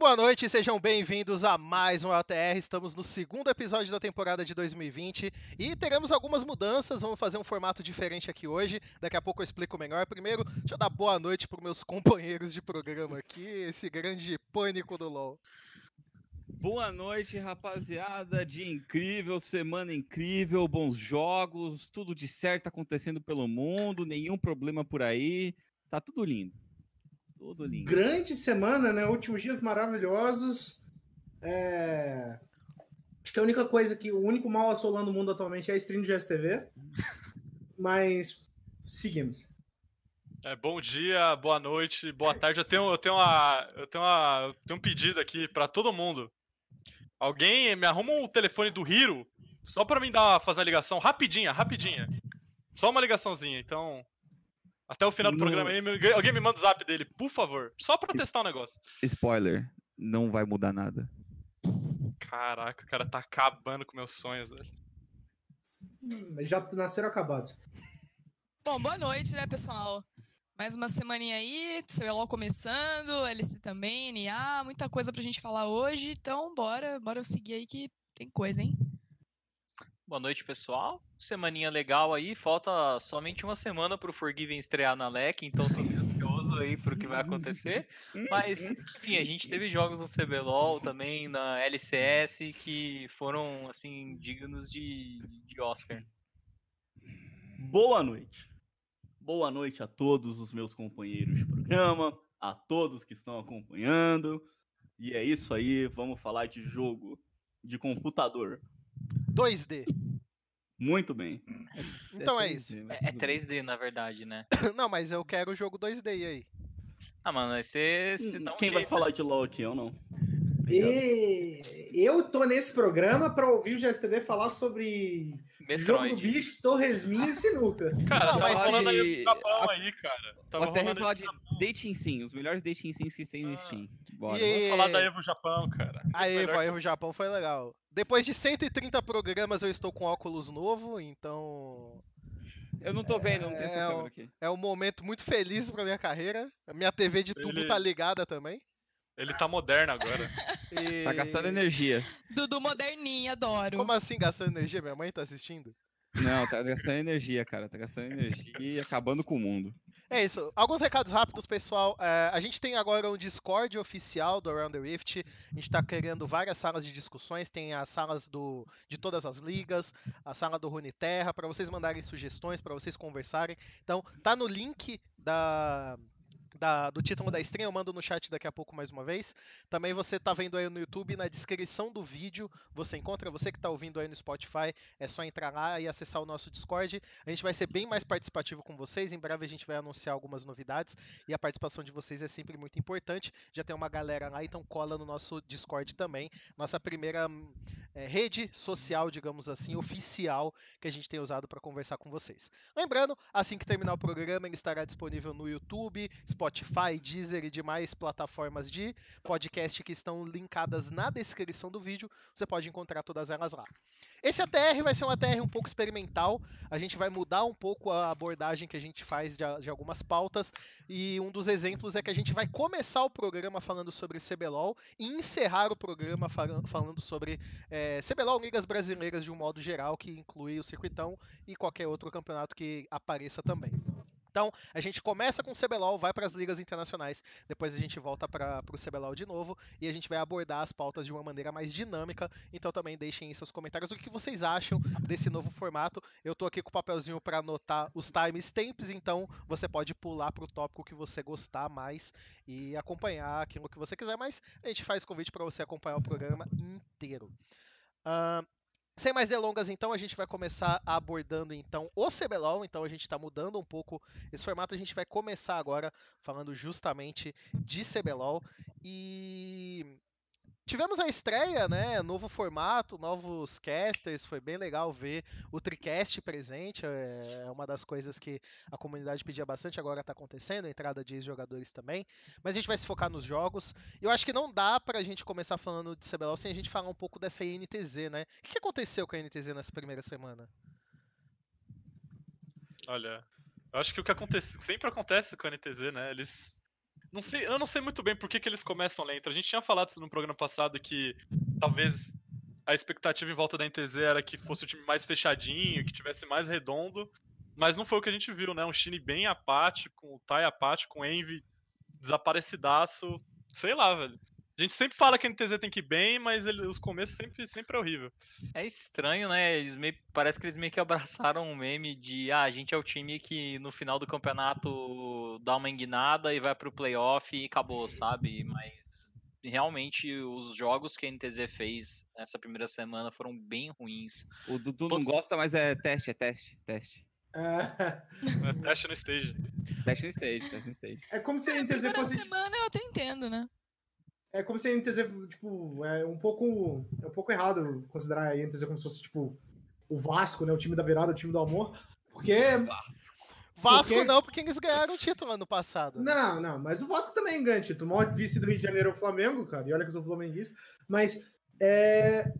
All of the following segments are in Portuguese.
boa noite, sejam bem-vindos a mais um ATR. Estamos no segundo episódio da temporada de 2020 e teremos algumas mudanças. Vamos fazer um formato diferente aqui hoje. Daqui a pouco eu explico melhor. Primeiro, deixa eu dar boa noite para meus companheiros de programa aqui, esse grande pânico do LoL. Boa noite, rapaziada. Dia incrível, semana incrível, bons jogos, tudo de certo acontecendo pelo mundo, nenhum problema por aí. Tá tudo lindo. Tudo lindo. Grande semana, né? Últimos dias maravilhosos. É... Acho que a única coisa que o único mal assolando o mundo atualmente é a stream do GSTV. Mas seguimos. É, bom dia, boa noite, boa tarde. Eu tenho, eu tenho, uma, eu tenho, uma, eu tenho um pedido aqui para todo mundo. Alguém me arruma o um telefone do Hiro só para mim dar fazer a ligação rapidinha, rapidinha. Só uma ligaçãozinha. Então, até o final do no... programa aí, alguém me manda o zap dele, por favor. Só pra testar o negócio. Spoiler, não vai mudar nada. Caraca, o cara tá acabando com meus sonhos, velho. Hum, já nasceram acabados. Bom, boa noite, né, pessoal? Mais uma semaninha aí, CBLOL começando, LC também, NA, muita coisa pra gente falar hoje. Então, bora, bora seguir aí que tem coisa, hein? Boa noite, pessoal. Semaninha legal aí. Falta somente uma semana para o Forgiven estrear na LEC, então tô ansioso aí pro que vai acontecer. Mas, enfim, a gente teve jogos no CBLOL também, na LCS, que foram, assim, dignos de, de Oscar. Boa noite. Boa noite a todos os meus companheiros de programa, a todos que estão acompanhando. E é isso aí, vamos falar de jogo de computador. 2D. Muito bem. Então é, é isso. É, é 3D, na verdade, né? Não, mas eu quero o jogo 2D e aí. Ah, mano, vai ser. Um Quem vai falar de LOL aqui, ou não? E eu tô nesse programa para ouvir o GSTV falar sobre Metroid. jogo do bicho, Torresminho e sinuca. Cara, não, tá rolando aí de... Japão aí, cara. Tava Vou até falar de Dating Sim, os melhores Dating Sims que tem no ah. Steam. Bora. E... Vamos falar da Evo Japão, cara. A Evo, a Evo Japão foi legal. Depois de 130 programas eu estou com óculos novo, então... Eu não tô vendo, não tem é, câmera aqui. É um momento muito feliz pra minha carreira. A minha TV de tubo Ele... tá ligada também. Ele tá moderno agora. E... Tá gastando energia. Dudu moderninho, adoro. Como assim gastando energia? Minha mãe tá assistindo? Não, tá gastando energia, cara. Tá gastando energia e acabando com o mundo. É isso. Alguns recados rápidos, pessoal. É, a gente tem agora um Discord oficial do Around the Rift. A gente está criando várias salas de discussões. Tem as salas do, de todas as ligas, a sala do Runeterra, para vocês mandarem sugestões, para vocês conversarem. Então, tá no link da, da, do título da stream, eu mando no chat daqui a pouco mais uma vez. Também você está vendo aí no YouTube, na descrição do vídeo, você encontra, você que está ouvindo aí no Spotify, é só entrar lá e acessar o nosso Discord. A gente vai ser bem mais participativo com vocês, em breve a gente vai anunciar algumas novidades e a participação de vocês é sempre muito importante. Já tem uma galera lá, então cola no nosso Discord também. Nossa primeira é, rede social, digamos assim, oficial que a gente tem usado para conversar com vocês. Lembrando, assim que terminar o programa, ele estará disponível no YouTube, Spotify, Spotify, Deezer e demais plataformas de podcast que estão linkadas na descrição do vídeo. Você pode encontrar todas elas lá. Esse ATR vai ser um ATR um pouco experimental. A gente vai mudar um pouco a abordagem que a gente faz de, de algumas pautas. E um dos exemplos é que a gente vai começar o programa falando sobre CBLOL e encerrar o programa falando sobre é, CBLOL Ligas Brasileiras de um modo geral, que inclui o circuitão e qualquer outro campeonato que apareça também. Então, a gente começa com o CBLOL, vai para as ligas internacionais, depois a gente volta para o CBLOL de novo e a gente vai abordar as pautas de uma maneira mais dinâmica. Então, também deixem seus comentários o que vocês acham desse novo formato. Eu estou aqui com o papelzinho para anotar os timestamps, então você pode pular para o tópico que você gostar mais e acompanhar aquilo que você quiser, mas a gente faz convite para você acompanhar o programa inteiro. Uh, sem mais delongas, então, a gente vai começar abordando então o CBLOL. Então, a gente está mudando um pouco esse formato. A gente vai começar agora falando justamente de CBLOL. E Tivemos a estreia, né? Novo formato, novos casters. Foi bem legal ver o Tricast presente. É uma das coisas que a comunidade pedia bastante, agora está acontecendo. A entrada de jogadores também. Mas a gente vai se focar nos jogos. Eu acho que não dá para a gente começar falando de CBLOL sem a gente falar um pouco dessa INTZ, né? O que aconteceu com a INTZ nessa primeira semana? Olha, eu acho que o que acontece, sempre acontece com a NTZ, né? Eles Não sei, eu não sei muito bem por que, que eles começam lento. A gente tinha falado no programa passado que talvez a expectativa em volta da NTZ era que fosse o time mais fechadinho, que tivesse mais redondo. Mas não foi o que a gente viu, né? Um time bem apático, o Tai apático, o Envy desaparecidaço. Sei lá, velho. A gente sempre fala que a NTZ tem que ir bem, mas ele, os começos sempre, sempre é horrível. É estranho, né? Eles meio, parece que eles meio que abraçaram um meme de ah, a gente é o time que no final do campeonato dá uma enguinada e vai pro playoff e acabou, sabe? Mas realmente os jogos que a NTZ fez nessa primeira semana foram bem ruins. O Dudu não gosta, mas é teste, é teste, teste. É, É teste no stage. Teste no stage, teste no stage. é como se a É, NTZ fosse. tipo, semana eu até entendo, né? É como se a NTZ, tipo, é um pouco. É um pouco errado considerar a NTZ como se fosse, tipo, o Vasco, né? O time da virada, o time do amor. Porque. Vasco Porque- não, porque eles ganharam o título ano passado. Não, não, mas o Vasco também ganha título. O maior vice do Rio de Janeiro é o Flamengo, cara. E olha que eu sou flamenguista. Mas. É,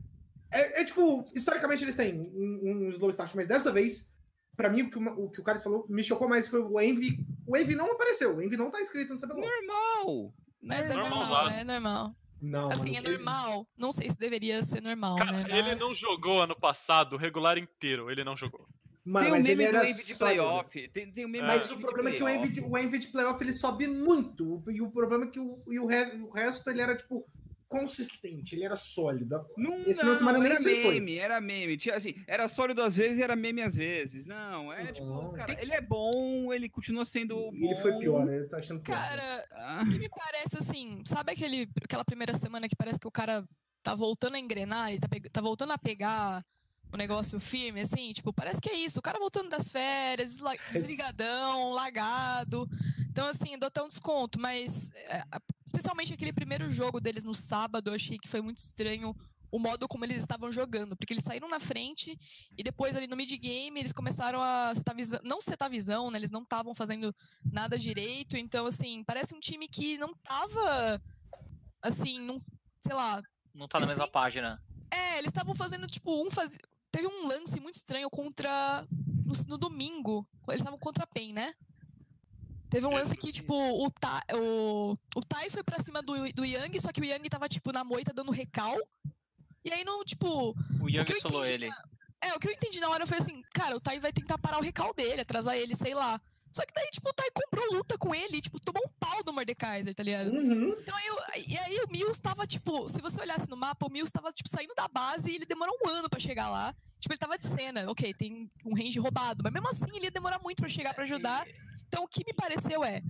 é, é, tipo, historicamente eles têm um, um slow start, mas dessa vez, pra mim, o que o, o que o Carlos falou me chocou mais foi o Envy. O Envy não apareceu, o Envy não tá escrito no CBLOL. Normal! Mas é Normal, normal, Vasco. é normal. Não, Assim, mano, é normal. Não sei se deveria ser normal, Cara, né? ele Mas- não jogou ano passado o regular inteiro, ele não jogou. Mano, tem o mas meme ele do era Envy de playoff. Tem, tem o meme Mas do o problema é que o Envy, de- o Envy de playoff ele sobe muito. E o problema é que o, e o, re- o resto ele era, tipo, consistente, ele era sólido. Não, Esse de semana não, nem era foi. meme, era meme. Tinha, assim, era sólido às vezes e era meme às vezes. Não, é Não. tipo, cara, ele é bom, ele continua sendo bom. Ele foi pior, né? Ele tá achando pior. Cara, tá? o que me parece assim, sabe aquele, aquela primeira semana que parece que o cara tá voltando a engrenar, ele tá, tá voltando a pegar o negócio firme, assim, tipo, parece que é isso, o cara voltando das férias, desligadão, lagado. Então, assim, eu dou até um desconto, mas é, especialmente aquele primeiro jogo deles no sábado, eu achei que foi muito estranho o modo como eles estavam jogando, porque eles saíram na frente e depois ali no mid-game eles começaram a setar visão, não setar visão, né? Eles não estavam fazendo nada direito, então assim, parece um time que não tava assim, não, sei lá, Não tá na mesma página. é, eles estavam fazendo tipo um faz... teve um lance muito estranho contra no, no domingo, eles estavam contra a PEN, né? Teve um lance que, tipo, o, Ta, o, o Tai foi pra cima do, do Yang, só que o Yang tava, tipo, na moita dando recal. E aí não, tipo, O Young eu solou ele. é, o que eu entendi na hora foi assim, cara, o Tai vai tentar parar o recal dele, atrasar ele, sei lá. Só que daí, tipo, o Tai comprou luta com ele, tipo, tomou um pau do Mordekaiser, tá ligado? Uhum. Então aí, eu- e aí o Mills tava, tipo, se você olhasse no mapa, o Mills tava, tipo, saindo da base e ele demorou um ano pra chegar lá. Tipo, ele tava de cena, ok, tem um range roubado, mas mesmo assim ele ia demorar muito pra chegar pra ajudar. Então o que me pareceu é,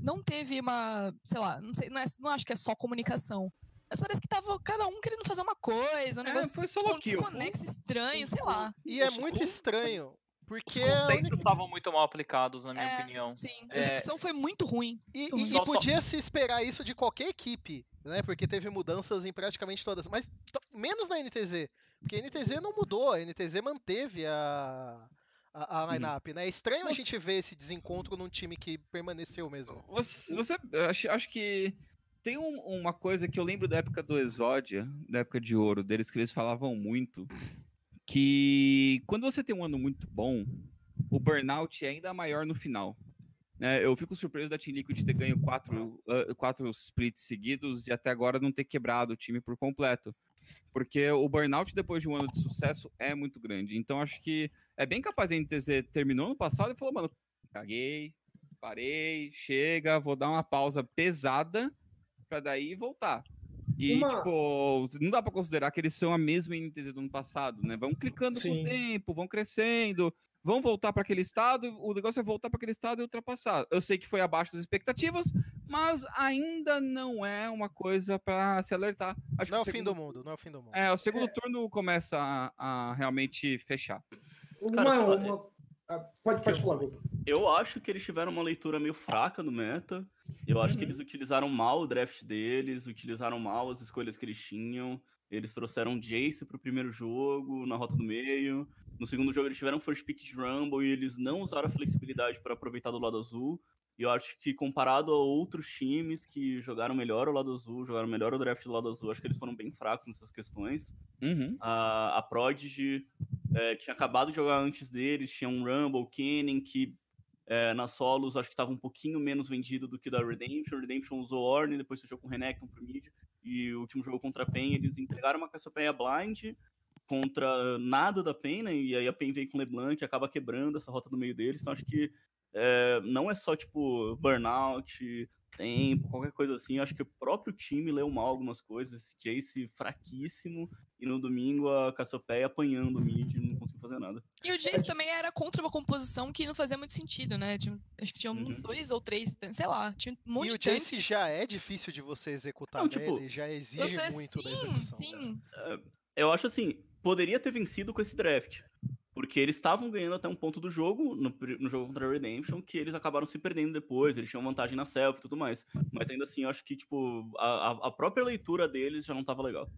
não teve uma, sei lá, não sei, não, é- não acho que é só comunicação. Mas parece que tava cada um querendo fazer uma coisa, um É, negócio foi solo um kill. desconexo estranho, sei lá. E é muito estranho, porque é a conceitos única- estavam muito mal aplicados, na minha É, opinião. Sim, a É. execução foi muito ruim. E, Muito e- e podia se esperar isso de qualquer equipe, né? Porque teve mudanças em praticamente todas. Mas menos na NTZ. Porque a NTZ não mudou, a NTZ manteve a, a, a Uhum. line-up, né? É estranho a gente ver esse desencontro num time que permaneceu mesmo. Você, você acho, acho que tem um- uma coisa que eu lembro da época do Exódia, da época de ouro deles, que eles falavam muito, que quando você tem um ano muito bom, o burnout é ainda maior no final. né? eu fico surpreso da Team Liquid ter ganho quatro, ah, quatro splits seguidos e até agora não ter quebrado o time por completo. Porque o burnout depois de um ano de sucesso é muito grande. Então acho que é bem capaz a NTZ terminou no passado e falou, mano, caguei, parei, chega, vou dar uma pausa pesada pra daí voltar. E, Uma- tipo, não dá pra considerar que eles são a mesma NTZ do ano passado, né? Vão clicando com Sim. o tempo, vão crescendo, vão voltar pra aquele estado, o negócio é voltar pra aquele estado e ultrapassar. Eu sei que foi abaixo das expectativas, mas ainda não é uma coisa pra se alertar. Acho Não é o que fim segundo- do mundo, não é o fim do mundo. É, o segundo turno começa a, a realmente fechar. Uma, Cara, uma- ah, pode, pode falar. Eu acho que eles tiveram uma leitura meio fraca do meta. Eu acho que Uhum. eles utilizaram mal o draft deles, utilizaram mal as escolhas que eles tinham. Eles trouxeram Jace pro primeiro jogo, na rota do meio. No segundo jogo eles tiveram first pick de Rumble e eles não usaram a flexibilidade para aproveitar do lado azul. E eu acho que comparado a outros times que jogaram melhor o lado azul, jogaram melhor o draft do lado azul, acho que eles foram bem fracos nessas questões. Uhum. A, a Prodigy é, tinha acabado de jogar antes deles, tinha um Rumble, Kennen, que É, na solos, acho que estava um pouquinho menos vendido do que da Redemption. Redemption usou Orne, depois fechou com Renekton pro mid. E o último jogo contra a PEN, eles entregaram uma Cassiopeia blind contra nada da PEN, né? E aí a PEN vem com LeBlanc acaba quebrando essa rota do meio deles. Então acho que é, não é só, tipo, burnout, tempo, qualquer coisa assim. Acho que o próprio time leu mal algumas coisas. Jace fraquíssimo e no domingo a Cassiopeia apanhando o mid e não conseguiu fazer nada. E o Jace também era contra uma composição que não fazia muito sentido, né? Tinha- acho que tinha um, Uhum. dois ou três, sei lá, tinha um monte E o. Jace já é difícil de você executar, Não, né? tipo, Ele já exige Você, muito da sim, execução. sim. Eu acho assim, poderia ter vencido com esse draft. Porque eles estavam ganhando até um ponto do jogo, no, no jogo contra a Redemption, que eles acabaram se perdendo depois, eles tinham vantagem na selfie e tudo mais. Mas ainda assim, eu acho que, tipo, a, a- própria leitura deles já não tava legal.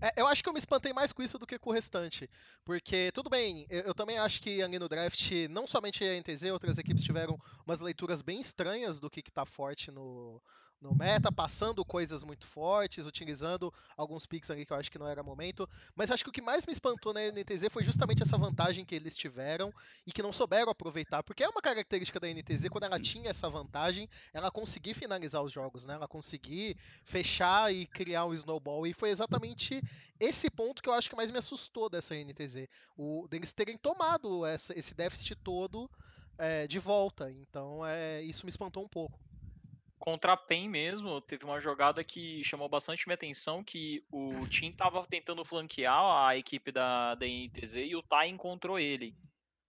É, eu acho que eu me espantei mais com isso do que com o restante. Porque, tudo bem, eu, eu também acho que ali no draft, não somente a NTZ, outras equipes tiveram umas leituras bem estranhas do que, que tá forte no, no meta, passando coisas muito fortes, utilizando alguns picks ali que eu acho que não era momento. Mas acho que o que mais me espantou na NTZ foi justamente essa vantagem que eles tiveram e que não souberam aproveitar. Porque é uma característica da NTZ, quando ela tinha essa vantagem, ela conseguir finalizar os jogos, né? Ela conseguir fechar e criar um snowball. E foi exatamente esse ponto que eu acho que mais me assustou dessa NTZ. O, deles terem tomado essa- esse déficit todo é, de volta. Então é, isso me espantou um pouco. Contra a PEN mesmo, teve uma jogada que chamou bastante minha atenção, que o Tim tava tentando flanquear a equipe da, da NTZ e o Tai encontrou ele.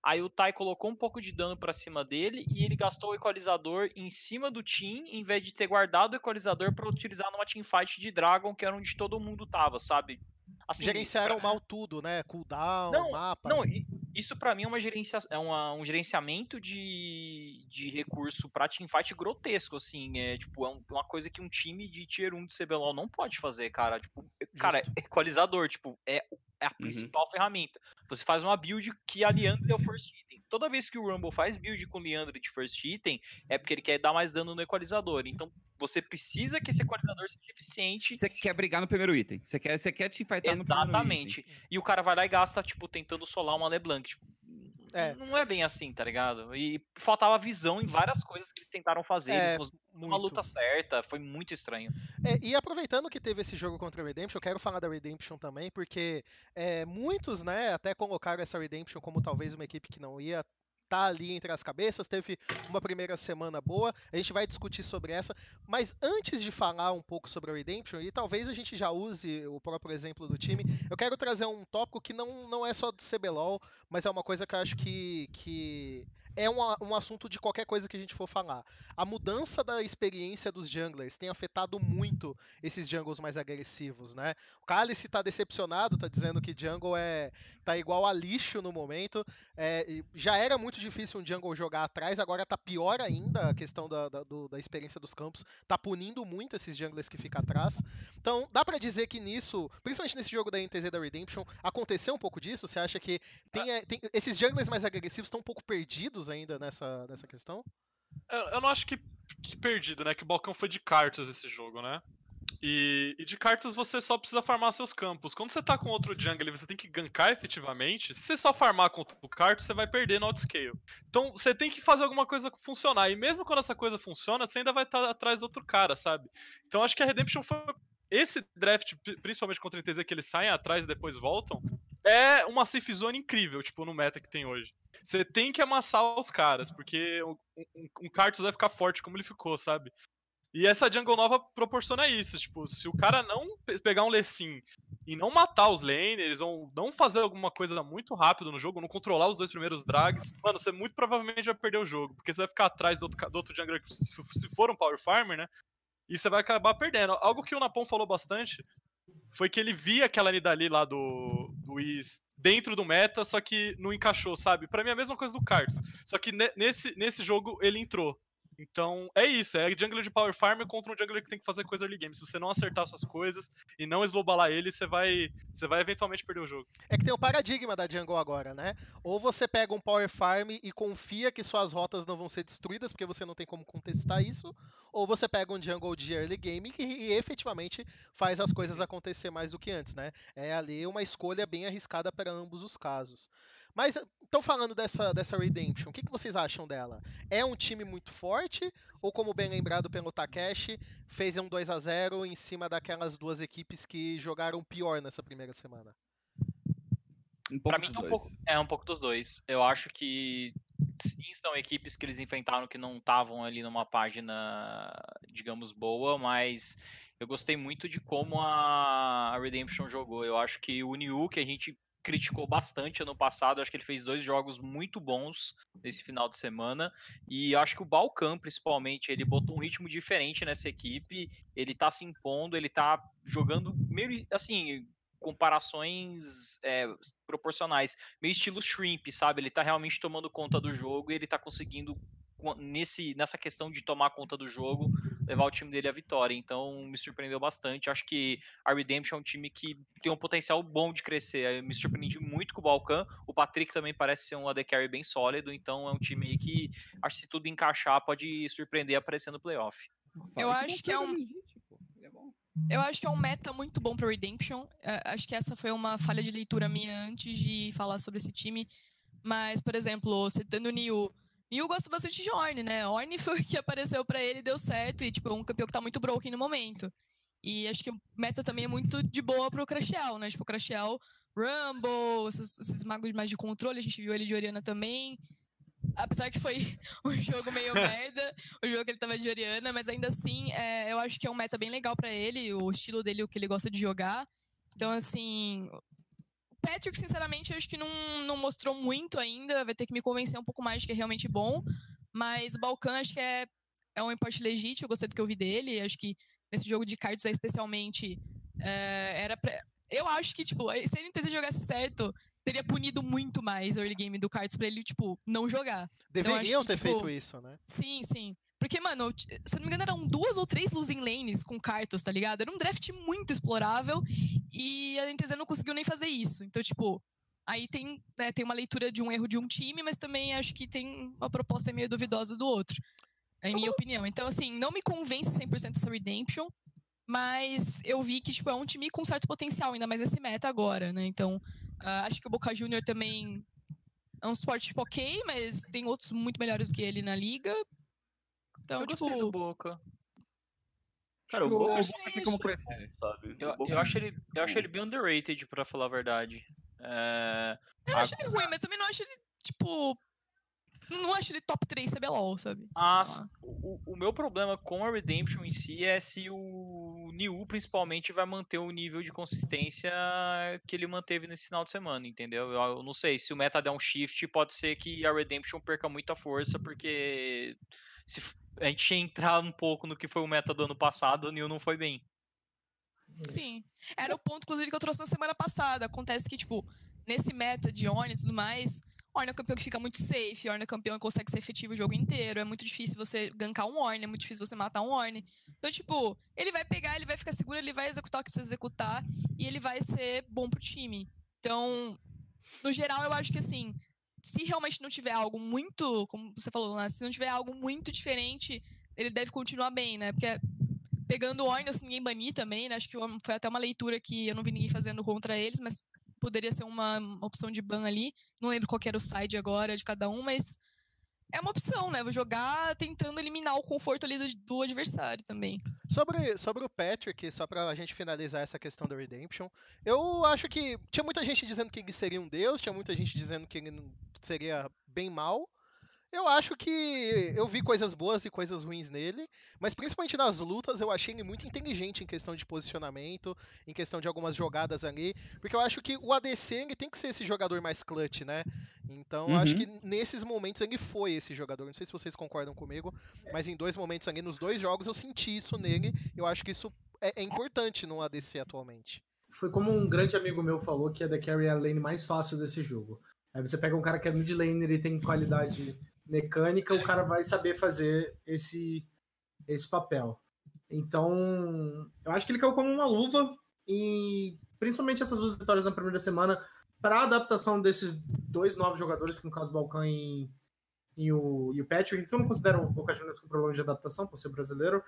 Aí o Tai colocou um pouco de dano pra cima dele e ele gastou o equalizador em cima do Tim, em vez de ter guardado o equalizador pra utilizar numa teamfight de Dragon, que era onde todo mundo tava, sabe? Assim, Gerenciaram mal tudo, né? Cooldown, Não, mapa. Não, i- isso pra mim é, uma gerencia, é uma- um gerenciamento de, de recurso pra teamfight grotesco, assim. É tipo, é um- uma coisa que um time de tier 1 de CBLOL não pode fazer, cara. Tipo, é- cara, Justo. equalizador, tipo, é, é a principal ferramenta. Você faz uma build que a Liandre é o first item. Toda vez que o Rumble faz build com Liandre de first item, é porque ele quer dar mais dano no equalizador. Então, você precisa que esse equalizador seja eficiente Você quer brigar no primeiro item. Você quer, você quer teamfightar no primeiro item. Exatamente. E o cara vai lá e gasta, tipo, tentando solar uma LeBlanc. Tipo, É. Não é bem assim, tá ligado? E faltava visão em várias coisas que eles tentaram fazer. É, eles uma luta certa. Foi muito estranho. É, e aproveitando que teve esse jogo contra a Redemption, eu quero falar da Redemption também, porque é, muitos, né, até colocaram essa Redemption como talvez uma equipe que não ia estar ali entre as cabeças, teve uma primeira semana boa, a gente vai discutir sobre essa, mas antes de falar um pouco sobre a Redemption, e talvez a gente já use o próprio exemplo do time, eu quero trazer um tópico que não, não é só de CBLOL, mas é uma coisa que eu acho que, que é um, um assunto de qualquer coisa que a gente for falar. A mudança da experiência dos junglers tem afetado muito esses jungles mais agressivos, né? O Cálice tá decepcionado, tá dizendo que jungle é tá igual a lixo no momento. É, já era muito difícil um jungle jogar atrás, agora tá pior ainda a questão da, da, do- da experiência dos campos, tá punindo muito esses junglers que ficam atrás. Então, dá pra dizer que nisso, principalmente nesse jogo da NTZ da Redemption, aconteceu um pouco disso? Você acha que tem, é, tem- esses junglers mais agressivos estão um pouco perdidos ainda nessa, nessa questão? Eu, eu não acho que, que perdido, né? Que o Balcão foi de cartas esse jogo, né? E, e de cartas você só precisa farmar seus campos. Quando você tá com outro jungle você tem que gankar efetivamente, se você só farmar contra o Cartus, você vai perder no outscale. Então você tem que fazer alguma coisa funcionar. E mesmo quando essa coisa funciona, você ainda vai estar atrás do outro cara, sabe? Então acho que a Redemption foi. Esse draft, pri- principalmente contra o NTZ, que eles saem atrás e depois voltam, é uma safe zone incrível, tipo, no meta que tem hoje. Você tem que amassar os caras, porque um, um, um Cartus vai ficar forte como ele ficou, sabe? E essa jungle nova proporciona isso, tipo, se o cara não pe- pegar um Lessin e não matar os laners, ou não fazer alguma coisa muito rápido no jogo, não controlar os dois primeiros drags, mano, você muito provavelmente vai perder o jogo, porque você vai ficar atrás do outro, do outro jungler, se for um power farmer, né? E você vai acabar perdendo. Algo que o Napon falou bastante foi que ele via aquela Nidali lá do, do Is dentro do meta, só que não encaixou, sabe? Pra mim é a mesma coisa do Cards. Só que ne- nesse, nesse jogo ele entrou. Então é isso, é jungler de power farm contra um jungler que tem que fazer coisa early game. Se você não acertar suas coisas e não eslobalar ele, você vai, você vai eventualmente perder o jogo. É que tem o paradigma da jungle agora, né? Ou você pega um power farm e confia que suas rotas não vão ser destruídas, porque você não tem como contestar isso, ou você pega um jungle de early game que e efetivamente faz as coisas acontecer mais do que antes, né? É ali uma escolha bem arriscada para ambos os casos. Mas então falando dessa, dessa Redemption, o que, que vocês acham dela? É um time muito forte? Ou como bem lembrado pelo Takeshi, fez um 2 a 0 em cima daquelas duas equipes que jogaram pior nessa primeira semana? Um Pra pouco mim dos é um, dois. pouco, é um pouco dos dois. Eu acho que sim, são equipes que eles enfrentaram que não estavam ali numa página, digamos, boa, mas eu gostei muito de como a, a Redemption jogou. Eu acho que o Niu, que a gente criticou bastante ano passado, acho que ele fez dois jogos muito bons nesse final de semana. E acho que o Balkan, principalmente, ele botou um ritmo diferente nessa equipe. Ele tá se impondo, ele tá jogando meio assim. Comparações é, proporcionais, meio estilo Shrimp, sabe? Ele tá realmente tomando conta do jogo e ele tá conseguindo, nesse, nessa questão de tomar conta do jogo, levar o time dele à vitória. Então, me surpreendeu bastante. Acho que a Redemption é um time que tem um potencial bom de crescer. Eu me surpreendi muito com o Balkan. O Patrick também parece ser um AD Carry bem sólido. Então, é um time aí que, acho que se tudo encaixar, pode surpreender aparecendo no playoff. Eu Fala acho que é Balkan um- é. Eu acho que é um meta muito bom pra Redemption. É, acho que essa foi uma falha de leitura minha antes de falar sobre esse time. Mas, por exemplo, citando o Niu. Niu gosta bastante de Orne, né? Orne foi o que apareceu pra ele e deu certo. E, tipo, é um campeão que tá muito broken no momento. E acho que o meta também é muito de boa pro Crashel, né? Tipo, o Crashel, Rumble, esses, esses magos mais de controle. A gente viu ele de Oriana também. Apesar que foi um jogo meio merda, o jogo que ele tava de Oriana, mas ainda assim, é, eu acho que é um meta bem legal pra ele, o estilo dele, o que ele gosta de jogar. Então, assim. Patrick, sinceramente, acho que não, não mostrou muito ainda, vai ter que me convencer um pouco mais de que é realmente bom. Mas o Balkan, acho que é, é um import legítimo, eu gostei do que eu vi dele. Acho que nesse jogo de cards especialmente, é, era pra. Eu acho que, tipo, se a NTZ jogasse certo, teria punido muito mais o early game do cards pra ele, tipo, não jogar. Então, Deveriam que, ter tipo, feito isso, né? Sim, sim. Porque, mano, se eu não me engano, eram duas ou três losing lanes com Cartos, tá ligado? Era um draft muito explorável e a NTZ não conseguiu nem fazer isso. Então, tipo, aí tem, né, tem uma leitura de um erro de um time, mas também acho que tem uma proposta meio duvidosa do outro. Em minha opinião. Então, assim, não me convence 100% essa Redemption, mas eu vi que, tipo, é um time com certo potencial, ainda mais nesse meta agora, né? Então, ah, acho que o Boca Junior também é um suporte, tipo, ok, mas tem outros muito melhores do que ele na liga. Então, eu tipo, gostei do Boca. Cara, o que Boca é tem como crescer. sabe? Eu, eu, acho ele, eu acho ele bem underrated, pra falar a verdade. É, eu não acho ele ruim, mas também não acho ele, tipo. Não acho ele top 3 CBLOL, sabe? a- Sei lá. o, o meu problema com a Redemption em si é se o Niu, principalmente, vai manter o nível de consistência que ele manteve nesse final de semana, entendeu? Eu, eu não sei, se o meta der um shift, pode ser que a Redemption perca muita força, porque se a gente entrar um pouco no que foi o meta do ano passado, o Niu não foi bem. Sim. Era o ponto, inclusive, que eu trouxe na semana passada. Acontece que, tipo, nesse meta de Ornn e tudo mais, Ornn é um campeão que fica muito safe, Ornn é um campeão que consegue ser efetivo o jogo inteiro. É muito difícil você gankar um Ornn, é muito difícil você matar um Ornn. Então, tipo, ele vai pegar, ele vai ficar seguro, ele vai executar o que precisa executar e ele vai ser bom pro time. Então, no geral, eu acho que assim, se realmente não tiver algo muito, como você falou, né, se não tiver algo muito diferente, ele deve continuar bem, né? Porque pegando o Ornn, se ninguém banir também, né? Acho que foi até uma leitura que eu não vi ninguém fazendo contra eles, mas poderia ser uma, opção de ban ali. Não lembro qual era o side agora de cada um, mas é uma opção, né? Vou jogar tentando eliminar o conforto ali do, do adversário também. Sobre, sobre o Patrick, só pra gente finalizar essa questão da Redemption, eu acho que tinha muita gente dizendo que ele seria um deus, tinha muita gente dizendo que ele seria bem mal. Eu acho que eu vi coisas boas e coisas ruins nele, mas principalmente nas lutas eu achei ele muito inteligente em questão de posicionamento, em questão de algumas jogadas ali, porque eu acho que o ADC ele tem que ser esse jogador mais clutch, né? Então eu acho Uhum. que nesses momentos ele foi esse jogador. Não sei se vocês concordam comigo, mas em dois momentos ali, nos dois jogos, eu senti isso nele. Eu acho que isso é, é importante no ADC atualmente. Foi como um grande amigo meu falou que a The Carry é a lane mais fácil desse jogo. Aí você pega um cara que é mid laner e tem qualidade mecânica, o cara vai saber fazer esse, esse papel. Então, eu acho que ele caiu como uma luva e principalmente essas duas vitórias na primeira semana para a adaptação desses dois novos jogadores, que no caso o Balkan e, e, o, e o Patrick, que eu não considero o Boca Juniors com problema de adaptação por ser brasileiro,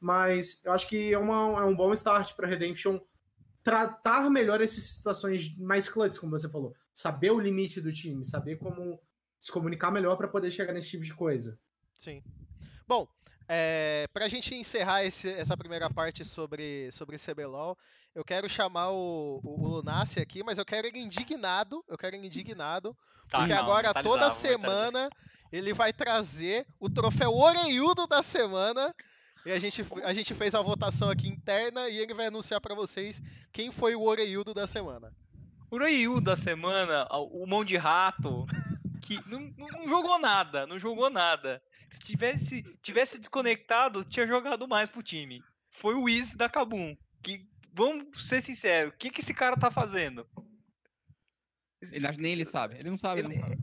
mas eu acho que é, uma, é um bom start para Redemption tratar melhor essas situações mais clutch, como você falou. saber o limite do time, saber como se comunicar melhor para poder chegar nesse tipo de coisa. Sim. Bom, é, para a gente encerrar esse- essa primeira parte sobre, sobre CBLOL, eu quero chamar o, o, o Lunassi aqui, mas eu quero ele indignado. Eu quero ele indignado, Tá, porque calma, agora mentalizar, toda semana ele vai trazer o troféu Oreiudo da semana. E a gente, a gente fez a votação aqui interna e ele vai anunciar para vocês quem foi o Oreiudo da semana. O Ryu da semana, o mão de rato, que não, não- não jogou nada, não jogou nada. Se tivesse, tivesse desconectado, tinha jogado mais pro time. Foi o Wiz da Kabum. Que, vamos ser sinceros, o que, que esse cara tá fazendo? Ele, nem ele sabe. Ele não sabe, ele não sabe.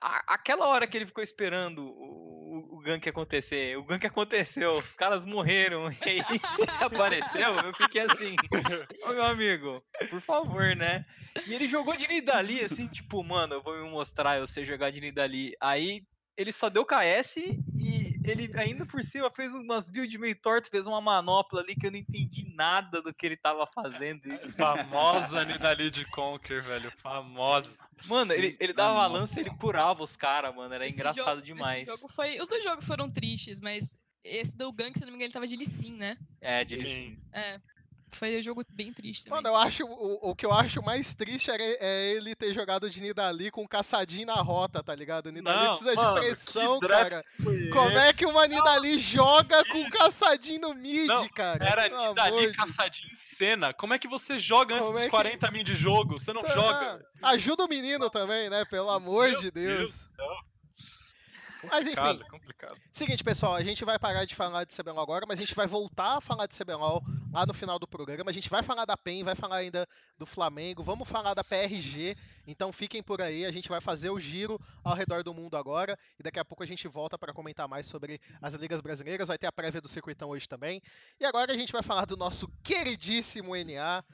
A- aquela hora que ele ficou esperando gank acontecer, o gank aconteceu, os caras morreram, e aí apareceu, eu fiquei assim, ô meu amigo, por favor, né? E ele jogou de Nidali, assim, tipo, mano, eu vou me mostrar eu sei jogar de Nidali. Aí ele só deu KS e ele ainda por cima fez umas builds meio tortas, fez uma manopla ali que eu não entendi nada do que ele tava fazendo. E, Famosa Nidali de Conquer, velho. Famosa. Mano, ele, ele dava lança e ele curava os caras, mano, era Esse engraçado jogo- demais. Esse jogo foi... Os dois jogos foram tristes, mas esse do Gank, se não me engano, ele tava de Lee Sin, né? É, de Sim. É. Foi um jogo bem triste também. Mano, eu acho o, o que eu acho mais triste era, é ele ter jogado de Nidali com caçadinho na rota, tá ligado? O Nidali Não, precisa mano, de pressão, cara. Como é que uma Nidali joga com caçadinho no mid, Não, cara? Era Pelo Nidali de- caçadinho em cena. Como é que você joga antes é dos que- 40 min de jogo? Você não Tá, joga. Ajuda o menino também, né? Pelo amor Meu de Deus Deus. Mas enfim, complicado. Seguinte, pessoal, a gente vai parar de falar de CBLOL agora, mas a gente vai voltar a falar de CBLOL lá no final do programa. A gente vai falar da PEN, vai falar ainda do Flamengo, vamos falar da PRG, então fiquem por aí. A gente vai fazer o giro ao redor do mundo agora e daqui a pouco a gente volta para comentar mais sobre as ligas brasileiras. Vai ter a prévia do circuitão hoje também. E agora a gente vai falar do nosso queridíssimo NA.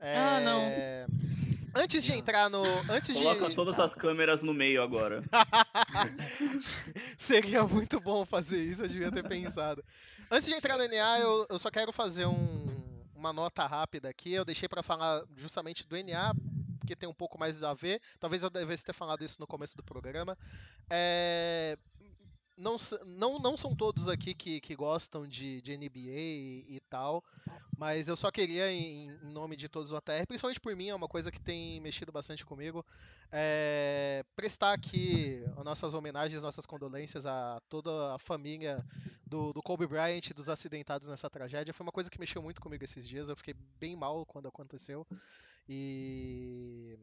Ah, não. Antes de entrar no. Antes de. Coloca todas as câmeras no meio agora. Seria muito bom fazer isso, eu devia ter pensado. Antes de entrar no NA, eu, eu só quero fazer um- uma nota rápida aqui. Eu deixei para falar justamente do NA, porque tem um pouco mais a ver. Talvez eu devesse ter falado isso no começo do programa. É, Não, não, não são todos aqui que, que gostam de, de NBA e, e tal, mas eu só queria, em, em nome de todos o ATR, principalmente por mim, é uma coisa que tem mexido bastante comigo, é, prestar aqui as nossas homenagens, nossas condolências a toda a família do, do Kobe Bryant dos acidentados nessa tragédia. Foi uma coisa que mexeu muito comigo esses dias. Eu fiquei bem mal quando aconteceu. E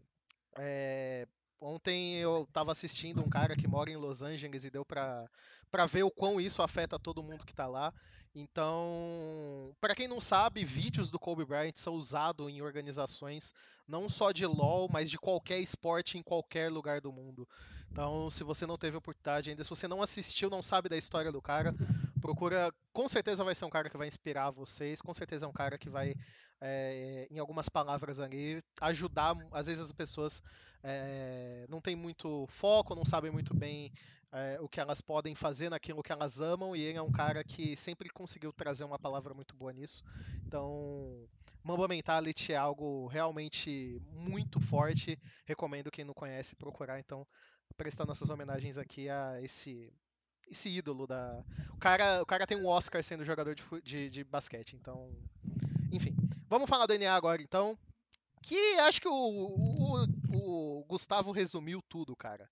é, ontem eu estava assistindo um cara que mora em Los Angeles e deu para para ver o quão isso afeta todo mundo que está lá. Então, para quem não sabe, vídeos do Kobe Bryant são usados em organizações não só de LoL, mas de qualquer esporte em qualquer lugar do mundo. Então, se você não teve oportunidade ainda, se você não assistiu, não sabe da história do cara, procura. Com certeza vai ser um cara que vai inspirar vocês, com certeza é um cara que vai, é, em algumas palavras ali, ajudar. Às vezes as pessoas é, não têm muito foco, não sabem muito bem é, o que elas podem fazer naquilo que elas amam, e ele é um cara que sempre conseguiu trazer uma palavra muito boa nisso. Então, Mamba Mentality é algo realmente muito forte. Recomendo quem não conhece procurar, então, prestar nossas homenagens aqui a esse esse ídolo da. O cara, o cara tem um Oscar sendo jogador de, de, de basquete, então. Enfim. Vamos falar do NA agora, então. Que acho que o, o, o Gustavo resumiu tudo, cara.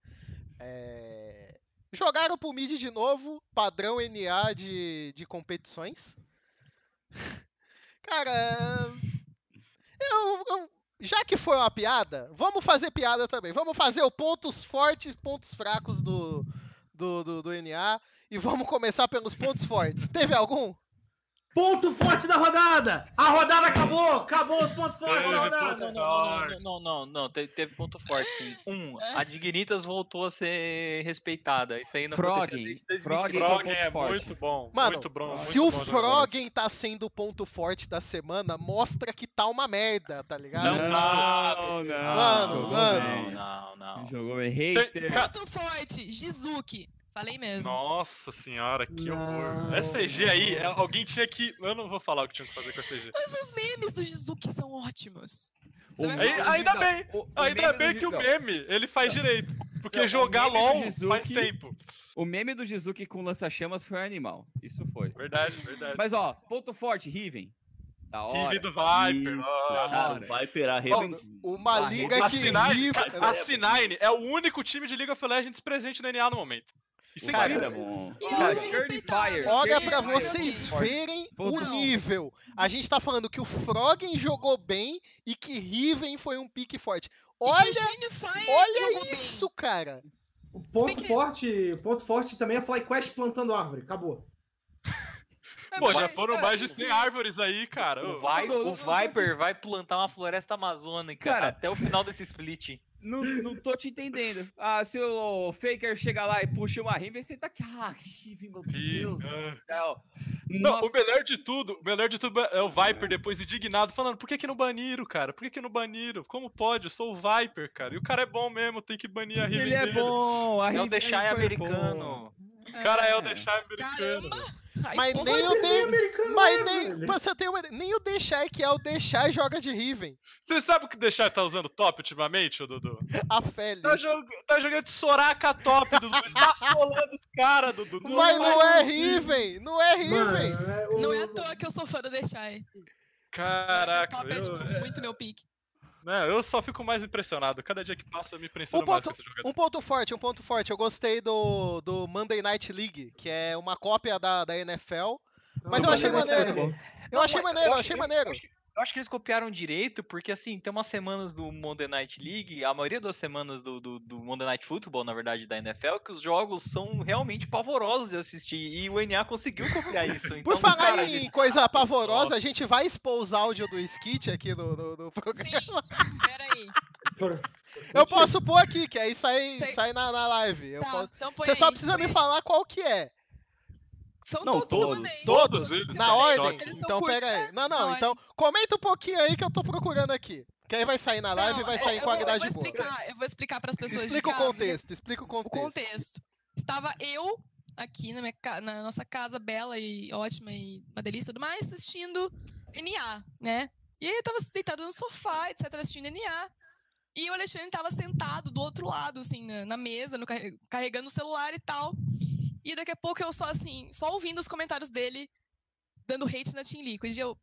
É, Jogaram pro mid de novo, padrão NA de, de competições. Cara, eu, eu- já que foi uma piada, vamos fazer piada também. Vamos fazer os pontos fortes, pontos fracos do, do, do, do NA. E vamos começar pelos pontos fortes. Teve algum? Ponto forte da rodada! A rodada acabou! Acabou os pontos fortes Teve da ponto rodada! Não, não, não, não, não, não, teve, ponto forte, sim. Um, a Dignitas voltou a ser respeitada. Isso aí não Frog, acontecia desde 2020. Frog. Frog é forte. muito bom. Mano, muito bom. Se muito o. Froggen tá sendo o ponto forte da semana, mostra que tá uma merda, tá ligado? Não, tá. não, não. Mano, Jogou mano. bem. Não, não, não. Jogou bem. Hater. Ca- Ponto forte, Jizuki. Falei mesmo. Nossa senhora, que Não. horror. Essa CG aí, é- alguém tinha que. Eu não vou falar o que tinha que fazer com a CG. Mas os memes do Jizuki são ótimos. O Aí- ainda não, bem, o- o Ainda bem que o meme, ele faz direito. Porque Não, jogar LOL Jizuki- faz tempo. O meme do Jizuki com lança-chamas foi animal. Isso foi. Verdade, verdade. Mas ó, ponto forte, Riven. Da hora. Riven do Viper. Isso, pegar Ó, Raven. Uma Ah, liga A que C9, riva. a C9 é o único time de League of Legends presente no NA no momento. Isso é Cara, incrível. é bom. Cara. Fire. Olha Journey pra vocês verem o nível. A gente tá falando que o Froggen jogou bem e que Riven foi um pique forte. Olha, olha bem. isso, cara. O ponto forte, ponto forte também é FlyQuest plantando árvore. Acabou. Pô, já foram mais de 100 árvores aí, cara. O, Vi- o Viper vai plantar uma floresta amazônica Cara. até o final desse split. Não, não tô te entendendo. Ah, se o Faker chegar lá e puxa uma Riven, você tá aqui. Ah, Riven, meu Deus do céu. Não, Nossa, o melhor de tudo, o melhor de tudo é o Viper depois indignado, falando, por que que não baniram, cara? Por que que não baniram? Como pode? Eu sou o Viper, cara. E o cara é bom mesmo, tem que banir a Riven ele é dele. bom. A É o Riven Deixai foi americano. O cara é o deixar americano. Mas nem o de... americano Mas é, nem, uma ideia, nem o Deixai, que é o Deixai, joga de Riven. Você sabe o que o deixar tá usando top ultimamente, Dudu? A Félix. Tá, jog... tá jogando de Soraka top, Dudu. Tá solando os caras, Dudu. Mas não faz é sentido. Riven, não é Riven. É, o- Não é à toa que eu sou fã do Deixai. Caraca, Top é, tipo, muito meu pique. Não, eu só fico mais impressionado. Cada dia que passa eu me Um impressiono mais ponto, com esse jogador. um ponto forte, um ponto forte. Eu gostei do, do Monday Night League, que é uma cópia da, da NFL. Mas eu achei é maneiro. Eu Não, achei mas maneiro, eu achei maneiro. Eu acho, eu acho que eles copiaram direito, porque assim, tem umas semanas do Monday Night League, a maioria das semanas do, do, do Monday Night Football, na verdade, da NFL, que os jogos são realmente pavorosos de assistir. E o NA conseguiu copiar isso. Então, Por falar cara, em eles- coisa pavorosa, a gente vai expor os áudios do Skit aqui no, no- no programa. Sim, peraí. Eu posso pôr aqui, que aí sai, Sei. sai na, na live. Eu Tá, posso- então põe Você só aí, precisa põe me aí. falar qual que é. São Não, todos, todos. Todos? Na ordem? Então curtos, pera aí. Não, não, então comenta um pouquinho aí que eu tô procurando aqui. Que aí vai sair na live e Não, vai é, sair em vou- qualidade eu vou boa. Eu vou explicar para as pessoas Explica o contexto, explica o O contexto. contexto. Estava eu aqui na, minha na nossa casa bela e ótima e uma delícia e tudo mais, assistindo NA, né? E aí eu tava deitado no sofá, etc, assistindo NA. E o Alexandre tava sentado do outro lado, assim, na, na mesa, no carre- carregando o celular e tal. E daqui a pouco eu só, assim, só ouvindo os comentários dele dando hate na Team Liquid. E eu.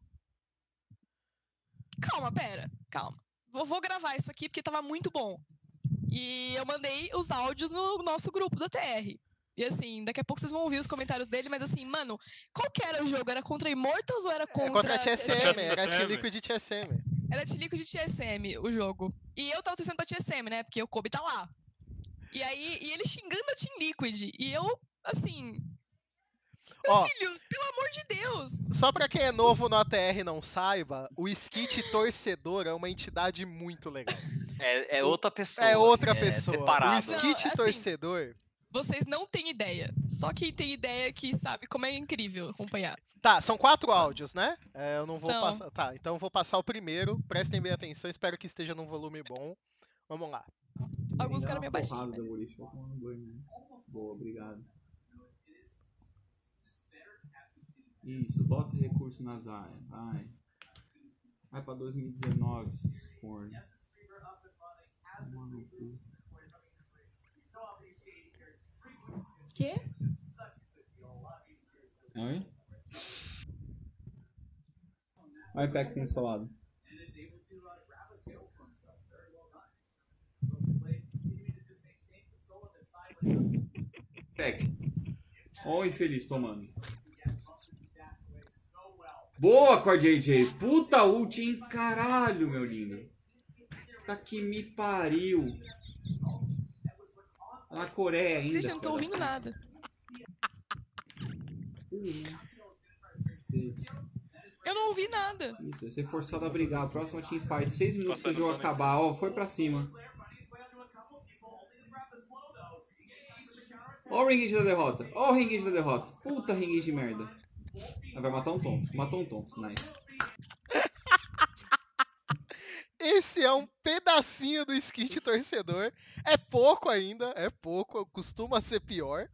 Calma, pera, calma. Vou, vou gravar isso aqui porque tava muito bom. E eu mandei os áudios no nosso grupo da TR. E assim, daqui a pouco vocês vão ouvir os comentários dele, mas assim, mano, qual que era o jogo? Era contra Immortals ou era contra. É contra a TSM, era Team Liquid de TSM. Era Tilico de TSM o jogo. E eu tava torcendo pra TSM, né? Porque o Kobe tá lá. E aí, e ele xingando a Team Liquid. E eu, assim, Ó, filho, pelo amor de Deus. só pra quem é novo no ATR e não saiba, o Skit Torcedor é uma entidade muito legal. É, é outra pessoa. É outra assim, pessoa. o separado. Não, Skit é assim, Torcedor. Vocês não têm ideia. Só quem tem ideia que sabe como é incrível acompanhar. Tá, são quatro áudios, né? É, eu não vou São. passar. Tá, então eu vou passar o primeiro. Prestem bem atenção, espero que esteja num volume bom. Vamos lá. Alguns caras meio baixinhos. mas- né? Boa, obrigado. Isso, bota recurso na Zaya, vai. Vai pra 2019, esses cornos. Cu. Quê? Oi? Olha o pack sem solado. Pack. Ó o infeliz tomando. Boa, Cord JJ. Puta ult, hein? Caralho, meu lindo. Tá que me pariu. Na Coreia ainda. Eu não da ouvindo nada. Eu não ouvi nada. Isso, vai ser forçado a brigar. Próxima teamfight. Seis minutos pro jogo acabar. Ó, foi pra cima. Ó o ringue da derrota. Ó o ringue da derrota. Puta ringue de merda. Vai matar um tonto. Matou um tonto. Nice. Esse é um pedacinho do Skit Torcedor. É pouco ainda, é pouco, costuma ser pior.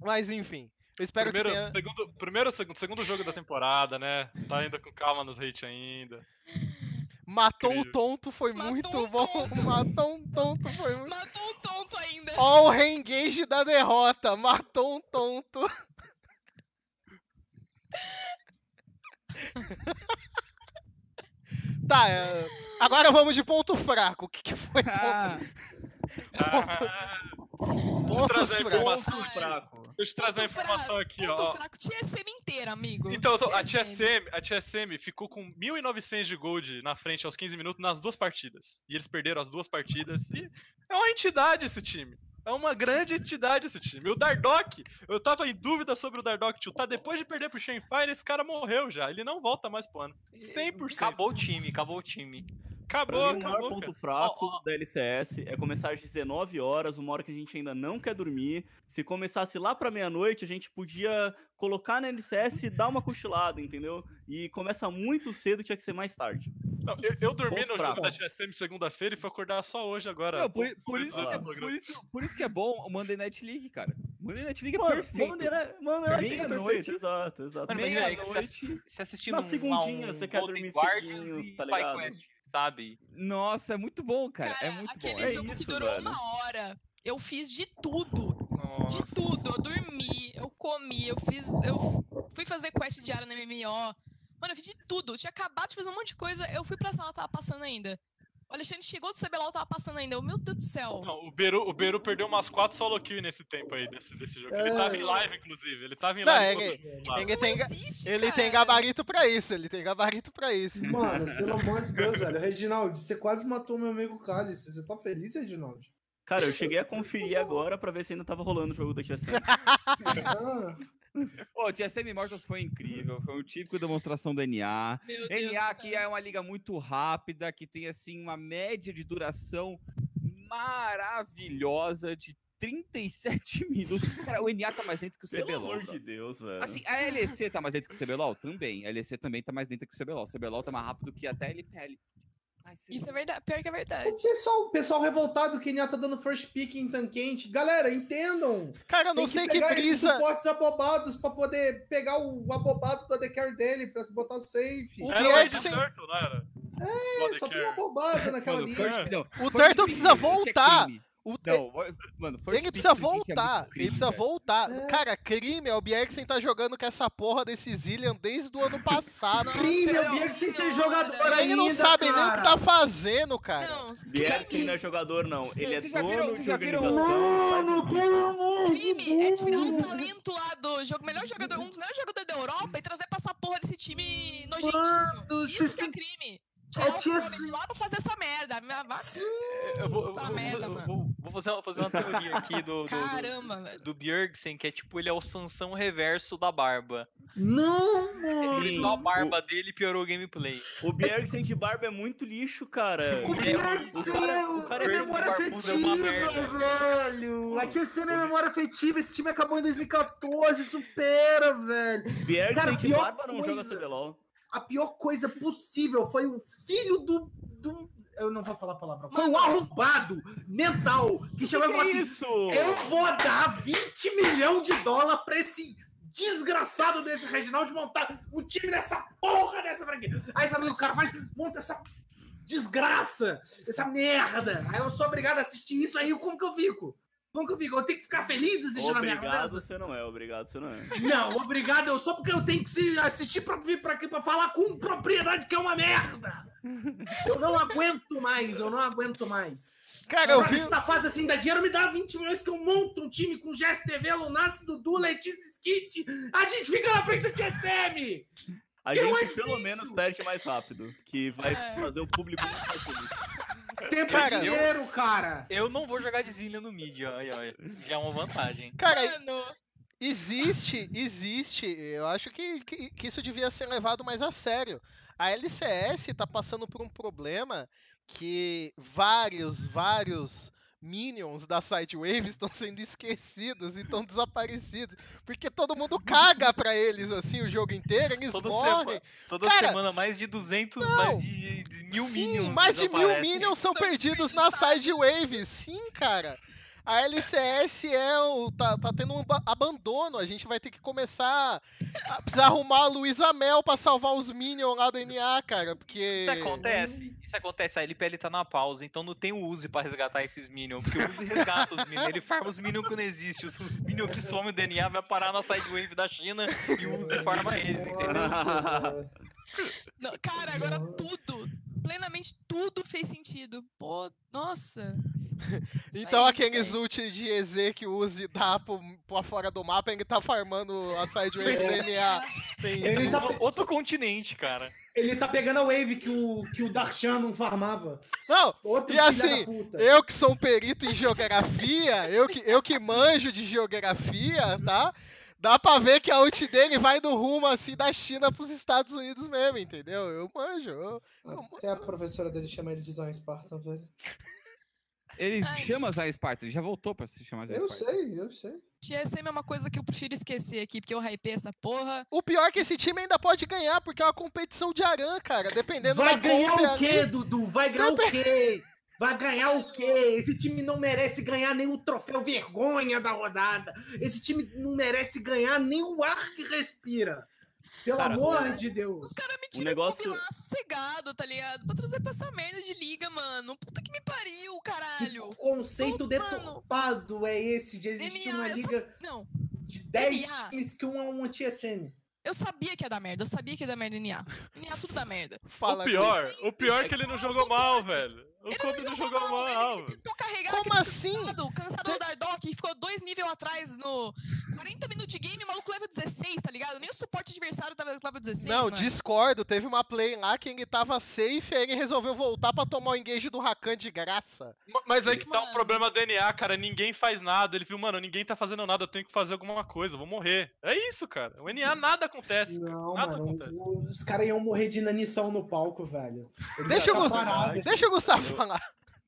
Mas enfim, eu espero Primeiro, que tenha... segundo, primeiro, segundo, segundo jogo da temporada, né? Tá ainda com calma nos hate ainda. Matou o Incrível. tonto foi Matou muito um bom. tonto. Matou um tonto foi muito. Matou um tonto ainda. Ó o reengage da derrota. Matou um tonto. tá, é, agora vamos de ponto fraco. O que, que foi Ah, ponto, Ah, pontos trazer fracos? informação. Ponto fraco. deixa eu trazer a Ponto fraco, informação aqui, Ponto ó. fraco, TSM inteira, amigo. Então, tô- a TSM. TSM, a TSM ficou com 1.900 de gold na frente aos 15 minutos nas duas partidas. E eles perderam as duas partidas. E é uma entidade esse time. É uma grande entidade esse time. O Dardock, eu tava em dúvida sobre o Dardock tiltar. Depois de perder pro Shenfire, esse cara morreu já. Ele não volta mais pro ano. 100%. Acabou o time, acabou o time. Acabou, Pra mim, o maior acabou. ponto cara. fraco Ó, ó. da LCS é começar às 19 horas, uma hora que a gente ainda não quer dormir. Se começasse lá pra meia-noite, a gente podia colocar na LCS e dar uma cochilada, entendeu? E começa muito cedo, tinha que ser mais tarde. Não, eu, eu dormi Ponto no jogo fraco. da TSM segunda-feira e fui acordar só hoje agora. não, por, por isso que é, programa. por, isso, por isso que é bom o Monday Night League, cara. Monday Night League é Mano, perfeito. Eu achei que é perfeito, exato, exato. Mano, aí que você, Meia-noite. você assistindo na um, segundinha, um você quer dormir cedinho, e tá ligado? Quest, sabe? Nossa, é muito bom, cara. Cara, é muito bom. aquele é jogo que isso, durou velho. uma hora. Eu fiz de tudo. De Nossa. tudo. Eu dormi, eu comi, eu fiz. Eu fui fazer quest diária na MMO. Mano, eu fiz de tudo. Eu tinha acabado de fazer um monte de coisa. Eu fui pra sala, tava passando ainda. O Alexandre chegou do CBLOL, tava passando ainda. Eu, Meu Deus do céu. Não, o Beru, o Beru perdeu umas 4 solo kill nesse tempo aí, desse, desse jogo. Ele É. tava em live, inclusive. Ele tava em Não, live. é jogava. Ele tem, existe, ele tem gabarito pra isso, ele tem gabarito pra isso. Mano, pelo amor de Deus, velho. Reginaldo, você quase matou meu amigo Cálice. Você tá feliz, Reginaldo? Cara, eu cheguei a conferir agora pra ver se ainda tava rolando o jogo da TSM. Pô, TSM Immortals foi incrível. Foi um típico demonstração do NA. Meu Deus NA que céu. é uma liga muito rápida, que tem assim uma média de duração maravilhosa de 37 minutos. Cara, o NA tá mais lento que o Pelo CBLOL. amor bro. de Deus, velho. Assim, a LEC tá mais lento que o CBLOL? Também. A LEC também tá mais lenta que o CBLOL. O CBLOL tá mais rápido que até a LPL. Isso é verdade. Pior que é verdade. o pessoal, o pessoal revoltado que NA tá dando first pick em tanquente. Galera, entendam. Cara, eu não sei que pegar esses brisa. suportes abobados pra poder pegar o abobado do AD Carry dele pra se botar safe. O Era o Ed Bjergsen- Turtle, não era? É, só tem abobado naquela linha. first, não, O Turtle precisa é voltar. O Não, mano, first Ele precisa kick é voltar, ele crime, precisa velho. voltar. É. Cara, crime é o Bjergsen tá jogando com essa porra desse Zillion desde o ano passado. Crime, vi que sem ser jogador ainda, Ele não sabe nem o que cara. tá fazendo, cara. Não, Bjergsen crime, não é jogador, não. Cê- Ele é cê dono viram- de já viram- organização. Mano, o pelo amor crime é tirar o talento lá do jogo, melhor jogador, um dos melhores jogadores da Europa e trazer pra essa porra desse time nojentinho. Mano, Isso que é crime. Tirar É, o lá pra fazer essa merda. Minha. Eu vou, eu vou- merda, eu mano. vou- vou fazer, uma- fazer uma teoria aqui do, do, do, Caramba, velho. do Bjergsen, que é tipo, ele é o Sansão reverso da barba. Não, Ele Sim, só a o- barba dele piorou o gameplay. O Bjergsen de barba é muito lixo, cara. O Ele é Bjergsen o cara- é, o cara é é memória é afetiva, velho. A TSM é memória afetiva. Esse time acabou em 2014. Supera, velho. Bjergsen de barba não joga. CBLOL. A pior coisa possível foi o filho do. do eu não vou falar a palavra. Foi um arrombado mental que chegou e falou Que assim: isso? Eu vou dar 20 milhões de dólares pra esse desgraçado desse Reginaldo montar o time dessa porra dessa franquia. Aí sabe o que o cara faz? Monta essa desgraça, essa merda. Aí eu sou obrigado a assistir isso, aí como que eu fico? Como que eu fico? Eu tenho que ficar feliz assistindo a merda Obrigado, você não é. Obrigado, você não é. Não, obrigado, eu só porque eu tenho que se assistir pra vir pra aqui pra falar com propriedade que é uma merda. Eu não aguento mais, eu não aguento mais. Cara, eu vi. se na fase assim dá dinheiro, me dá 20 milhões que eu monto um time com GSTV, Lunas, Dudu, Letícia Skit. A gente fica na frente do TSM! A Eu gente acho pelo menos perde mais rápido. Que vai É. fazer o público mais feliz. Tempo Cara, é dinheiro, cara! Eu não vou jogar de Zillion no mid, ó, aí, ó, já é uma vantagem. Cara, Mano, existe, existe. Eu acho que, que, que isso devia ser levado mais a sério. A LCS tá passando por um problema que vários, vários minions da Sidewave estão sendo esquecidos e estão desaparecidos. Porque todo mundo caga pra eles, assim, o jogo inteiro, eles Toda, morrem. sema- toda Cara, semana mais de 200, não. mais de, de mil Sim, minions mais de mil minions são São perdidos na Sidewave. Sim, cara. A LCS é o, tá, tá tendo um ba- abandono. A gente vai ter que começar a precisar arrumar a Luísa Mel pra salvar os Minions lá do NA, cara. Porque. Isso acontece, isso acontece, a LPL tá na pausa, então não tem o Uzi pra resgatar esses minions, porque o Uzi resgata os minions, ele farma os minions que não existem, os, os minions que somem o DNA vai parar na sidewave da China e o Uzi farma eles, entendeu? Não, cara, agora tudo, plenamente tudo fez sentido. Pô, nossa. Então aí, aí. ult de EZ que o Uzi dá pro, pra fora do mapa, ele tá farmando a sidewave do NA. Entendi. Ele tá, Outro continente, cara. ele tá pegando a wave que o, que o Darshan não farmava. Não, Outro E assim, eu que sou um perito em geografia, eu que, eu que manjo de geografia, tá? Dá pra ver que a ult dele vai do rumo assim da China pros Estados Unidos mesmo, entendeu? Eu manjo. eu- Até a professora dele chama ele de Zion Spartan, velho. Ele Ai. chama Zay Sparta, ele já voltou pra se chamar Zay Eu Sparta. sei, eu sei. TSM é uma coisa que eu prefiro esquecer aqui, porque eu hypei essa porra. O pior é que esse time ainda pode ganhar, porque é uma competição de Aran, cara. Dependendo Vai da ganhar o ali. quê, Dudu? Vai ganhar o quê? Vai ganhar o quê? Esse time não merece ganhar nem o troféu vergonha da rodada. Esse time não merece ganhar nem o ar que respira. Pelo Cara, amor de Deus. Os caras me O tiram negócio- negócio... lá sossegado, tá ligado? Pra trazer pra essa merda de liga, mano. Puta que me pariu, Que caralho. conceito Mano. deturpado é esse de existir NA, uma eu só- liga Não, de 10 NA. times que um é um TSM? eu sabia que ia dar merda, eu sabia que ia dar merda em NA. NA tudo dá merda. Fala, o pior, o pior é que ele não jogou mal, velho. O Ele Kobe não jogou mal, ele tentou carregar Como assim? Cansado, cansado do Dardock, ficou dois níveis atrás no 40 minutos de game, o maluco leva 16, tá ligado? Nem o suporte adversário tava level 16, Não, mano. discordo. Teve uma play lá que ele tava safe e ele resolveu voltar pra tomar o engage do Rakan de graça. Ma- Mas é que tá um Mano. problema DNA, cara. Ninguém faz nada. Ele viu, mano, ninguém tá fazendo nada, eu tenho que fazer alguma coisa, vou morrer. É isso, cara. O NA nada acontece, cara. Não, Nada mano. acontece. Os caras iam morrer de inanição no palco, velho. Eles Deixa iam eu, ficar parados. deixa o Gustavo falar.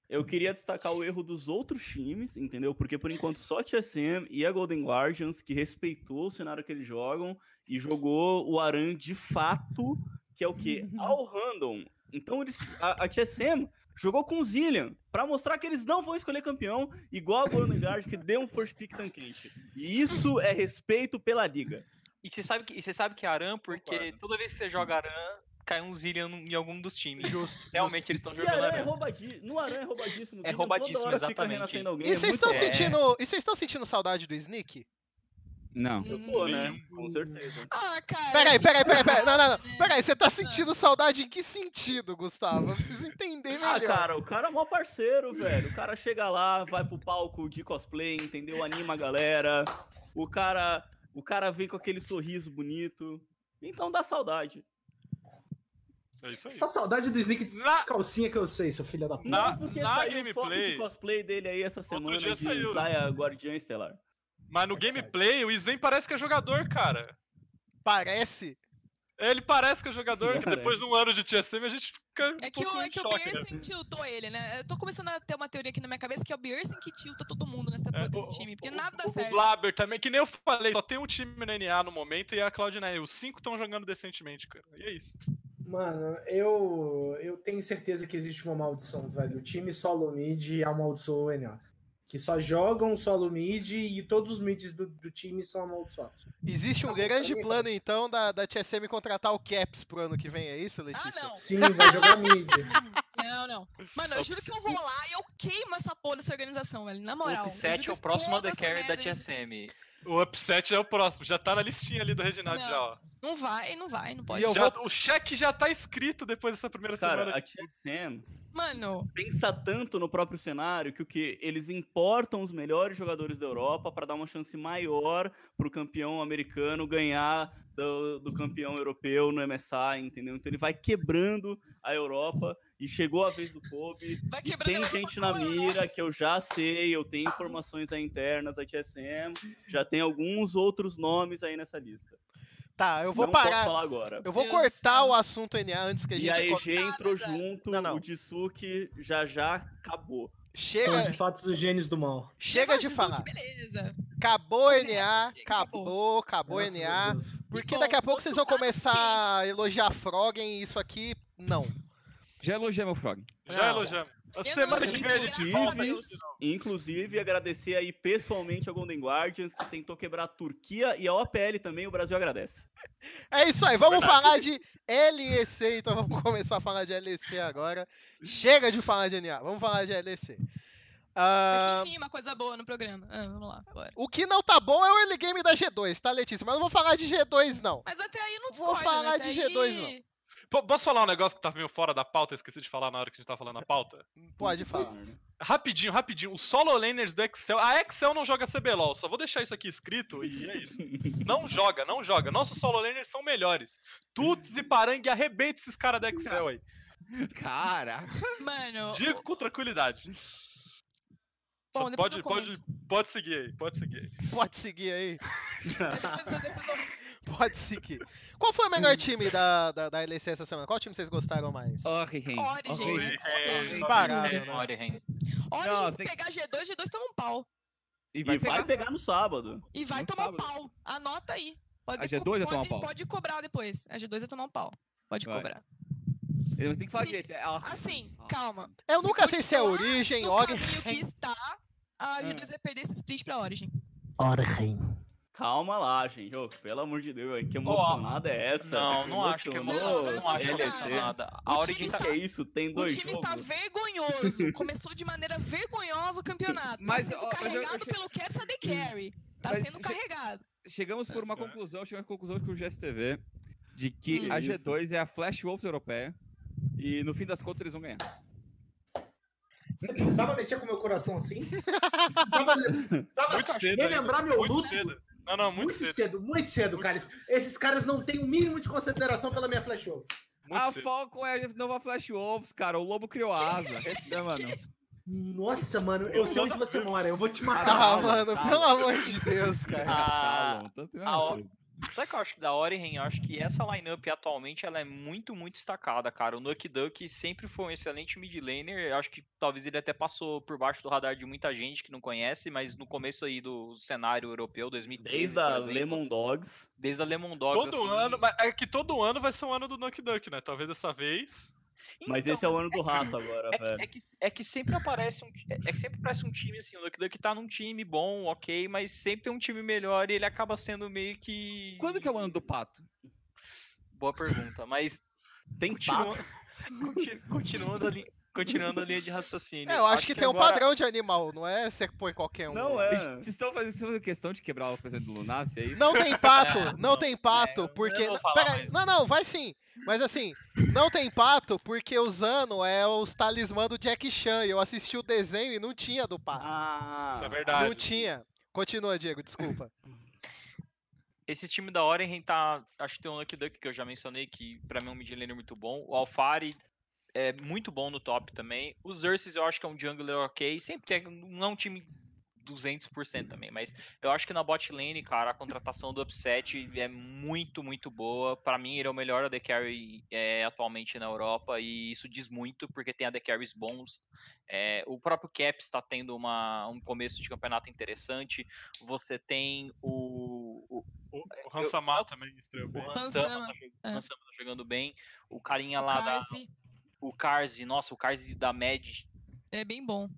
Eu queria destacar o erro dos outros times, entendeu? Porque por enquanto só a TSM e a Golden Guardians que respeitou o cenário que eles jogam e jogou o Aran de fato, que é o quê? Ao random. Então eles a, a TSM jogou com o Zillian pra mostrar que eles não vão escolher campeão, igual a Golden Guard que deu um first pick tankente. E isso é respeito pela liga. E você sabe que, e você sabe que é Aran, porque toda vez que você joga Aran, cai um Zillion em algum dos times. Justo. Realmente eles estão E jogando Aran é roubadíssimo. No Aran é roubadíssimo. É Zillian roubadíssimo, exatamente. alguém, E é vocês muito estão sentindo, e vocês estão sentindo saudade do Sneak? Não. Eu tô, né? Com certeza. Ah, cara. Peraí, assim, peraí, peraí, peraí. Não, não, não. né? Peraí, você tá sentindo saudade em que sentido, Gustavo? Eu preciso entender melhor. Ah, cara, o cara é mó parceiro, velho. O cara chega lá, vai pro palco de cosplay, entendeu? Anima a galera. O cara, o cara vem com aquele sorriso bonito. Então dá saudade. É isso aí. Essa saudade do Sneak de Na- calcinha que eu sei, seu filho da puta. Na- porque na saiu gameplay- foto de cosplay dele aí essa Outro semana dia de saiu? Zaya Guardiã Estelar. Mas no gameplay, o Sven parece que é jogador, cara. Parece. Ele parece que é jogador, que depois de um ano de TSM a gente fica um É que, pouco o, é em que o choque, né? Biersen tiltou ele, né? Eu tô começando a ter uma teoria aqui na minha cabeça que é o Biersen que tilta todo mundo nessa porra É, desse o- time. Porque o- nada dá o- certo. O Blaber também, que nem eu falei, só tem um time no NA no momento e a Cloud9. Os cinco estão jogando decentemente, cara. E é isso. Mano, eu, eu tenho certeza que existe uma maldição, velho. O time solo mid amaldiçoou o NA. Que só jogam solo mid e todos os mids do, do time são amaldiçoados. Existe um grande plano, então, da, da TSM contratar o Caps pro ano que vem, é isso, Letícia? Ah, não. Sim, vai jogar mid. Não, não. Mano, eu juro que eu vou lá e eu queimo essa porra dessa organização, velho. Na O moral. Upset é o próximo explodo essa undercarry da TSM. O upset é o próximo, já tá na listinha ali do Reginaldo Não. já, ó. Não vai, não vai, não pode. E Já- vou- O cheque já tá escrito depois dessa primeira Cara, semana. a TSM Mano, pensa tanto no próprio cenário que o que eles importam os melhores jogadores da Europa para dar uma chance maior pro campeão americano ganhar do, do campeão europeu no MSI, entendeu? Então ele vai quebrando a Europa e chegou a vez do Kobe. vai E tem gente na mira que eu já sei, eu tenho informações aí internas da TSM, já tem alguns outros nomes aí nessa lista. Tá, eu vou Não posso parar. falar agora. Eu vou Deus cortar céu. o assunto NA antes que a E a gente. EG entrou junto, Não, não. o Disuki já já acabou. São Chega, de fato os gênios do mal. chega de falar. Beleza. Acabou o Beleza, NA, acabou, acabou Graças a NA. Porque Bom, daqui a pouco vocês vão começar a elogiar Froggen e isso aqui, não. Já elogiei meu Frog. Já elogiamos. A semana não que vem a gente volta. Inclusive, agradecer aí pessoalmente ao Golden Guardians, que tentou quebrar a Turquia e a OPL também, o Brasil agradece. É isso aí, vamos falar de LEC, então vamos começar a falar de LEC agora. Chega de falar de NA, vamos falar de LEC. Ah, Mas, enfim, uma coisa boa no programa. Ah, vamos lá, bora. o que não tá bom é o early game da G2, tá, Letícia? Mas não vou falar de G2, não. Mas até aí não Vou discordo, falar né? De G2 aí- P- Posso falar um negócio que tava meio fora da pauta? Eu esqueci de falar na hora que a gente tava falando a pauta. Pode falar. Rapidinho, rapidinho. Os solo laners do Excel. A Excel não joga CBLOL. Só vou deixar isso aqui escrito e é isso. Não joga, não joga. Nossos solo laners são melhores. Tuts e Parangue arrebenta esses caras da Excel aí. Caraca. Mano, Digo com tranquilidade. Bom, pode, pode, pode seguir aí, pode seguir aí. Pode seguir aí. depois, eu- depois eu- Pode seguir. Qual foi o melhor time da, da, da LEC essa semana? Qual time vocês gostaram mais? Origem. Origem. Origem. É, Disparado, É, né? Origen. Olha, Não, se tem- pegar G2, G2 toma um pau. E E vai vai pegar. pegar no sábado. E vai No tomar um sábado. pau. Anota aí. Pode, A G2 co- vai tomar um pode, pau. pode cobrar depois. A G2 vai tomar um pau. Pode Vai. cobrar. Mas tem que direito. Ela- Assim, Nossa. calma. Eu nunca sei se é Origem, Origem. caminho que está, a G2 vai perder esse split pra Origin. Origem. Calma lá, gente. Ô, pelo amor de Deus, que emocionada é essa? Não, não acho que eu Emocionou não, acho é emocionada. A Origin time tá. Que é isso? Tem dois o time jogos. está vergonhoso. Começou de maneira vergonhosa o campeonato. Mas, tá sendo ó, mas eu- eu carregado che- pelo Caps AD Carry. Tá Mas sendo che- carregado. Chegamos por uma Essa é. conclusão, chegamos à conclusão com o GSTV de que Hum. a Isso. G2 é a Flash Wolves europeia e no fim das contas eles vão ganhar. Você precisava mexer com o meu coração assim? Precisava, precisava relembrar meu luto? cedo. Não, não, muito, Muito cedo. cedo, muito cedo, Muito cara. cedo. Esses caras não têm o mínimo de consideração pela minha Flash Wolves. Muito a cedo. Falcon é a nova Flash Wolves, cara. O Lobo criou asa. Esse, né, mano? Nossa, mano, eu sei onde você mora, eu vou te matar. Ah, mano, calma. pelo amor de Deus, cara. Ah, Tá, tanto a coisa. Sabe o que eu acho que da Origen? Eu acho que essa lineup atualmente ela é muito, muito destacada, cara. O Nuke Duck sempre foi um excelente mid laner. Eu acho que talvez ele até passou por baixo do radar de muita gente que não conhece, mas no começo aí do cenário europeu, 2013, Desde a exemplo, Lemon Dogs. desde a Lemon Dogs. Todo assim, ano, mas é que todo ano vai ser um ano do Nuke Duck, né? Talvez dessa vez. Mas Então, esse é o ano do rato agora, É, velho. é que, é que sempre aparece um. É é que sempre aparece um time assim, o Lucky Duck tá num time bom, ok, mas sempre tem um time melhor e ele acaba sendo meio que. Quando que é o ano do pato? Boa pergunta, mas. Tem Continua, pato. conti- continuando, a li- continuando a linha de raciocínio. É, eu acho, que, tem um agora- padrão de animal, não é você põe qualquer um. Não é. Vocês estão fazendo, questão de quebrar o presente do Lunácia, é isso? Não tem pato, É, não, não, tem pato, é, porque. não Pera não, não, vai sim. Mas assim, não tem pato porque o Zano é os talismã do Jack Chan. E eu assisti o desenho e não tinha do pato. Ah, Isso é verdade. não tinha. Continua, Diego, desculpa. Esse time da Oren tá. Acho que tem o Lucky Duck que eu já mencionei, que pra mim é um mid laner muito bom. O Alfari é muito bom no top também. Os Ursus eu acho que é um jungler ok. Sempre tem. Não é um time 200% também, mas eu acho que na bot lane, cara, a contratação do Upset é muito, muito boa. Pra mim, ele é o melhor AD Carry é, atualmente na Europa e isso diz muito, porque tem AD Carries bons. É, o próprio Caps está tendo uma, um começo de campeonato interessante. Você tem o, o, O, o Hansamá também estreou o bem. Hansama, Hansama, tá, é. Hansama tá jogando bem. O carinha lá da. O Karzi, nossa, o Karzi da Mad. é bem bom.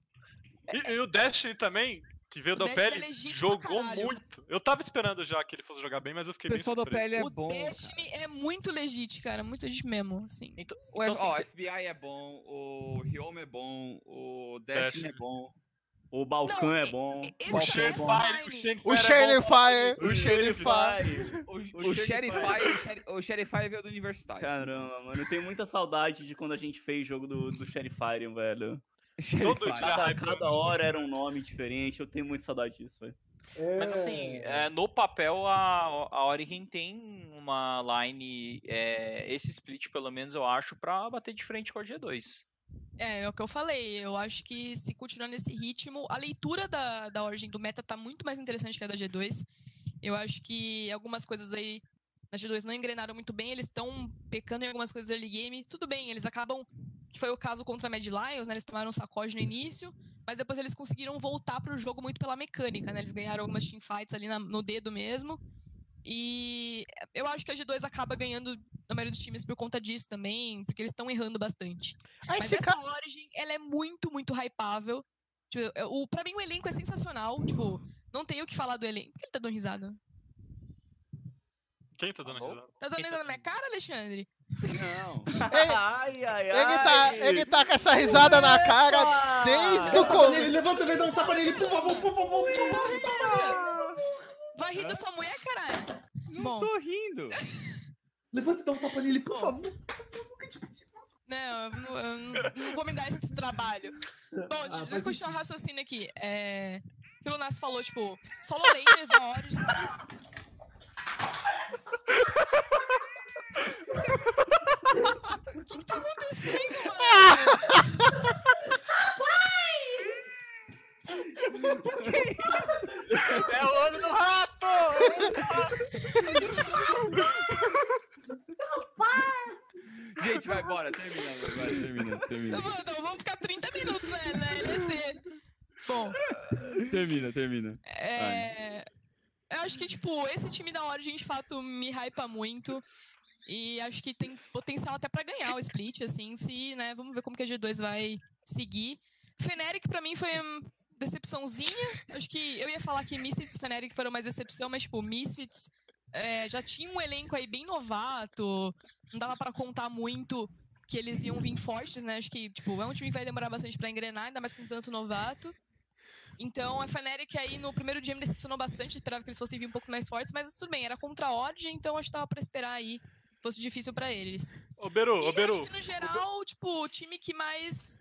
E, e o Destiny também, que veio O da Destiny PL, é jogou muito. Eu tava esperando já que ele fosse jogar bem, mas eu O fiquei bem pessoal do surpreso. PL é o bom. cara. Destiny é muito legítimo, cara. Muito legítimo mesmo, assim. Então, O, então, ó, assim, FBI é bom, o Ryoma é bom, o Destiny, Destiny. é bom. O Balkan Não, é bom. O é. Shenfire, o. Shenfire O é. Fire, o Fire. Fire. O, o Sheriff o, Sheri- o Sheriff veio do Universitário. Caramba, mano, eu tenho muita saudade de quando a gente fez jogo do, do Sheriffire, velho. Todo dia. Cada, cada hora era um nome diferente, eu tenho muita saudade disso, velho. Mas assim, é, no papel a, a Origin tem uma line, é, esse split pelo menos eu acho, pra bater de frente com a G2. É, é o que eu falei. Eu acho que se continuar nesse ritmo, a leitura da, da origem do meta tá muito mais interessante que a da G2. Eu acho que algumas coisas aí na G2 não engrenaram muito bem, eles estão pecando em algumas coisas early game. Tudo bem, eles acabam. Que foi o caso contra a Mad Lions, né? Eles tomaram um sacode no início, mas depois eles conseguiram voltar pro jogo muito pela mecânica, né? Eles ganharam algumas teamfights ali na- no dedo mesmo. E eu acho que a G2 acaba ganhando na maioria dos times por conta disso também, porque eles estão errando bastante. Aí Mas se essa ca... Origin, ela é muito, muito hypável. Tipo, o, pra mim o elenco é sensacional. Tipo, não tenho o que falar do elenco. Por que ele tá dando risada? Quem tá dando Alô? risada? Tá dando Quem tá risada na minha cara, Alexandre? Não. ai, ai, Ele tá, ele tá com essa risada na cara desde o Levanta começo. levanta, dar um tapa nele, por favor, por favor, por favor. Vai rir da sua mulher, caralho? Não Bom, tô rindo. Levanta e dá um tapa nele, por Bom. favor. não, eu não, eu não- vou me dar esse trabalho. Bom, Ah, deixa eu continuar o raciocínio aqui. É. O que o Lunas falou, tipo, solo laners da Origin. O que, que tá acontecendo, mano? É o olho do rato! Gente, vai embora. Termina, vai, termina, termina. Não, não, vamos ficar 30 minutos, né? Na LEC. Bom, Termina, termina. é. Eu acho que, tipo, esse time da Origin, de fato, me hypa muito. E acho que tem potencial até pra ganhar o split, assim, se, né? Vamos ver como que a G2 vai seguir. Feneric, pra mim, foi decepçãozinha. Acho que eu ia falar que Misfits e Feneric foram mais decepção, mas, tipo, Misfits é, já tinha um elenco aí bem novato. Não dava pra contar muito que eles iam vir fortes, né? Acho que, tipo, é um time que vai demorar bastante pra engrenar, ainda mais com tanto novato. Então, a Fnatic aí no primeiro dia me decepcionou bastante, esperava que eles fossem vir um pouco mais fortes, mas tudo bem, era contra a Odd, então acho que tava pra esperar aí, fosse difícil pra eles. Ô, Beru, ô, eu Beru. acho que no geral, tipo, o time que mais...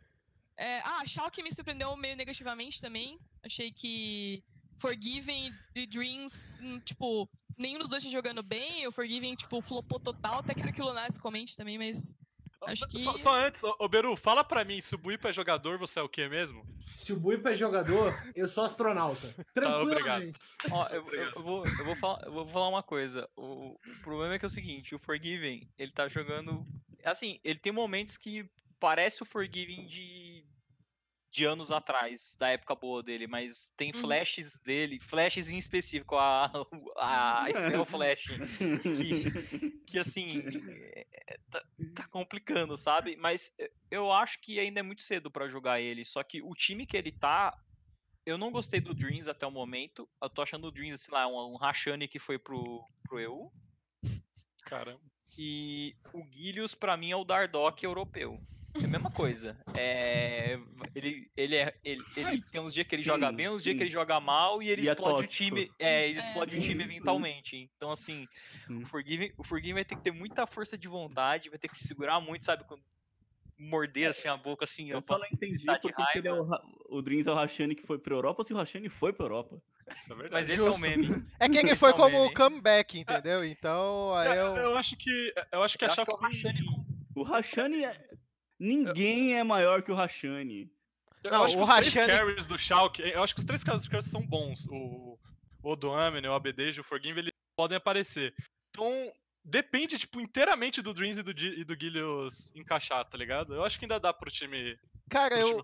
É... Ah, a Schalke me surpreendeu meio negativamente também, achei que Forgiven e Dreams, hum, tipo, nenhum dos dois tá jogando bem, o Forgiven, tipo, flopou total, até quero que o Lunas comente também, mas acho que... Só, só antes, ô, ô, Beru, fala pra mim, se o Buipa é jogador, você é o quê mesmo? Se o Buipa é jogador, eu sou astronauta. Tranquilamente. Ó, eu, eu- eu vou, eu, vou falar, eu vou falar uma coisa. O, o problema é que é o seguinte, o Forgiven, ele tá jogando. Assim, ele tem momentos que parece o Forgiven de, de anos atrás, da época boa dele, mas tem Uhum. flashes dele, flashes em específico, a, a Spell Flash, que, que assim, é, é, tá, tá complicando, sabe? Mas é, eu acho que ainda é muito cedo pra jogar ele. Só que o time que ele tá, eu não gostei do Dreams até o momento. Eu tô achando o Dreams, sei lá, um, um Rashani que foi pro, pro EU. Caramba. E o Guilius, pra mim, é o Dardock europeu. É a mesma coisa. É, ele, ele, é, ele, ele tem uns dias que ele Sim, joga bem, uns dias que ele joga mal e ele E é explode o tóxico. time. É, ele É. explode o time eventualmente. Então, assim, Hum. o Forgiven, o Forgiven vai ter que ter muita força de vontade, vai ter que se segurar muito, sabe? Quando morder assim a boca assim, Eu só não entendi porque que ele é o, o Dreams é o Rashani que foi pra Europa ou se o Rashani foi pra Europa. Isso é verdade. Mas esse Justo. é o meme. É que ele foi é o como meme. o comeback, entendeu? Então, aí Eu, eu. eu acho que. Eu acho que a Eu acho que é o Rashani O Rashani é... Ninguém é maior que o Rashani. Eu Não, acho que o os três Rashani- carries do Schalke, eu acho que os três carries do Schalke são bons. O, o Odoamine, o ABD e o Forgive, eles podem aparecer. Então, depende, tipo, inteiramente do Dreams e do, e do encaixar, tá ligado? Eu acho que ainda dá pro time. Cara, pro eu, time-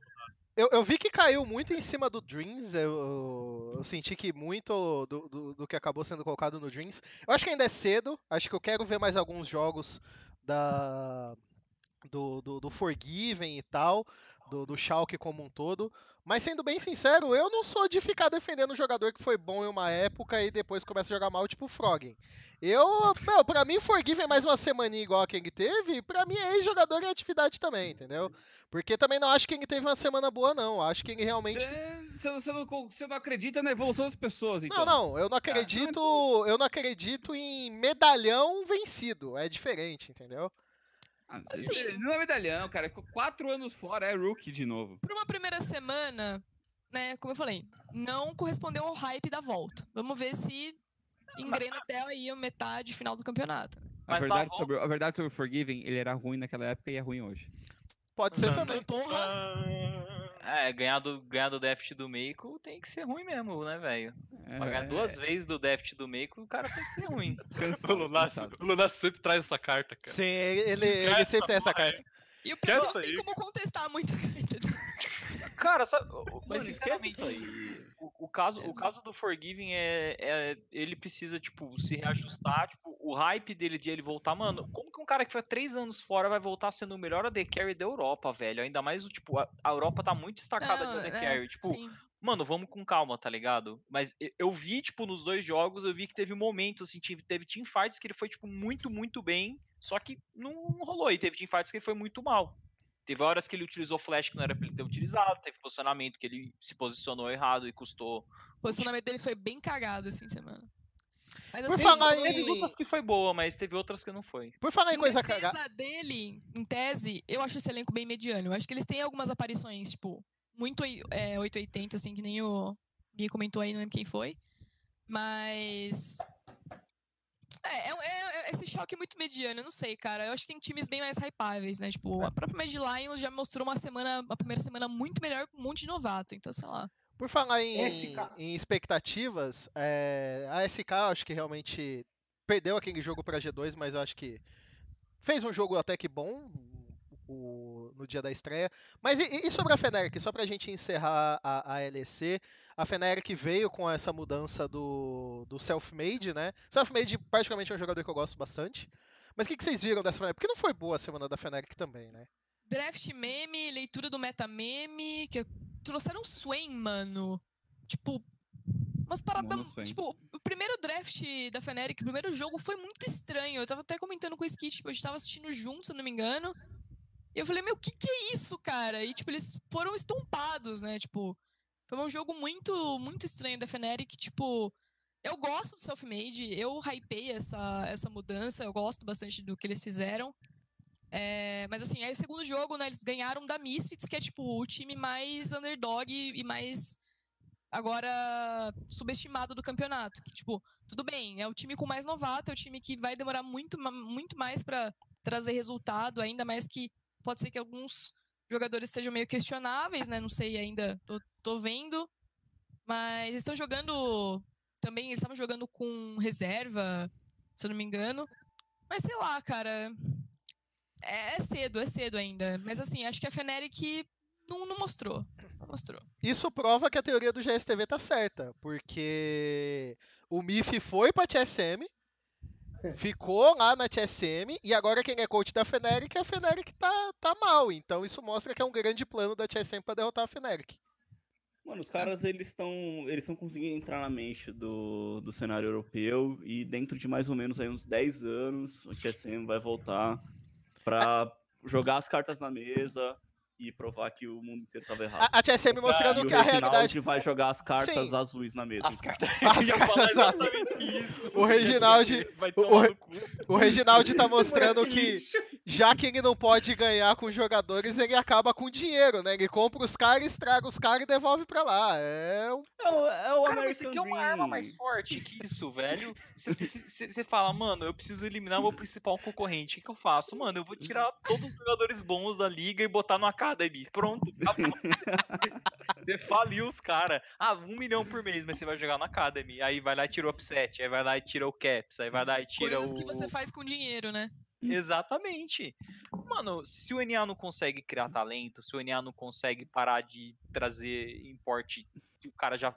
eu, eu vi que caiu muito em cima do Dreams. Eu, eu senti que muito do, do, do que acabou sendo colocado no Dreams. Eu acho que ainda é cedo. Acho que eu quero ver mais alguns jogos da do, do, do Forgiven e tal, do, do Schalke como um todo. Mas sendo bem sincero, eu não sou de ficar defendendo um jogador que foi bom em uma época e depois começa a jogar mal, tipo o Froggen. Eu, meu, pra mim, Forgiven mais uma semaninha igual a quem teve, pra mim é ex-jogador em atividade também, entendeu? Porque também não acho que ele teve uma semana boa, não. Acho que ele realmente. Você não, não acredita na evolução das pessoas, então. Não, não, eu não acredito. Eu não acredito em medalhão vencido. É diferente, entendeu? Ah, Assim- ele não é medalhão, cara. Ficou quatro anos fora, é rookie de novo. Por uma primeira semana, né, como eu falei, não correspondeu ao hype da volta. Vamos ver se engrena até aí a metade final do campeonato. A Mas na verdade, volta- sobre, a verdade sobre o Forgiven, ele era ruim naquela época e é ruim hoje. Pode ser também. Porra! É, ganhar do, ganhar do Deft do Meiko tem que ser ruim mesmo, né, velho? É, Pra ganhar duas vezes do Deft do Meiko, o cara tem que ser ruim. o, Lunas sempre traz essa carta, cara. Sim, ele, ele sempre tem essa porra carta. E o pior não tem como contestar muito a carta dele. Cara, sabe, mas esquece isso aí. o, o caso, o caso do Forgiving é, é- Ele precisa, tipo, se reajustar. Tipo, o hype dele de ele voltar. Mano, como que um cara que foi três anos fora vai voltar sendo o melhor AD Carry da Europa, velho? Ainda mais, o tipo, a, a Europa tá muito destacada Não, de AD é, Carry. Tipo, sim. mano, vamos com calma, tá ligado? Mas eu vi, tipo, nos dois jogos, eu vi que teve momentos, assim, tive, teve teamfights que ele foi, tipo, muito, muito bem, só que não rolou. E teve teamfights que ele foi muito mal. Teve horas que ele utilizou flash que não era pra ele ter utilizado, teve posicionamento que ele se posicionou errado e custou. O posicionamento dele foi bem cagado esse fim de semana. Mas Por assim, falar Teve em- lutas que foi boa, mas teve outras que não foi. Por falar em Em coisa cagada. dele, em tese, eu acho esse elenco bem mediano. Eu acho que eles têm algumas aparições, tipo, muito é, 880, assim, que nem o Gui comentou aí, não lembro quem foi. Mas. É, é, é- é- esse choque é muito mediano, eu não sei, cara. Eu acho que tem times bem mais hypáveis, né? Tipo, a própria Mad Lions já mostrou uma semana, uma primeira semana muito melhor com um monte de novato, então sei lá. Por falar em, em expectativas, é, a SK eu acho que realmente perdeu aquele jogo para G2, mas eu acho que fez um jogo até que bom o- no dia da estreia. Mas e, e sobre a Fnatic? Só pra gente encerrar a, a LEC, a Fnatic veio com essa mudança do, do Self-Made, né? Self-Made praticamente é um jogador que eu gosto bastante. Mas o que, que vocês viram dessa Fnatic? Porque não foi boa a semana da Fnatic também, né? Draft meme, leitura do meta meme, que trouxeram Swain, mano. Tipo, umas paradas. Tipo, o primeiro draft da Fnatic, o primeiro jogo foi muito estranho. Eu tava até comentando com o Skit, tipo, a gente tava assistindo junto, se eu não me engano. E eu falei, meu, o que, que é isso, cara? E, tipo, eles foram estompados, né? Tipo, foi um jogo muito, muito estranho da Fnatic. Tipo, eu gosto do Self-Made, eu hypei essa, essa mudança, eu gosto bastante do que eles fizeram. É, mas assim, aí o segundo jogo, né, eles ganharam da Misfits, que é tipo o time mais underdog e mais agora subestimado do campeonato. Que, tipo, tudo bem, é o time com mais novato, é o time que vai demorar muito, muito mais pra trazer resultado, ainda mais que pode ser que alguns jogadores sejam meio questionáveis, né? Não sei ainda, tô, tô vendo. Mas estão jogando também, eles estavam jogando com reserva, se eu não me engano. Mas sei lá, cara. É, é cedo, é cedo ainda. Mas assim, acho que a Fnatic não, não mostrou. Não mostrou. Isso prova que a teoria do GSTV tá certa, porque o MIF foi pra TSM, ficou lá na TSM, e agora quem é coach da Fnatic, a Fnatic tá, tá mal. Então isso mostra que é um grande plano da TSM pra derrotar a Fnatic. Mano, os caras eles estão eles estão conseguindo entrar na mente do, do cenário europeu e dentro de mais ou menos aí uns 10 anos o TSM vai voltar pra jogar as cartas na mesa e provar que o mundo inteiro tava errado. A, a TSM mostrando que a realidade. vai jogar as cartas Sim. azuis na mesa. As cartas. As cartas exatamente isso. O Reginaldi- Vai o- o- Reginaldi tá mostrando que, já que ele não pode ganhar com jogadores, ele acaba com dinheiro, né? Ele compra os caras, estraga os caras e devolve pra lá. É um É o, é o Cara, mas você American quer uma arma mais forte que isso, velho? Você- fala, mano, eu preciso eliminar o meu principal concorrente. O que, que eu faço? Mano, eu vou tirar todos os jogadores bons da liga e botar no Academy. Pronto, acabou. Você faliu os caras. Ah, um milhão por mês, mas você vai jogar no Academy. Aí vai lá e tira o upset, aí vai lá e tira o caps, aí vai lá e tira Coisas o. que você faz com dinheiro, né? Exatamente. Mano, se o NA não consegue criar talento, se o NA não consegue parar de trazer importe, que o cara já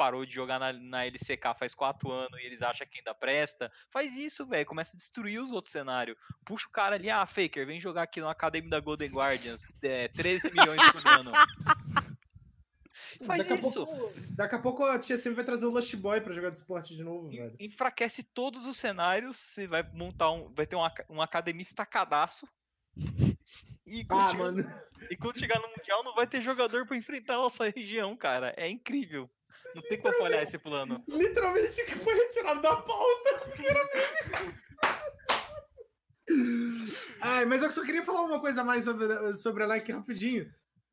parou de jogar na, na LCK faz quatro anos e eles acham que ainda presta, faz isso, velho. Começa a destruir os outros cenários. Puxa o cara ali, ah, Faker, vem jogar aqui no Academy da Golden Guardians, é, 13 milhões por ano. Faz daqui, isso. A pouco, daqui a pouco a TSM vai trazer o Lust Boy pra jogar de esporte de novo, velho. Enfraquece todos os cenários, você vai montar um. Vai ter um, aca- um academista cadaço. E quando, Ah, chegar, mano. e quando chegar no Mundial, não vai ter jogador pra enfrentar a sua região, cara. É incrível. Não tem como falhar esse plano. Literalmente que foi retirado da pauta. Ai, mas eu só queria falar uma coisa mais sobre, sobre a like rapidinho.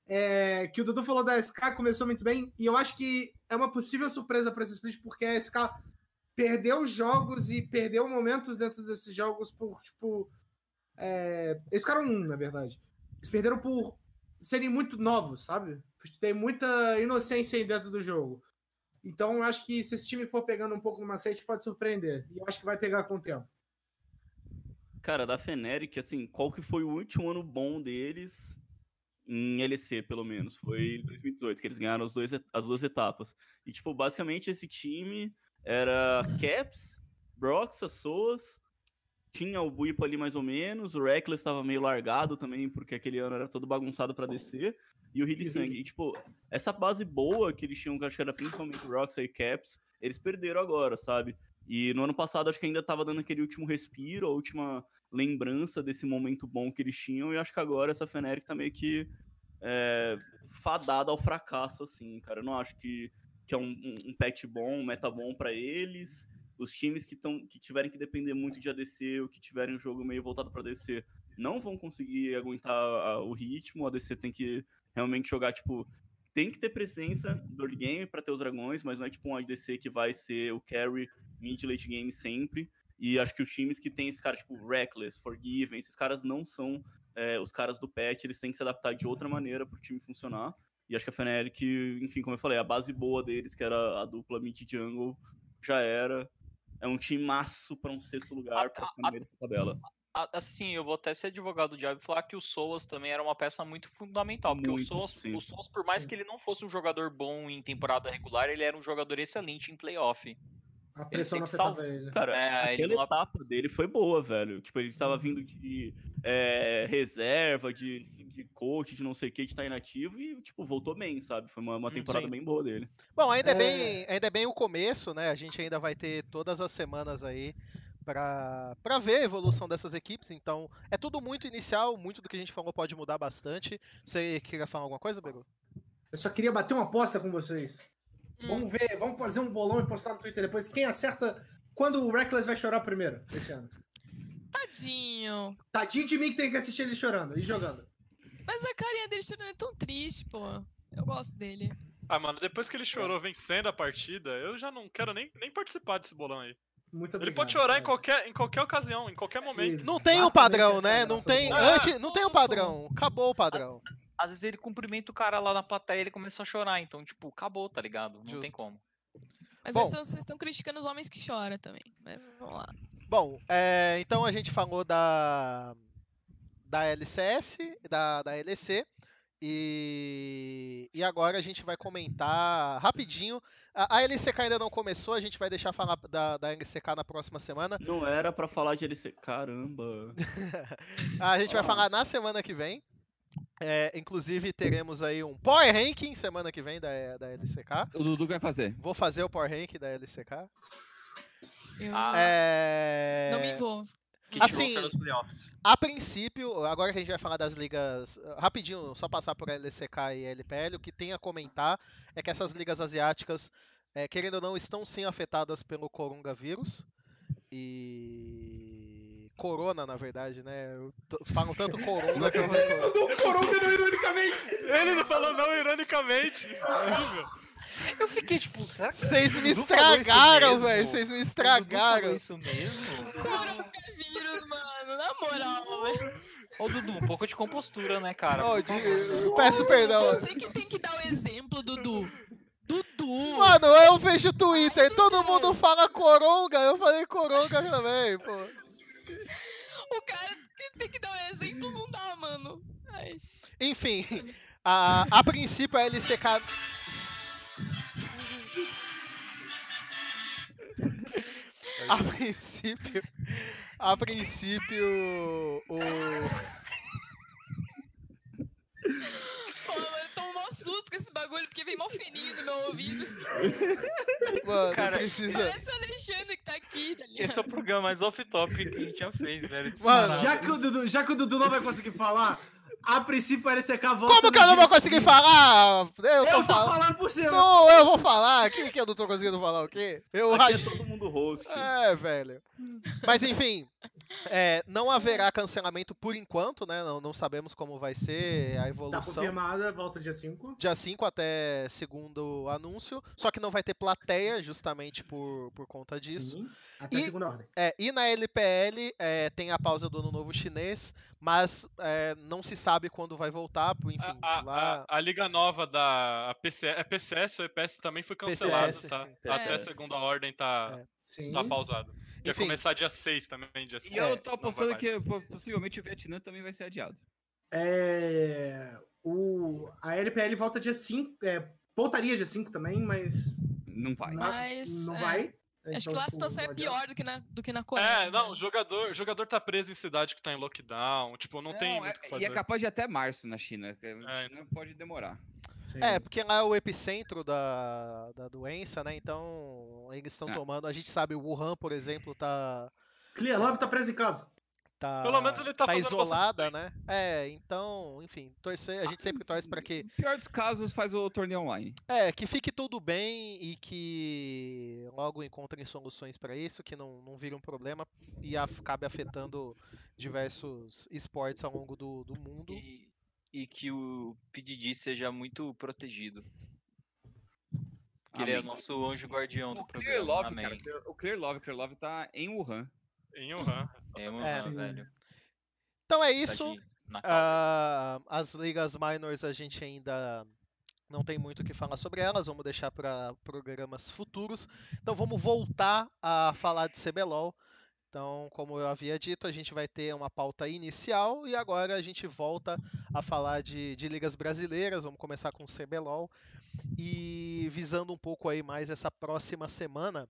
É, que o Dudu falou da SK, começou muito bem, e eu acho que é uma possível surpresa para esse split, porque a SK perdeu jogos e perdeu momentos dentro desses jogos por, tipo. É, eles ficaram um, na verdade. Eles perderam por serem muito novos, sabe? Ter muita inocência aí dentro do jogo. Então, eu acho que se esse time for pegando um pouco no macete, pode surpreender. E eu acho que vai pegar com o tempo. Cara, da Feneric, assim, qual que foi o último ano bom deles? em LC, pelo menos. Foi em 2018 que eles ganharam as, dois, as duas etapas. E, tipo, basicamente esse time era Caps, Broxa, Soas, tinha o Buipo ali mais ou menos, o Reckless estava meio largado também, porque aquele ano era todo bagunçado para descer, e o Hilly Sangue. E, tipo, essa base boa que eles tinham, que acho que era principalmente o Roxa e Caps, eles perderam agora, sabe? E no ano passado acho que ainda tava dando aquele último respiro, a última lembrança desse momento bom que eles tinham, e acho que agora essa Fnatic tá meio que é, fadada ao fracasso, assim, cara. Eu não acho que, que é um, um, um patch bom, um meta bom para eles. Os times que, tão, que tiverem que depender muito de ADC ou que tiverem um jogo meio voltado para ADC não vão conseguir aguentar a, o ritmo. O ADC tem que realmente jogar, tipo, tem que ter presença do early game para ter os dragões, mas não é tipo um ADC que vai ser o carry mid late game sempre. E acho que os times que tem esse cara, tipo, Reckless, Forgiven, esses caras não são é, os caras do patch, eles têm que se adaptar de outra maneira pro time funcionar. E acho que a Fnatic, enfim, como eu falei, a base boa deles, que era a dupla mid jungle, já era. É um time maço para um sexto lugar para meio dessa tabela. Assim, eu vou até ser advogado do diabo e falar que o Soas também era uma peça muito fundamental. Porque Muito, o, Soas, sim. o Soas, por mais que ele não fosse um jogador bom em temporada regular, ele era um jogador excelente em playoff. A pressão salvar. ele. Cara, É, aquela não- etapa dele foi boa, velho. Tipo, ele tava vindo de é, reserva, de, de coach, de não sei o que, de estar inativo e, tipo, voltou bem, sabe? Foi uma, uma Hum, temporada sim. bem boa dele. Bom, ainda é... É. bem, ainda é bem o começo, né? A gente ainda vai ter todas as semanas aí pra pra ver a evolução dessas equipes. Então, é tudo muito inicial, muito do que a gente falou pode mudar bastante. Você queria falar alguma coisa, Beru? Eu só queria bater uma aposta com vocês. Hum. Vamos ver, vamos fazer um bolão e postar no Twitter depois. Quem acerta quando o Reckless vai chorar primeiro esse ano? Tadinho. Tadinho de mim que tem que assistir ele chorando e jogando. Mas a carinha dele chorando é tão triste, pô. Eu gosto dele. Ah, mano, depois que ele chorou vencendo a partida, eu já não quero nem, nem participar desse bolão aí. Muito Ele obrigado. pode chorar em Alex. qualquer, em qualquer ocasião, em qualquer momento. Não tem um padrão, é né? Não tem. bolão. Antes, não tem um padrão. Acabou o padrão. Às vezes ele cumprimenta o cara lá na plateia e ele começa a chorar. Então, tipo, acabou, tá ligado? Não tem Justo. como. Mas Bom. vocês estão criticando os homens que choram também. Mas vamos lá. Bom, é, então a gente falou da da LCS, da, da LEC. E, e agora a gente vai comentar rapidinho. A, a LCK ainda não começou, a gente vai deixar falar da, da LCK na próxima semana. Não era pra falar de LC. Caramba. A gente vai falar na semana que vem. É, inclusive teremos aí um Power Ranking semana que vem da, da LCK. O Dudu vai fazer. Vou fazer o Power Ranking da LCK. Eu Ah, É... não me envolvo. Que assim, nos playoffs. A princípio, agora que a gente vai falar das ligas, rapidinho, só passar por LCK e LPL, o que tem a comentar é que essas ligas asiáticas, é, querendo ou não, estão sim afetadas pelo coronavírus. E. Corona, na verdade, né? Falam tanto corona dou um coronga não ironicamente. Ele não falou não ironicamente. Isso é horrível. Eu fiquei tipo, será que Vocês me falou estragaram, velho. Vocês me estragaram. falou isso mesmo? Coronavírus, mano. Na moral, velho. Ô, Dudu, um pouco de compostura, né, cara? Ó, Por de- eu peço perdão. Você que tem que dar o exemplo, Dudu. Dudu. Mano, eu vejo o Twitter, todo mundo fala coronga, eu falei coronga também, pô. O cara que tem que dar o exemplo não dá, mano. Ai. Enfim, a, a princípio a LCK. A princípio. A princípio. O. Mó susto com esse bagulho, porque vem mó fininho no meu ouvido. Mano, Cara, precisa. Parece o Alexandre que tá aqui, tá ligado? Esse é o programa mais off-top que a gente já fez, velho. Mano. Já que, o Dudu, já que o Dudu não vai conseguir falar, a princípio a LCK volta Como que eu não vou conseguir falar? Eu Eu tô tô falando. falando por cima. Não, eu vou falar. Quem que eu não tô conseguindo falar o quê? Eu Aqui é acho. todo mundo host. É, velho. Mas enfim, é, não haverá cancelamento por enquanto, né? Não, não sabemos como vai ser a Tá evolução. confirmada, volta dia 5. Dia 5 até segundo anúncio, só que não vai ter plateia justamente por, por conta disso. Sim, até E- a segunda ordem. É, e na LPL é, tem a pausa do Ano Novo Chinês, mas é, não se sabe quando vai voltar, por- enfim, A, a- lá... a- a liga nova da a PC, é PCS ou EPS também foi cancelada, PCS, tá? sim. Até a segunda ordem tá, É. Tá pausado. Ia Enfim. começar dia 6 também, dia 6. E eu tô não apostando que po- possivelmente o Vietnã também vai ser adiado. É, O, a LPL volta dia 5. É, voltaria dia 5 também, mas. Não vai. não- Mas, Não é, vai. Acho Então, que lá a tipo, situação é pior do que na, do que na Coreia. É, né? não, o jogador, o jogador tá preso em cidade que tá em lockdown. Tipo, não, tem Não, muito o que é- fazer. E é capaz de até março na China. É, China pode demorar. Sim. É, porque lá é o epicentro da, da doença, né? Então eles estão É. tomando. A gente sabe, o Wuhan, por exemplo, tá. Clear Love tá preso em casa. Tá Pelo menos ele tá fazendo bastante isolada, né? É, então, enfim, torcer, a gente sempre torce para que No pior dos casos, faz o torneio online. é, que fique tudo bem e que logo encontrem soluções para isso, que não, não vire um problema e acabe afetando diversos esportes ao longo do, do mundo. E, e que o PDD seja muito protegido. Que ele é o nosso anjo guardião do O Clear programa. Love, Amém. cara. O Clear Love, Clear Love tá em Wuhan. Em Wuhan. É, É. velho. Então é Tá isso. Ah, as ligas minors a gente ainda não tem muito o que falar sobre elas, vamos deixar para programas futuros. Então vamos voltar a falar de CBLOL. Então, como eu havia dito, a gente vai ter uma pauta inicial e agora a gente volta a falar de, de ligas brasileiras. Vamos começar com o CBLOL e visando um pouco aí mais essa próxima semana.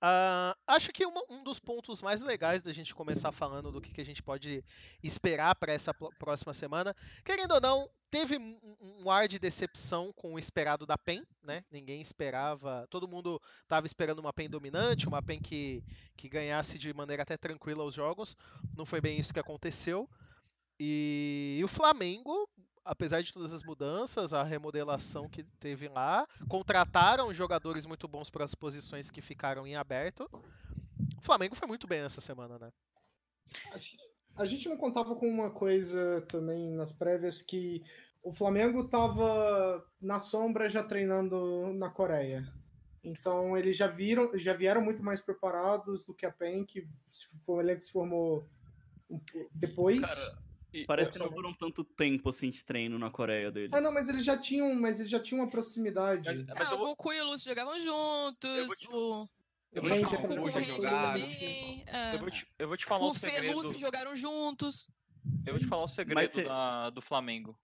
Ah, acho que uma- um dos pontos mais legais da gente começar falando do que, que a gente pode esperar para essa próxima semana, querendo ou não, teve um, ar de decepção com o esperado da PEN, né? Ninguém esperava, todo mundo estava esperando uma PEN dominante, uma PEN que, que ganhasse de maneira até tranquila os jogos. Não foi bem isso que aconteceu. E, o Flamengo, apesar de todas as mudanças, a remodelação que teve lá, contrataram jogadores muito bons para as posições que ficaram em aberto. O Flamengo foi muito bem nessa semana, né? A gente- A gente não contava com uma coisa também nas prévias que o Flamengo tava na sombra já treinando na Coreia. Então eles já viram, já vieram muito mais preparados do que a PEN, que foi um elenco que se formou po- depois. Cara, Parece que não foram tanto tempo assim de treino na Coreia deles. Ah, não, mas eles já tinham, mas eles já tinham uma proximidade. Mas- Ah, eu o vou- Goku e o Lúcio jogavam juntos. te- o Eu O vou te Ranger falar o também Goku Hoje e o Ranger jogaram. Eu vou te, eu vou te falar um O Fê e o segredo. Lúcio jogaram juntos. Eu vou te falar um segredo cê- da- do Flamengo.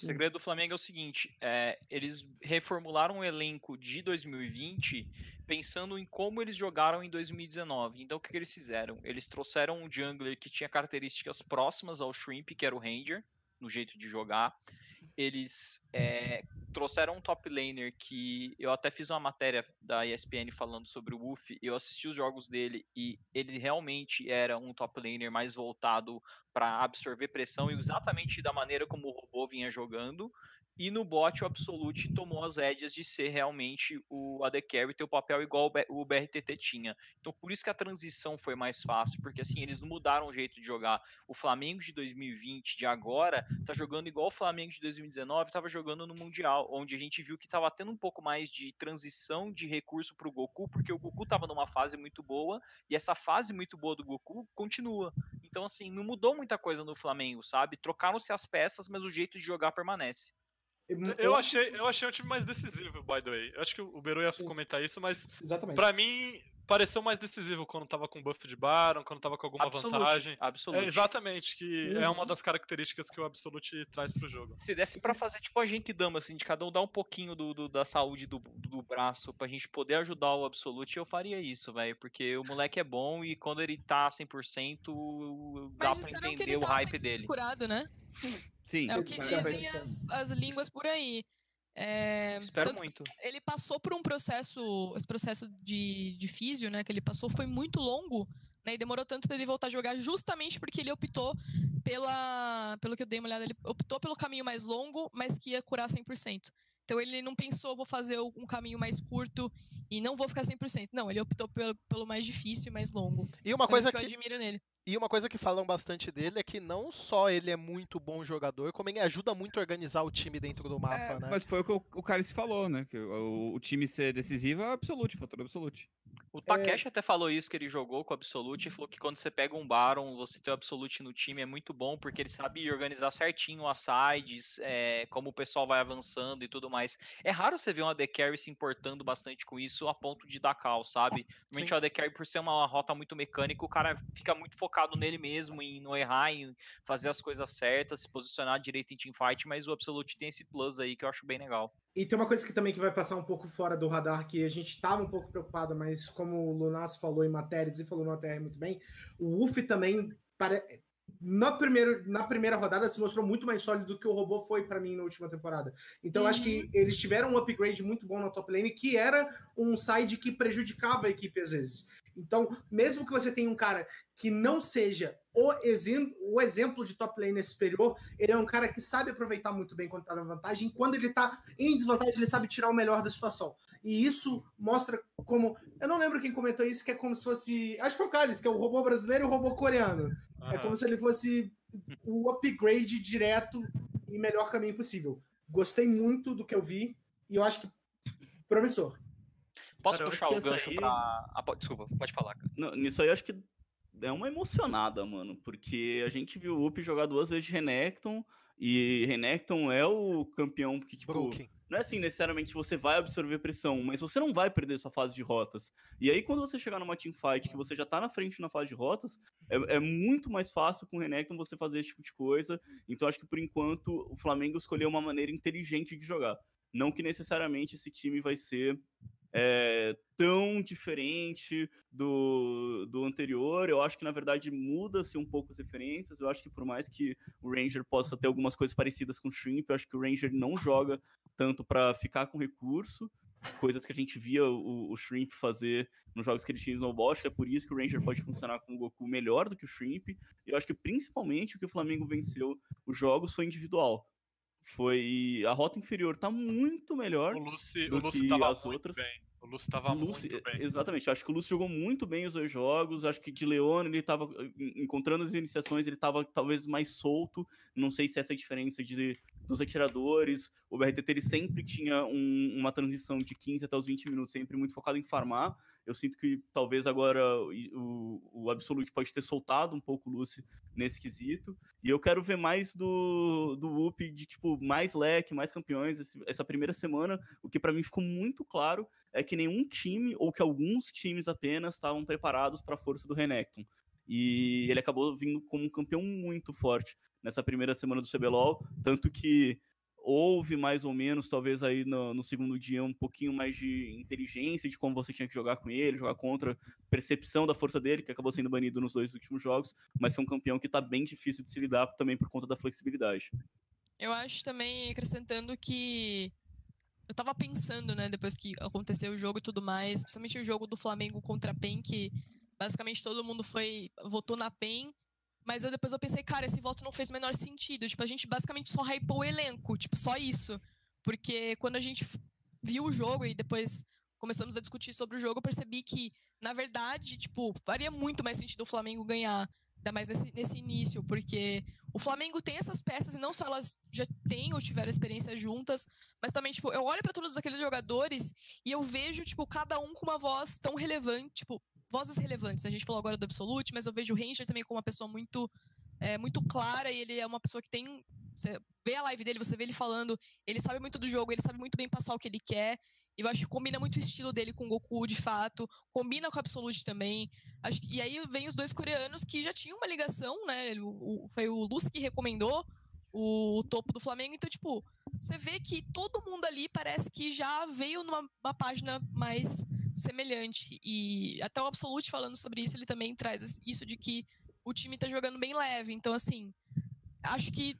O segredo do Flamengo é o seguinte: é, eles reformularam o elenco de 2020 pensando em como eles jogaram em 2019. Então, o que, que eles fizeram? Eles trouxeram um jungler que tinha características próximas ao Shrimp, que era o Ranger, no jeito de jogar. Eles é, trouxeram um top laner que eu até fiz uma matéria da ESPN falando sobre o Wolf. Eu assisti os jogos dele e ele realmente era um top laner mais voltado para absorver pressão e exatamente da maneira como o robô vinha jogando. E no bot o Absolute tomou as rédeas de ser realmente o AD Carry, ter o papel igual o BRTT tinha. Então por isso que a transição foi mais fácil, porque assim, eles não mudaram o jeito de jogar. O Flamengo de 2020, de agora, tá jogando igual o Flamengo de 2019 estava jogando no Mundial, onde a gente viu que estava tendo um pouco mais de transição de recurso para o Goku, porque o Goku estava numa fase muito boa, e essa fase muito boa do Goku continua. Então, assim, não mudou muita coisa no Flamengo, sabe? Trocaram-se as peças, mas o jeito de jogar permanece. Eu achei, eu achei um time mais decisivo, by the way. Eu acho que o Beru ia Sim. comentar isso, mas Exatamente. pra mim pareceu mais decisivo quando tava com buff de Baron, quando tava com alguma Absolute, vantagem. absolute. É, exatamente, que é Uhum. uma das características que o Absolute traz pro jogo. Se desse pra fazer tipo a gente dama, assim, de cada um dar um pouquinho do, do- da saúde do, do braço pra gente poder ajudar o Absolute, eu faria isso, velho. Porque o moleque é bom e quando ele tá 100%, dá Mas pra entender ele o tá hype 100% dele. curado, né? Sim. É o que Sim, dizem as, as línguas por aí. É, Espero tanto- muito. ele passou por um processo, esse processo de, de físio, né, que ele passou foi muito longo, né, e demorou tanto para ele voltar a jogar justamente porque ele optou pela, pelo que eu dei uma olhada, ele optou pelo caminho mais longo, mas que ia curar 100%. Então ele não pensou, vou fazer um caminho mais curto e não vou ficar 100%. Não, ele optou pelo, pelo mais difícil e mais longo. E uma É coisa isso que eu que, admiro nele. E uma coisa que falam bastante dele é que não só ele é muito bom jogador, como ele ajuda muito a organizar o time dentro do mapa, É, né? Mas foi o que o, o cara se falou, né? Que o, o time ser decisivo é absolute, fator absolute. O Takeshi até falou isso que ele jogou com o Absolute e falou que quando você pega um Baron, você ter o Absolute no time é muito bom, porque ele sabe organizar certinho as sides, é, como o pessoal vai avançando e tudo mais. É raro você ver um AD Carry se importando bastante com isso a ponto de dar cal, sabe? Normalmente Sim. o AD Carry, por ser uma rota muito mecânica, o cara fica muito focado focado nele mesmo, em não errar, em fazer as coisas certas, se posicionar direito em teamfight, mas o Absolute tem esse plus aí que eu acho bem legal. E tem uma coisa que também que vai passar um pouco fora do radar, que a gente estava um pouco preocupado, mas como o Lunas falou em matérias e falou no ATR muito bem, o UF também pare... na, primeiro, na primeira rodada se mostrou muito mais sólido do que o robô foi para mim na última temporada. Então acho que eles tiveram um upgrade muito bom na top lane, que era um side que prejudicava a equipe às vezes. Então, mesmo que você tenha um cara que não seja o, exem o exemplo de top laner superior, ele é um cara que sabe aproveitar muito bem quando tá na vantagem, e quando ele tá em desvantagem, ele sabe tirar o melhor da situação. E isso mostra como. Eu não lembro quem comentou isso, que é como se fosse. Acho que foi o Carlos, que é o robô brasileiro e o robô coreano. É como se ele fosse o upgrade direto e melhor caminho possível. Gostei muito do que eu vi e eu acho que promissor. Posso Cara, puxar o gancho aí- pra. Ah, desculpa, pode falar, cara. Não, nisso aí eu acho que é uma emocionada, mano. Porque a gente viu o UP jogar duas vezes de Renekton. E Renekton é o campeão que, tipo, Brooklyn. não é assim necessariamente você vai absorver pressão, mas você não vai perder sua fase de rotas. E aí, quando você chegar numa teamfight que você já tá na frente na fase de rotas, é, é muito mais fácil com o Renekton você fazer esse tipo de coisa. Então, acho que por enquanto o Flamengo escolheu uma maneira inteligente de jogar. Não que necessariamente esse time vai ser é, tão diferente do, do anterior. Eu acho que, na verdade, muda-se um pouco as referências. Eu acho que, por mais que o Ranger possa ter algumas coisas parecidas com o Shrimp, eu acho que o Ranger não joga tanto para ficar com recurso. Coisas que a gente via o, o Shrimp fazer nos jogos que ele tinha em Snowball. Acho que é por isso que o Ranger pode funcionar com o Goku melhor do que o Shrimp. E eu acho que, principalmente, o que o Flamengo venceu os jogos foi individual. Foi. A rota inferior tá muito melhor. O Lucy, do o Lucy que tava as muito outras. bem. O Lucy tava muito bem. Exatamente, acho que o Lúcio jogou muito bem os dois jogos. Acho que de Leone ele tava en- encontrando as iniciações, ele tava talvez mais solto. Não sei se essa é diferença de, dos atiradores. O BRTT ele sempre tinha um- uma transição de 15 até os 20 minutos, sempre muito focado em farmar. Eu sinto que talvez agora o, o, Absolute pode ter soltado um pouco o Lucy nesse quesito. E eu quero ver mais do, do de tipo mais leque, mais campeões. Esse- essa primeira semana, o que pra mim ficou muito claro é que nenhum time, ou que alguns times apenas, estavam preparados para a força do Renekton. E ele acabou vindo como um campeão muito forte nessa primeira semana do CBLOL, tanto que houve mais ou menos, talvez aí no, no segundo dia, um pouquinho mais de inteligência de como você tinha que jogar com ele, jogar contra, percepção da força dele, que acabou sendo banido nos dois últimos jogos, mas que é um campeão que tá bem difícil de se lidar também por conta da flexibilidade. Eu acho também, acrescentando que. Eu tava pensando, né, depois que aconteceu o jogo e tudo mais, principalmente o jogo do Flamengo contra a PEN, que basicamente todo mundo foi. votou na PEN. Mas eu depois eu pensei, cara, esse voto não fez o menor sentido. Tipo, a gente basicamente só hypou o elenco, tipo, só isso. Porque quando a gente viu o jogo e depois começamos a discutir sobre o jogo, eu percebi que, na verdade, tipo, faria muito mais sentido o Flamengo ganhar. Ainda mais nesse, nesse início, porque o Flamengo tem essas peças e não só elas já têm ou tiveram experiência juntas, mas também, tipo, eu olho pra todos aqueles jogadores e eu vejo, tipo, cada um com uma voz tão relevante, tipo, vozes relevantes. A gente falou agora do Absolute, mas eu vejo o Ranger também como uma pessoa muito, é, muito clara e ele é uma pessoa que tem. Você vê a live dele, você vê ele falando, ele sabe muito do jogo, ele sabe muito bem passar o que ele quer. E eu acho que combina muito o estilo dele com o Goku, de fato. Combina com o Absolute também. Acho que, e aí vem os dois coreanos que já tinham uma ligação, né? O, o- foi o Lúcio que recomendou o, topo do Flamengo. Então, tipo, você vê que todo mundo ali parece que já veio numa uma página mais semelhante. E até o Absolute falando sobre isso, ele também traz isso de que o time tá jogando bem leve. Então, assim, acho que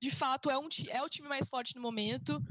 de fato é, um, é o time mais forte no momento.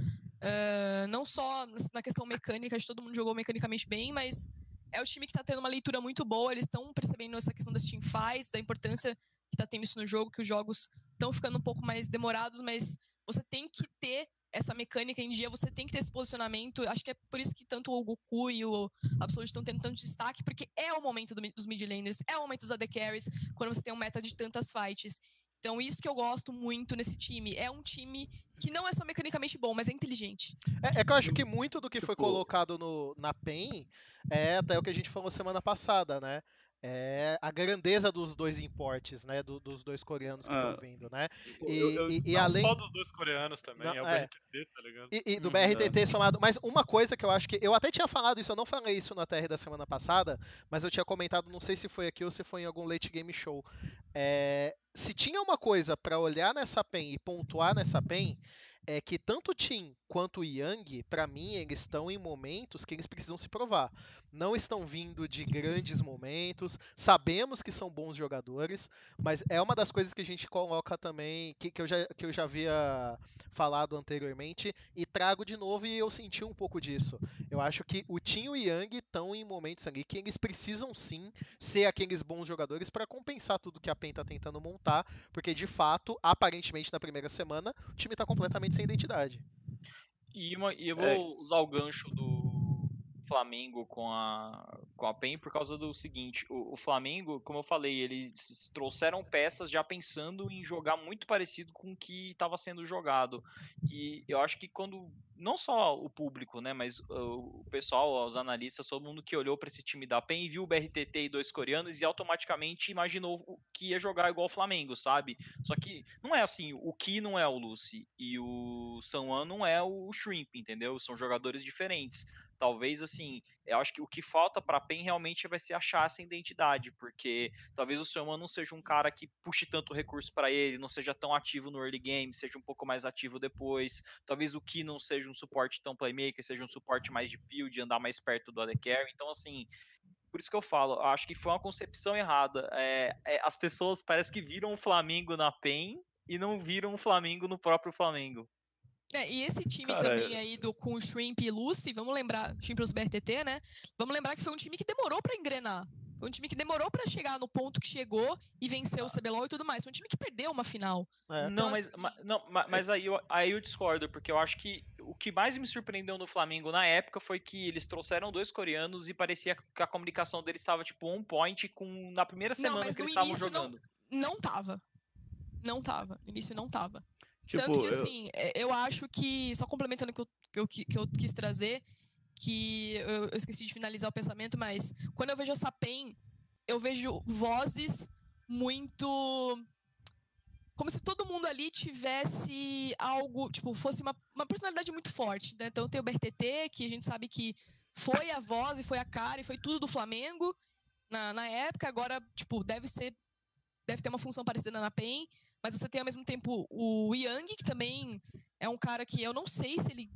Ah, não só na questão mecânica, acho que todo mundo jogou mecanicamente bem, mas é o time que tá tendo uma leitura muito boa. Eles estão percebendo essa questão das teamfights, da importância que tá tendo isso no jogo, que os jogos estão ficando um pouco mais demorados, mas você tem que ter essa mecânica em dia, você tem que ter esse posicionamento. Acho que é por isso que tanto o Goku e o Absolute estão tendo tanto destaque, porque é o momento do dos mid laners, é o momento dos AD carries, quando você tem um meta de tantas fights. Então, isso que eu gosto muito nesse time. É um time que não é só mecanicamente bom, mas é inteligente. É, é que eu acho que muito do que foi Tipo- colocado no, na PEN é até o que a gente falou semana passada, né? É a grandeza dos dois importes, né? do- dos dois coreanos que estão Ah, vindo, né? Tipo, E, eu- eu- e- e Não além. só dos dois coreanos também, Não, é o é. BRTT, tá ligado? E, e do Hum, BRTT somado. Mas uma coisa que eu acho que. Eu até tinha falado isso, eu não falei isso na TR da semana passada, mas eu tinha comentado, não sei se foi aqui ou se foi em algum late game show. É, se tinha uma coisa pra olhar nessa PEN e pontuar nessa PEN, é que tanto o Tim quanto o Yang, pra mim, eles estão em momentos que eles precisam se provar. Não estão vindo de grandes momentos, sabemos que são bons jogadores, mas é uma das coisas que a gente coloca também, que, que, eu, já, que eu já havia falado anteriormente, e trago de novo e eu senti um pouco disso. Eu acho que o Tim e o Yang estão em momentos ali que eles precisam sim ser aqueles bons jogadores para compensar tudo que a PEN tá tentando montar, porque de fato, aparentemente na primeira semana, o time tá completamente sem identidade. E, uma- e eu vou É. usar o gancho do Flamengo com a, com a PEN por causa do seguinte: o, o Flamengo, como eu falei, eles trouxeram peças já pensando em jogar muito parecido com o que estava sendo jogado. E eu acho que quando. Não só o público, né? Mas uh, o pessoal, os analistas, todo mundo que olhou para esse time da PEN viu o BRTT e dois coreanos e automaticamente imaginou o- que ia jogar igual o Flamengo, sabe? Só que não é assim, o Ki não é o Lucy e o Sanwan não é o Shrimp, entendeu? São jogadores diferentes. Talvez assim, eu acho que o que falta para PEN realmente vai ser achar essa identidade, porque talvez o Sanwan não seja um cara que puxe tanto recurso para ele, não seja tão ativo no early game, seja um pouco mais ativo depois. Talvez o Ki não seja um suporte tão playmaker, seja um suporte mais de build, andar mais perto do AD Carry. Então assim, por isso que eu falo, eu acho que foi uma concepção errada. É, é, as pessoas parece que viram o Flamengo na PEN e não viram o Flamengo no próprio Flamengo. É, e esse time Cara, também aí do, com o Shrimp e Lucy, vamos lembrar, time pros BRTT, né? Vamos lembrar que foi um time que demorou pra engrenar. Foi um time que demorou pra chegar no ponto que chegou e vencer o CBLOL e tudo mais. Foi um time que perdeu uma final. É, não, então, mas, ma- não, ma- mas aí, eu, aí eu discordo, porque eu acho que o que mais me surpreendeu no Flamengo na época foi que eles trouxeram dois coreanos e parecia que a comunicação deles estava tipo on point com na primeira Não, semana mas que eles estavam início não- jogando. Não tava. Não tava. No início não tava. Tipo, Tanto que, eu- assim, é, eu acho que, só complementando o que eu, que que eu quis trazer, que eu, eu esqueci de finalizar o pensamento, mas quando eu vejo essa PEN, eu vejo vozes muito. Como se todo mundo ali tivesse algo, tipo, fosse uma, uma personalidade muito forte. Né? Então tem o BRTT, que a gente sabe que foi a voz e foi a cara e foi tudo do Flamengo na, na época, agora, tipo, deve ser. Deve ter uma função parecida na PEN, mas você tem ao mesmo tempo o Yang, que também é um cara que eu não sei se ele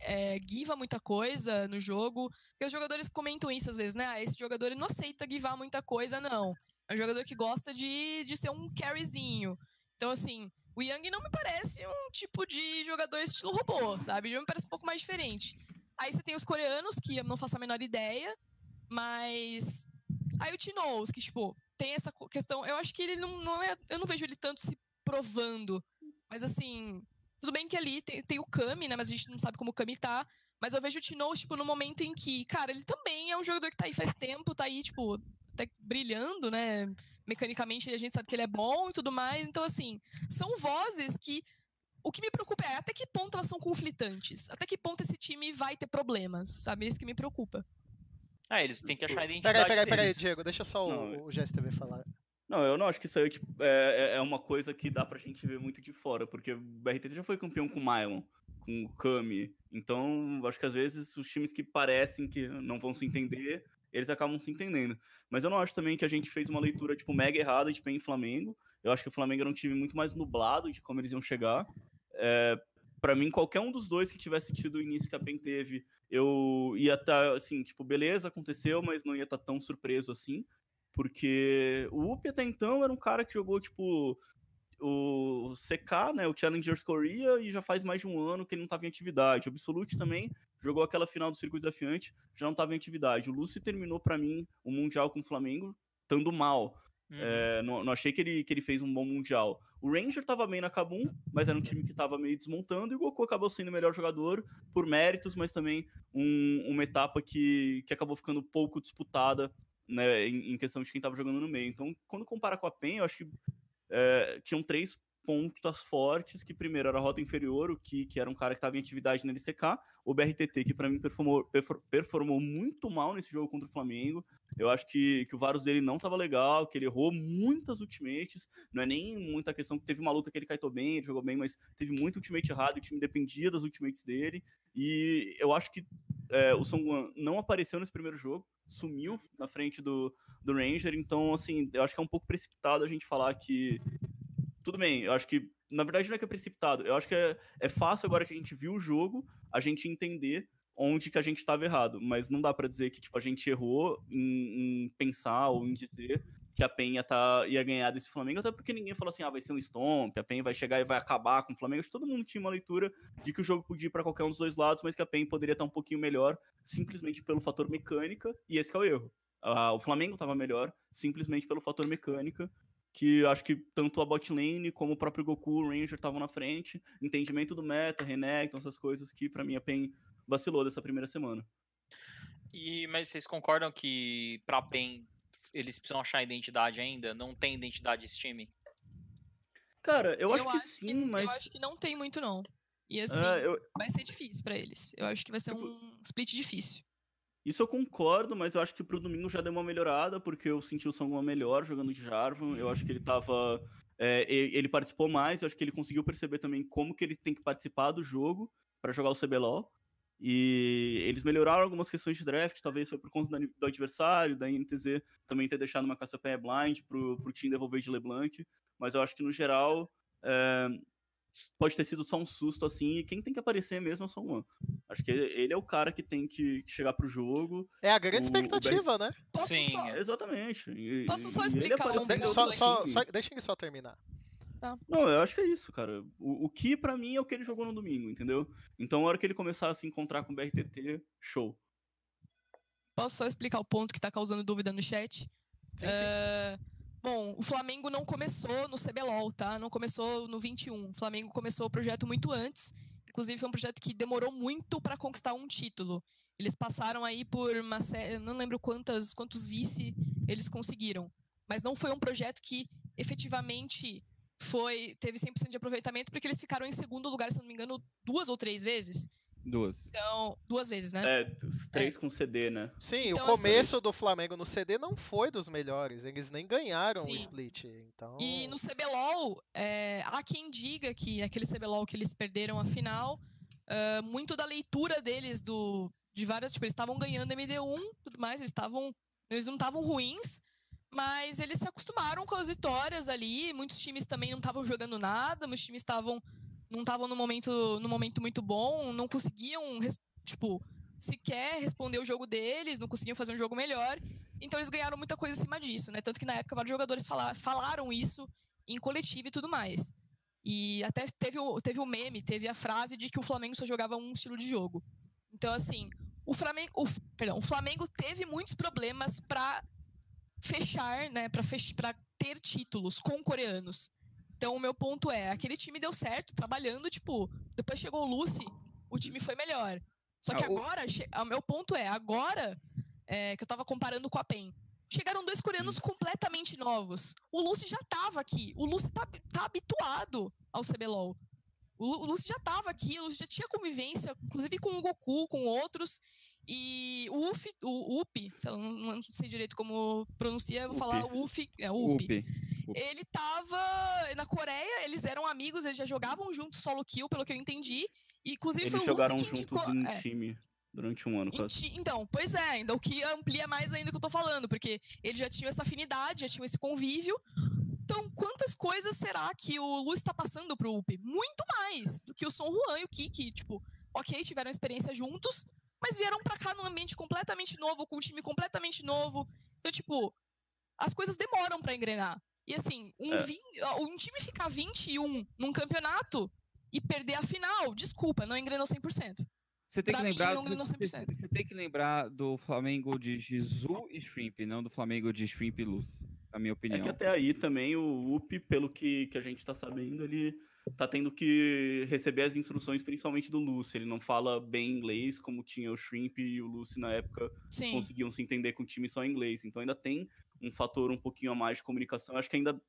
é, giva muita coisa no jogo. Porque os jogadores comentam isso às vezes, né? Ah, esse jogador não aceita givar muita coisa, não. É um jogador que gosta de, de ser um carryzinho. Então, assim, o Yang não me parece um tipo de jogador estilo robô, sabe? Ele me parece um pouco mais diferente. Aí você tem os coreanos, que eu não faço a menor ideia, mas. Aí o Tinoz, que, tipo, tem essa questão. Eu acho que ele não, não é. Eu não vejo ele tanto se provando. Mas assim. Tudo bem que ali tem, tem o Kami, né? Mas a gente não sabe como o Kami tá. Mas eu vejo o Tinoz, tipo, no momento em que, cara, ele também é um jogador que tá aí faz tempo, tá aí, tipo, até brilhando, né? Mecanicamente a gente sabe que ele é bom e tudo mais. Então, assim, são vozes que. O que me preocupa é até que ponto elas são conflitantes. Até que ponto esse time vai ter problemas, sabe? É Isso que me preocupa. Ah, eles têm que achar a identidade Peraí, peraí, peraí. Diego, deixa só Não, o, o GSTV falar. Não, eu não acho que isso aí tipo, é, é- é uma coisa que dá pra gente ver muito de fora, porque o BRTT já foi campeão com o Mylon, com o Kami. Então, acho que às vezes os times que parecem que não vão se entender, eles acabam se entendendo. Mas eu não acho também que a gente fez uma leitura, tipo, mega errada de PEN e Flamengo. Eu acho que o Flamengo era um time muito mais nublado de como eles iam chegar. É, para mim, qualquer um dos dois que tivesse tido o início que a PEN teve, eu ia estar, assim, tipo, beleza, aconteceu, mas não ia estar tão surpreso assim. Porque o Up até então era um cara que jogou, tipo, o CK, né, o Challengers Korea, e já faz mais de um ano que ele não estava em atividade. O Absolute também jogou aquela final do circuito desafiante, já não estava em atividade. O Lúcio terminou, para mim, o Mundial com o Flamengo, estando mal. Uhum. É, não, não achei que ele, que ele fez um bom Mundial. O Ranger tava bem na Kabum, mas era um time que tava meio desmontando, e o Goku acabou sendo o melhor jogador por méritos, mas também um- uma etapa que, que acabou ficando pouco disputada né, em, questão de quem tava jogando no meio. Então, quando compara com a PEN, eu acho que é, tinham três pontas fortes, que primeiro era a rota inferior, o que, que era um cara que estava em atividade na LCK, o BRTT, que para mim performou, perfor- performou muito mal nesse jogo contra o Flamengo. Eu acho que, que o Varus dele não estava legal, que ele errou muitas ultimates, não é nem muita questão que teve uma luta que ele kaitou bem, ele jogou bem, mas teve muito ultimate errado, o time dependia das ultimates dele, e eu acho que é, o Songwan não apareceu nesse primeiro jogo, sumiu na frente do, do Ranger, então, assim, eu acho que é um pouco precipitado a gente falar que. Tudo bem, eu acho que. Na verdade, não é que é precipitado, eu acho que é, é fácil agora que a gente viu o jogo, a gente entender onde que a gente estava errado, mas não dá pra dizer que tipo, a gente errou em, em pensar ou em dizer que a PEN ia, tá, ia ganhar desse Flamengo, até porque ninguém falou assim, ah, vai ser um stomp, a PEN vai chegar e vai acabar com o Flamengo. Acho que todo mundo tinha uma leitura de que o jogo podia ir pra qualquer um dos dois lados, mas que a PEN poderia estar um pouquinho melhor, simplesmente pelo fator mecânica, e esse que é o erro. Ah, o Flamengo estava melhor, simplesmente pelo fator mecânica, que eu acho que tanto a bot lane como o próprio Goku, o Ranger estavam na frente, entendimento do meta, Renekton, essas coisas que pra mim a PEN vacilou dessa primeira semana. E, mas vocês concordam que pra PEN eles precisam achar identidade ainda? Não tem identidade esse time? Cara, eu, acho que sim, que, mas. Eu acho que não tem muito, não. E assim, É, eu- vai ser difícil pra eles. Eu acho que vai ser Tipo- um split difícil. Isso eu concordo, mas eu acho que pro domingo já deu uma melhorada, porque eu senti o Songwan melhor jogando de Jarvan. Eu acho que ele tava. é, ele participou mais, eu acho que ele conseguiu perceber também como que ele tem que participar do jogo pra jogar o CBLOL. E eles melhoraram algumas questões de draft, talvez foi por conta do adversário, da NTZ também ter deixado uma Cassiopeia blind pro, pro time devolver de LeBlanc. Mas eu acho que no geral. é, pode ter sido só um susto assim, e quem tem que aparecer mesmo é o Songwan. Acho que ele é o cara que tem que chegar pro jogo. É a grande O- o expectativa, né? Posso Sim, só... Exatamente. E- Posso só explicar um De- só, só, só- deixa ele só terminar. Não, eu acho que é isso, cara. O, o que pra mim é o que ele jogou no domingo, entendeu? Então, a hora que ele começar a se encontrar com o BRTT, show. Posso só explicar o ponto que tá causando dúvida no chat? Sim, sim. Bom, o Flamengo não começou no CBLOL, tá? Não começou no 21. O Flamengo começou o projeto muito antes. Inclusive, foi um projeto que demorou muito pra conquistar um título. Eles passaram aí por uma série. Não lembro quantas, quantos vice eles conseguiram. Mas não foi um projeto que efetivamente foi teve 100% de aproveitamento, porque eles ficaram em segundo lugar, se não me engano, duas ou três vezes. Duas. Então, duas vezes, né? É, os três com CD, né? Sim, Então, o começo do Flamengo no CD não foi dos melhores. Eles nem ganharam o Sim. split. Então. E no CBLOL, é, há quem diga que aquele CBLOL que eles perderam a final, ah, muito da leitura deles do de várias, tipo, eles estavam ganhando MD1, tudo mais, eles estavam eles não estavam ruins, mas eles se acostumaram com as vitórias ali, muitos times também não estavam jogando nada, muitos times estavam não estavam no momento no momento muito bom, não conseguiam, tipo, sequer responder o jogo deles, não conseguiam fazer um jogo melhor. Então eles ganharam muita coisa em cima disso, né? Tanto que na época vários jogadores fala- falaram isso em coletivo e tudo mais. E até teve o, teve o meme, teve a frase de que o Flamengo só jogava um estilo de jogo. Então, assim, o Flamengo. O, perdão, o Flamengo teve muitos problemas pra fechar, né? Pra, fech, ter títulos com coreanos. Então, o meu ponto é: aquele time deu certo, trabalhando, tipo, depois chegou o Lucy, o time foi melhor. Só que Ah, agora, o meu ponto é: agora, é, que eu tava comparando com a PEN, chegaram dois coreanos completamente novos. O Lucy já tava aqui, o Lucy tá, tá habituado ao CBLOL. O, Lu- o Lucy já tava aqui, o Lucy já tinha convivência, inclusive com o Goku, com outros. E o Ufi, o Up, não, sei direito como pronuncia, eu vou falar Upi. o Ufi, é Up. Up. Ele tava na Coreia, eles eram amigos, eles já jogavam juntos solo kill, pelo que eu entendi. E, inclusive Eles foi o jogaram que juntos indicou, em é, time durante um ano quase. Então, pois é, ainda o que amplia mais ainda o que eu tô falando, porque eles já tinham essa afinidade, já tinham esse convívio. Então, quantas coisas será que o Lu está passando pro UP? Muito mais do que o Son Juan e o Kiki. Tipo, ok, tiveram experiência juntos, mas vieram pra cá num ambiente completamente novo, com um time completamente novo. Então, tipo, as coisas demoram pra engrenar. E assim, um, É. vin- ó, um time ficar 21 num campeonato e perder a final, desculpa, não engrenou 100%. Você tem Pra que mim, lembrar, você, você- 100%. você tem que lembrar do Flamengo de Jizu e Shrimp, não do Flamengo de Shrimp e Luz, na minha É opinião. que até aí também o UP, pelo que, que a gente tá sabendo, ele tá tendo que receber as instruções principalmente do Lucy. Ele não fala bem inglês, como tinha o Shrimp e o Lucy na época Sim. conseguiam se entender com o time só em inglês. Então ainda tem um fator um pouquinho a mais de comunicação. Acho que ainda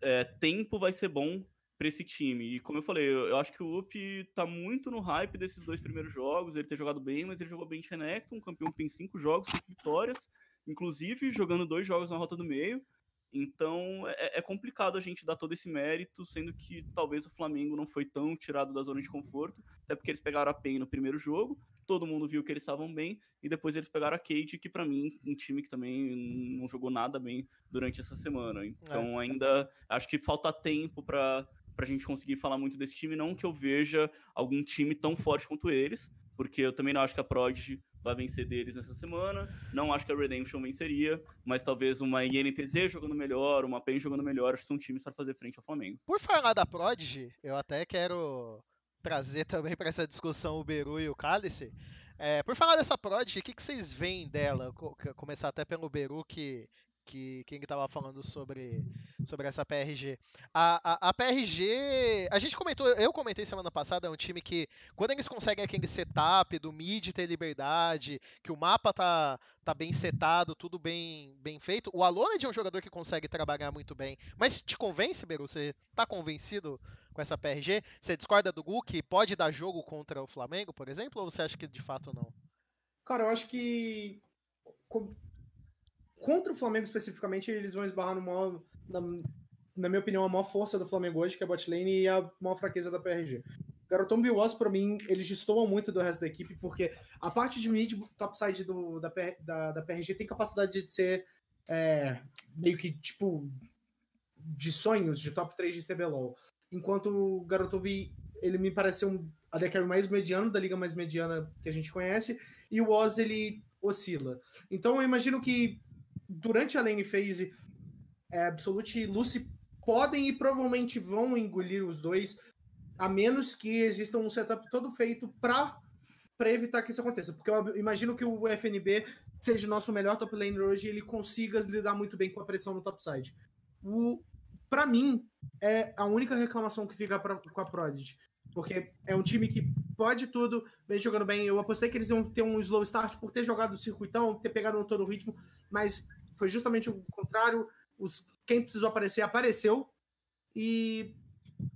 é, tempo vai ser bom pra esse time. E como eu falei, eu, eu acho que o Up tá muito no hype desses dois primeiros jogos. Ele ter jogado bem, mas ele jogou bem Renekton, um campeão que tem cinco jogos, cinco vitórias, inclusive jogando dois jogos na rota do meio. Então é, é complicado a gente dar todo esse mérito, sendo que talvez o Flamengo não foi tão tirado da zona de conforto, até porque eles pegaram a PEN no primeiro jogo, todo mundo viu que eles estavam bem, e depois eles pegaram a Cade, que pra mim, um time que também não jogou nada bem durante essa semana. Então ainda acho que falta tempo pra, pra gente conseguir falar muito desse time, não que eu veja algum time tão forte quanto eles, porque eu também não acho que a Prodigy vai vencer deles essa semana. Não acho que a Redemption venceria, mas talvez uma INTZ jogando melhor, uma PEN jogando melhor, acho que são times para fazer frente ao Flamengo. Por falar da Prodigy, eu até quero trazer também para essa discussão o Beru e o Cálice. É, por falar dessa Prodigy, o que, que vocês veem dela? Co- Começar até pelo Beru, que, que quem estava falando sobre, sobre essa PRG. A, a, a PRG, a gente comentou, eu comentei semana passada, é um time que, quando eles conseguem aquele setup do mid ter liberdade, que o mapa tá, tá bem setado, tudo bem, bem feito, o Aloned é um jogador que consegue trabalhar muito bem. Mas te convence, Beru? Você tá convencido com essa PRG? Você discorda do Gu que pode dar jogo contra o Flamengo, por exemplo, ou você acha que de fato não? Cara, eu acho que contra o Flamengo especificamente, eles vão esbarrar no maior, na, na minha opinião, a maior força do Flamengo hoje, que é a bot lane, e a maior fraqueza da PRG. Garotão Biwas, pra mim, eles destoam muito do resto da equipe, porque a parte de mid topside do, da, da, da PRG tem capacidade de ser é, meio que, tipo, de sonhos, de top 3 de CBLOL. Enquanto o Garotobi, ele me pareceu um carry mais mediano, da liga mais mediana que a gente conhece, e o Oz, ele oscila. Então eu imagino que durante a lane phase, é, Absolute e Lucy podem e provavelmente vão engolir os dois, a menos que exista um setup todo feito para para evitar que isso aconteça. Porque eu imagino que o FNB seja o nosso melhor top laner hoje e ele consiga lidar muito bem com a pressão no topside. O para mim é a única reclamação que fica pra, com a Prodigy, porque é um time que pode tudo, vem jogando bem. Eu apostei que eles iam ter um slow start por ter jogado o circuitão, ter pegado todo o ritmo, mas foi justamente o contrário. Os, quem precisou aparecer, apareceu. E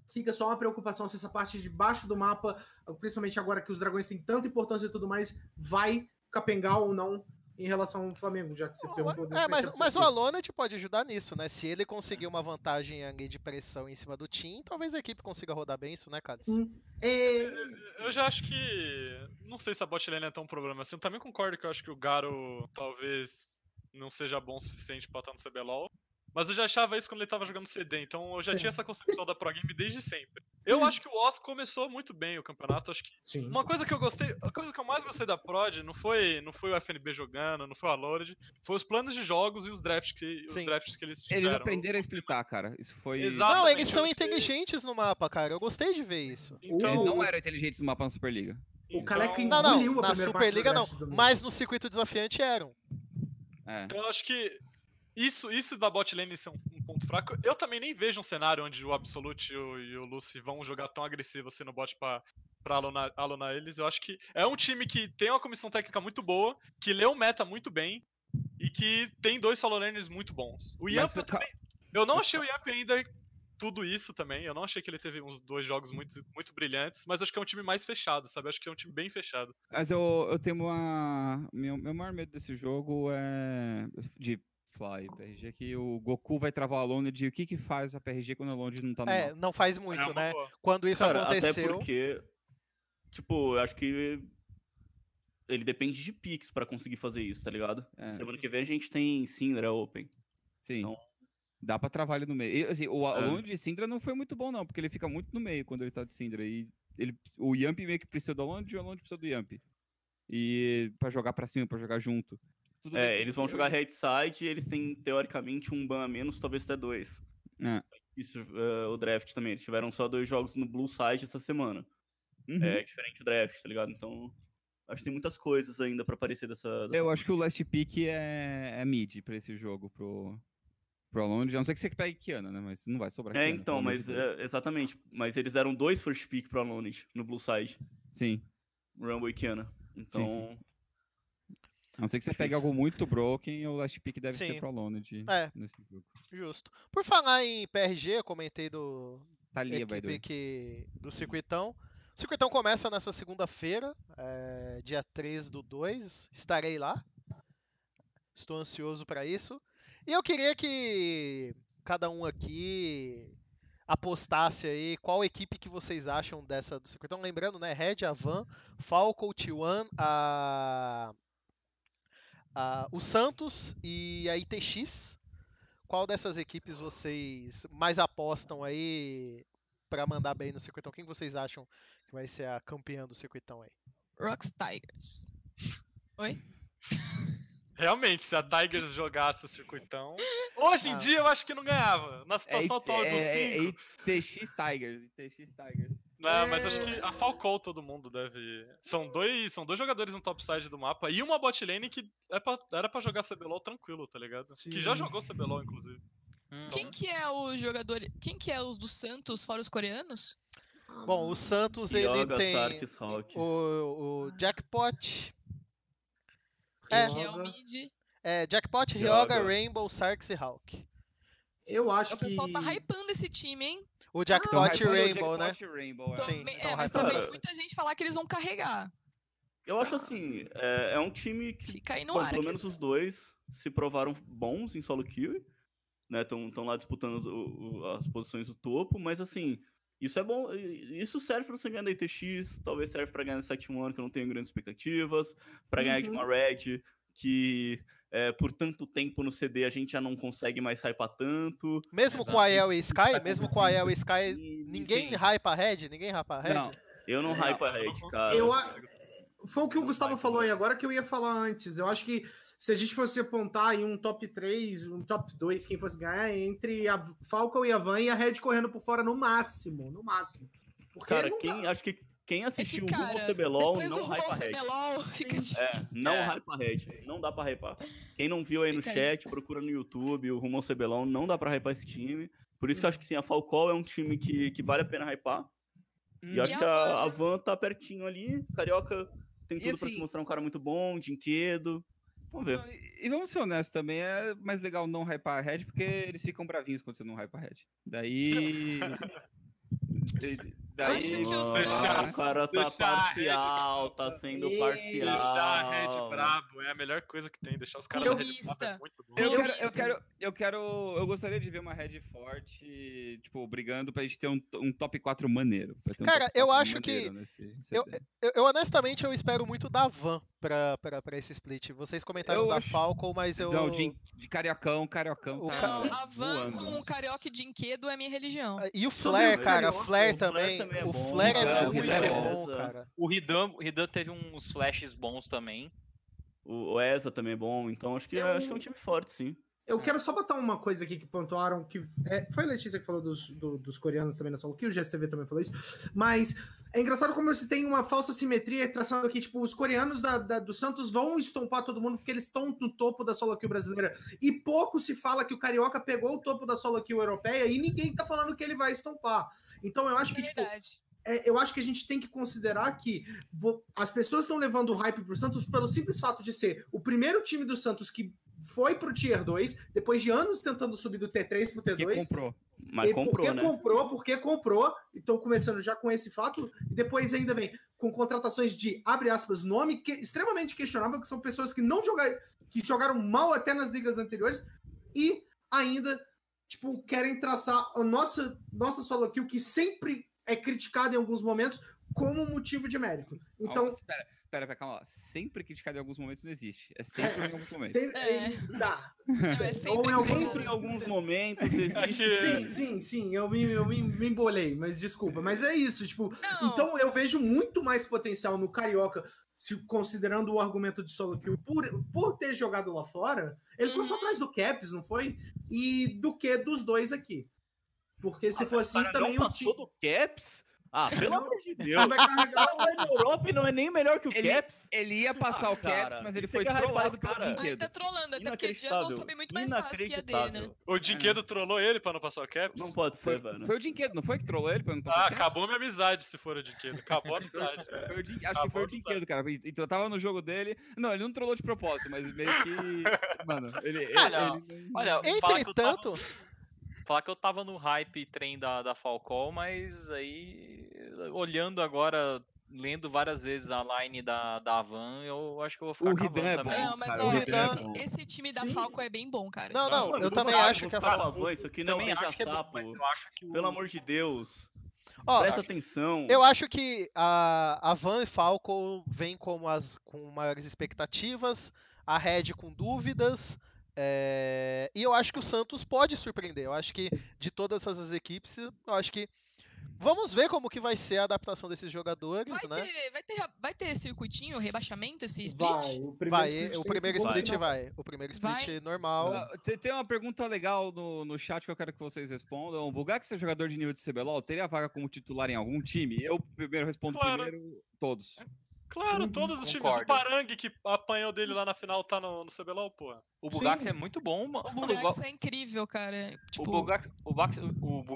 fica só uma preocupação se essa parte de baixo do mapa, principalmente agora que os dragões têm tanta importância e tudo mais, vai capengar ou não em relação ao Flamengo, já que você perguntou. É, mas, mas o Alonet pode ajudar nisso, né? Se ele conseguir uma vantagem ali de pressão em cima do Team, talvez a equipe consiga rodar bem isso, né, Cálice? Hum, é... Eu já acho que. Não sei se a bot lane é tão problema assim. Eu também concordo que eu acho que o Garo talvez não seja bom o suficiente pra estar no CBLOL. Mas eu já achava isso quando ele tava jogando CD, então eu já tinha essa concepção da Pro Game desde sempre. Eu acho que o Oz começou muito bem o campeonato, acho que Sim. uma coisa que eu gostei, a coisa que eu mais gostei da Prod não foi, não foi o FNB jogando, não foi o Alorid, foi os planos de jogos e os drafts que, os drafts que eles tiveram. Eles aprenderam a splitar, cara. Isso foi. Exato. Não, eles Exatamente, são inteligentes no mapa, cara. Eu gostei de ver isso. Então, Eles não eram inteligentes no mapa na Superliga. O então- Não, Engoliu não, a na primeira parte do Superliga não. Mas no circuito desafiante eram. É. Então eu acho que isso, isso da bot lane ser um, um ponto fraco. Eu também nem vejo um cenário onde o Absolute e o, e o Lucy vão jogar tão agressivo assim no bot pra, pra alunar, alunar eles. Eu acho que é um time que tem uma comissão técnica muito boa, que lê o meta muito bem e que tem dois solo laners muito bons. O Yamp eu também. Eu não achei o Yamp ainda tudo isso também. Eu não achei que ele teve uns dois jogos muito, muito brilhantes, mas acho que é um time mais fechado, sabe? Acho que é um time bem fechado. Mas eu, eu tenho uma. Meu, meu maior medo desse jogo é. De Fly, PRG, que o Goku vai travar o Alonde e o que que faz a PRG quando o Alonde não tá no É, mapa? não faz muito, é né? boa. Quando isso Cara, aconteceu. até porque, tipo, eu acho que ele depende de picks pra conseguir fazer isso, tá ligado? É, Semana que vem a gente tem Syndra Open. sim. então- Dá pra travar ele no meio. E, assim, o É. Alonde de Syndra não foi muito bom, não, porque ele fica muito no meio quando ele tá de Syndra. E ele, o Yamp meio que precisa do Alonde e o Alonde precisa do Yamp. E pra jogar pra cima, pra jogar junto. Tudo bem É, que- eles vão jogar right side e eles têm, teoricamente, um ban a menos, talvez até dois. É. Isso, eh, o draft também. Eles tiveram só dois jogos no Blue Side essa semana. Uhum. É diferente o draft, tá ligado? Então, acho que tem muitas coisas ainda pra aparecer dessa. dessa Eu acho que o last pick é, é mid pra esse jogo, pro, pro Alonde. A não ser que você pegue Kiana, né? Mas não vai sobrar É, Kiana, então, mas de é, exatamente. Mas eles deram dois first pick pro Alonid no Blue Side, Sim. Rumble e Kiana. Então, A não ser que você pegue algo muito broken, o last pick deve Sim. ser pro Alonde É. nesse jogo. Justo. Por falar em PRG, eu comentei do, Thalia, equipe way. que, do circuitão. O circuitão começa nessa segunda-feira, é, dia 3 do 2. Estarei lá. Estou ansioso para isso. E eu queria que cada um aqui apostasse aí qual equipe que vocês acham dessa do circuitão. Lembrando, né? Red, Avan, Falco, T1, a, a, o Santos e a ITX. Qual dessas equipes vocês mais apostam aí para mandar bem no circuitão? Quem vocês acham que vai ser a campeã do circuitão aí? Rocks Tigers. Oi? Realmente, se a Tigers jogasse o circuitão. Hoje em Ah. dia eu acho que não ganhava. Na É, situação atual do é, 5. é ITX Tigers, ITX Tigers. Não, mas acho que a Falcão todo mundo deve. São dois, são dois jogadores no topside do mapa e uma bot lane que é pra- era pra jogar CBLOL tranquilo, tá ligado? Que já Sim. jogou CBLOL, inclusive. Hum. Quem que é o jogador. Quem que é os do Santos, fora os coreanos? Bom, o Santos ele Yoga, tem Sarkis, Hawk. o, o Jackpot, É. Que é o Ryoga. mid. é, Jackpot, Yoga. Ryoga, Rainbow, Sarks e Hawk. Eu acho O pessoal que. tá hypando esse time, hein? O Jackpot e hypando o Rainbow, né? Jackpot e Rainbow, é. Sim, então é, mas bastante. muita gente falar que eles vão carregar. Eu acho assim, é, é um time que, Fica aí no bom, ar. pelo menos os dois se provaram bons em solo kill, né? Estão lá disputando o- o- as posições do topo, mas assim, isso é bom, isso serve pra você ganhar da ITX, talvez serve pra ganhar da 7-1, que eu não tenho grandes expectativas, pra ganhar de Uhum. uma Red, que é, por tanto tempo no CD a gente já não consegue mais hypar tanto. Mesmo Exato. com a El e Sky, Tá mesmo com a El e Sky, ninguém sim, hypa a Red? Ninguém hypa a Red? Não, Eu não Não, hypo a Red, cara. Eu a- Foi o que o Gustavo falou aí agora que eu ia falar antes. Eu acho que se a gente fosse apontar aí um top 3, um top 2, quem fosse ganhar, é entre a Falcon e a Van e a Red correndo por fora no máximo. No máximo. Porque Cara, quem, dá. acho que quem É que, assistiu o cara, Rumo CBLOL não hypa a Red. CBLOL, fica difícil. É, não É. hypa Red. Não dá pra hypar. Quem não viu aí no Fica aí. chat, procura no YouTube, o Rumo ao CBLOL, não dá pra hypar esse time. Por isso que eu acho que sim, a Falcão é um time que, que vale a pena hypar. E eu E acho a que a, Van, a? Van tá pertinho ali. Carioca tem E tudo pra assim- se mostrar um cara muito bom, dinquedo. Vamos ver. Não, E, e vamos ser honestos também, é mais legal não hypar a Red, porque eles ficam bravinhos quando você não hypa a Red. Daí. Daí. Acho Ah, sei. o cara tá Deixar parcial, tá sendo parcial. Deixar a Red brabo é a melhor coisa que tem. Deixar os caras da Red brabo é muito bom. Eu Eu- quero, eu quero, eu quero, eu gostaria de ver uma Red forte, tipo, brigando pra gente ter um, um top 4 maneiro. um Cara, top eu 4 acho que- nesse eu-. Eu, eu, honestamente eu espero muito da Van pra, pra, pra esse split. Vocês comentaram Eu da acho- Falcon, mas eu. Não, de, de cariocão, cariocão. O tá ca- Não, a Van voando. com o Carioca de Inquedo é minha religião. E o Sobre Flare, o cara, o Flare também. é o bom, Flare é muito Flare é bom, cara. O Ridan, o Ridan teve uns flashes bons também. O, o Eza também é bom, então acho que, Eu- acho que é um time forte, sim. Eu quero só botar uma coisa aqui que pontuaram, que é, foi a Letícia que falou dos, do- dos coreanos também na solo, que o GSTV também falou isso, mas é engraçado como você tem uma falsa simetria traçando aqui, tipo, os coreanos da, da- do Santos vão estompar todo mundo porque eles estão no topo da solo kill brasileira, e pouco se fala que o Carioca pegou o topo da solo kill europeia e ninguém tá falando que ele vai estompar. Então eu acho que, É tipo, verdade. é, eu acho que a gente tem que considerar que as pessoas estão levando o hype pro Santos pelo simples fato de ser o primeiro time do Santos que foi pro Tier 2, depois de anos tentando subir do T3 pro Que T2. comprou. Mas E comprou, porque né? comprou, porque comprou, então começando já com esse fato, e depois ainda vem com contratações de, abre aspas, nome que, extremamente questionável, que são pessoas que não jogaram, que jogaram mal até nas ligas anteriores, e ainda, tipo, querem traçar a nossa, nossa solo kill, que sempre é criticada em alguns momentos, como motivo de mérito. Então, espera, pera, calma lá. Sempre criticado em alguns momentos não existe. É sempre em alguns momentos. É. dá. Não, é sempre Ou em algum- criticado. Sempre em alguns momentos existe. que- Sim, sim, sim, eu me, eu me, me embolei, mas desculpa. Mas é isso, tipo, Não, Então eu vejo muito mais potencial no Carioca, se considerando o argumento de solo kill, por, por ter jogado lá fora. Ele ficou só Uhum. atrás do Caps, não foi? E do que dos dois aqui. Porque se Ah, for assim, também não o passou do Caps? Ah, pelo amor de Deus. vai carregar. O Europe não é nem melhor que o Ele- Caps. Ele ia passar Ah, o Caps, cara, mas ele você foi trollado pelo Dinquedo. tá trolando, até porque Jungle Inacreditável. sobe muito mais fácil que a D, né? O Dinquedo trollou ele pra não passar o Caps? Não pode Foi, ser, velho. foi o Dinquedo, não foi que trollou ele pra não passar Ah, o Caps? acabou minha amizade se for o Dinquedo. Acabou a amizade. Foi o Din- Acho que Acabou foi o Dinquedo, cara. Então eu tava no jogo dele. Não, ele não trollou de propósito, mas meio que. Mano, ele. ele- Olha, ele- Olha, que Entretanto, falar que eu tava no hype trem da, da Falcon, mas aí, olhando agora, lendo várias vezes a line da, da Van, eu acho que eu vou ficar O com a Van é também. bom, Não, mas cara, ó, o Ridan é esse, time da Sim. Falco é bem bom, cara. Não, não, Mano, eu do também acho que a Gustavo Falcon- Van, isso aqui não é um também acho que é bom, mas eu acho que o... Pelo amor de Deus. Ó, Presta atenção. Eu acho que a, a Van e Falco vêm como as com maiores expectativas, a Red com dúvidas, é, e eu acho que o Santos pode surpreender. Eu acho que de todas essas equipes, eu acho que vamos ver como que vai ser a adaptação desses jogadores, Vai, né? ter, vai, ter, vai ter circuitinho, rebaixamento, esse split? Vai, o primeiro Vai, split o primeiro split vai, o primeiro split Vai. normal. Tem, tem uma pergunta legal no, no chat que eu quero que vocês respondam. O Bugak, ser jogador de nível de CBLOL, teria vaga como titular em algum time? Eu primeiro respondo Claro. primeiro, todos. Claro, Uhum, todos os times. O concordo. Parangue que apanhou dele lá na final tá no, no CBLOL, porra. O Bugax Sim. é muito bom, mano. O Bugax é incrível, cara. O Tipo, Bugax, o, Bax, o, Bu-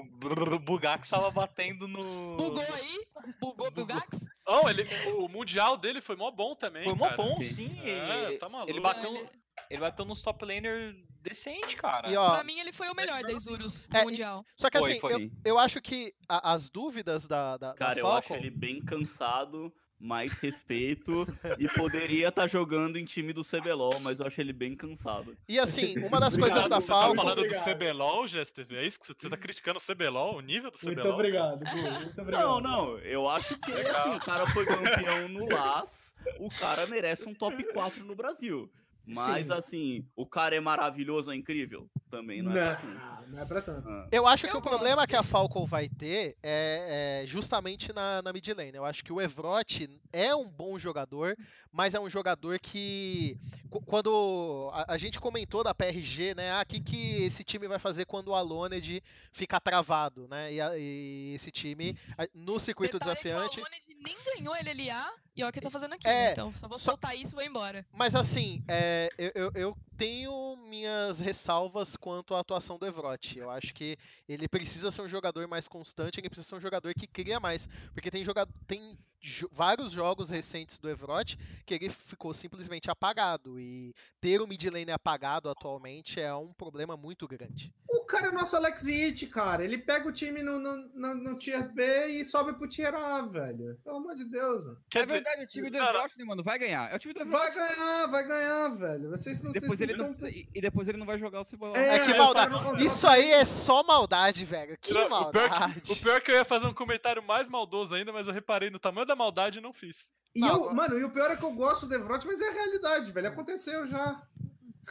o Bugax tava batendo no. bugou aí? Bugou o Bugax? Não, ele, o mundial dele foi mó bom também. Foi mó cara. bom, Sim. sim. É, ele, tá maluco. ele bateu, Ele- bateu nos top laner decente, cara. E ó, Pra mim, ele foi o melhor da Isurus É, no Mundial. só que foi, assim, foi. Eu, eu acho que a- as dúvidas da, da, da Cara, eu Falcon... acho ele bem cansado, mais respeito, e poderia estar jogando em time do CBLOL, mas eu acho ele bem cansado. E assim, uma das Obrigado, coisas da você Você tá Falcon... falando Obrigado. do CBLOL, GSTV? É isso que você, você tá criticando o CBLOL, o nível do CBLOL? Muito obrigado, Gu, muito obrigado. Não, não, eu acho que assim, o cara foi campeão no LAS, o cara merece um top 4 no Brasil. Mas Sim. assim, o cara é maravilhoso, é incrível? Também não Não, é pra tanto. não é pra tanto. Ah. Eu acho que Eu o problema que a Falcon vai ter é, é justamente na, na mid lane. Eu acho que o Evrot é um bom jogador, mas é um jogador que. qu- Quando a, a gente comentou da PRG, né? Ah, o que, que esse time vai fazer quando o Aloned ficar travado, né? E, a- e esse time, no circuito Detalhe que desafiante. O Aloned nem ganhou LLA e olha o que tá fazendo aqui. É, né? Então, só vou só- soltar isso e vou embora. Mas assim, é, eu, eu- eu tenho minhas ressalvas quanto à atuação do Evrot. Eu acho que ele precisa ser um jogador mais constante, ele precisa ser um jogador que cria mais. Porque tem, joga tem jo- vários jogos recentes do Evrot que ele ficou simplesmente apagado. E ter o mid lane apagado atualmente é um problema muito grande. O cara é nosso Alex It, cara. Ele pega o time no, no, no, no Tier B e sobe pro Tier A, velho. Pelo amor de Deus. mano. É verdade, o time do Evrot, né, mano? Vai ganhar. É o time do Evrot. Vai ganhar, vai ganhar, velho. Vocês não Depois ele não, tão- e depois ele não vai jogar o CBLOL. É, É, que maldade. Isso aí é só maldade, velho. Que Não, o, pior maldade. que, o pior é que eu ia fazer um comentário mais maldoso ainda, mas eu reparei no tamanho da maldade e não fiz. E Não, eu, agora- mano, e o pior é que eu gosto do Evrot, mas é a realidade, velho. Aconteceu já.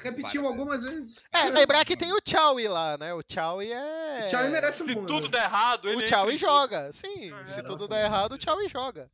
Repetiu Várias algumas vezes. É, lembrar que tem o Chowi lá, né? O Chowi é. O Chowi merece Se mundo, tudo né? der errado, ele O em joga. Sim, É, se tudo nossa, der errado, o Chowi joga.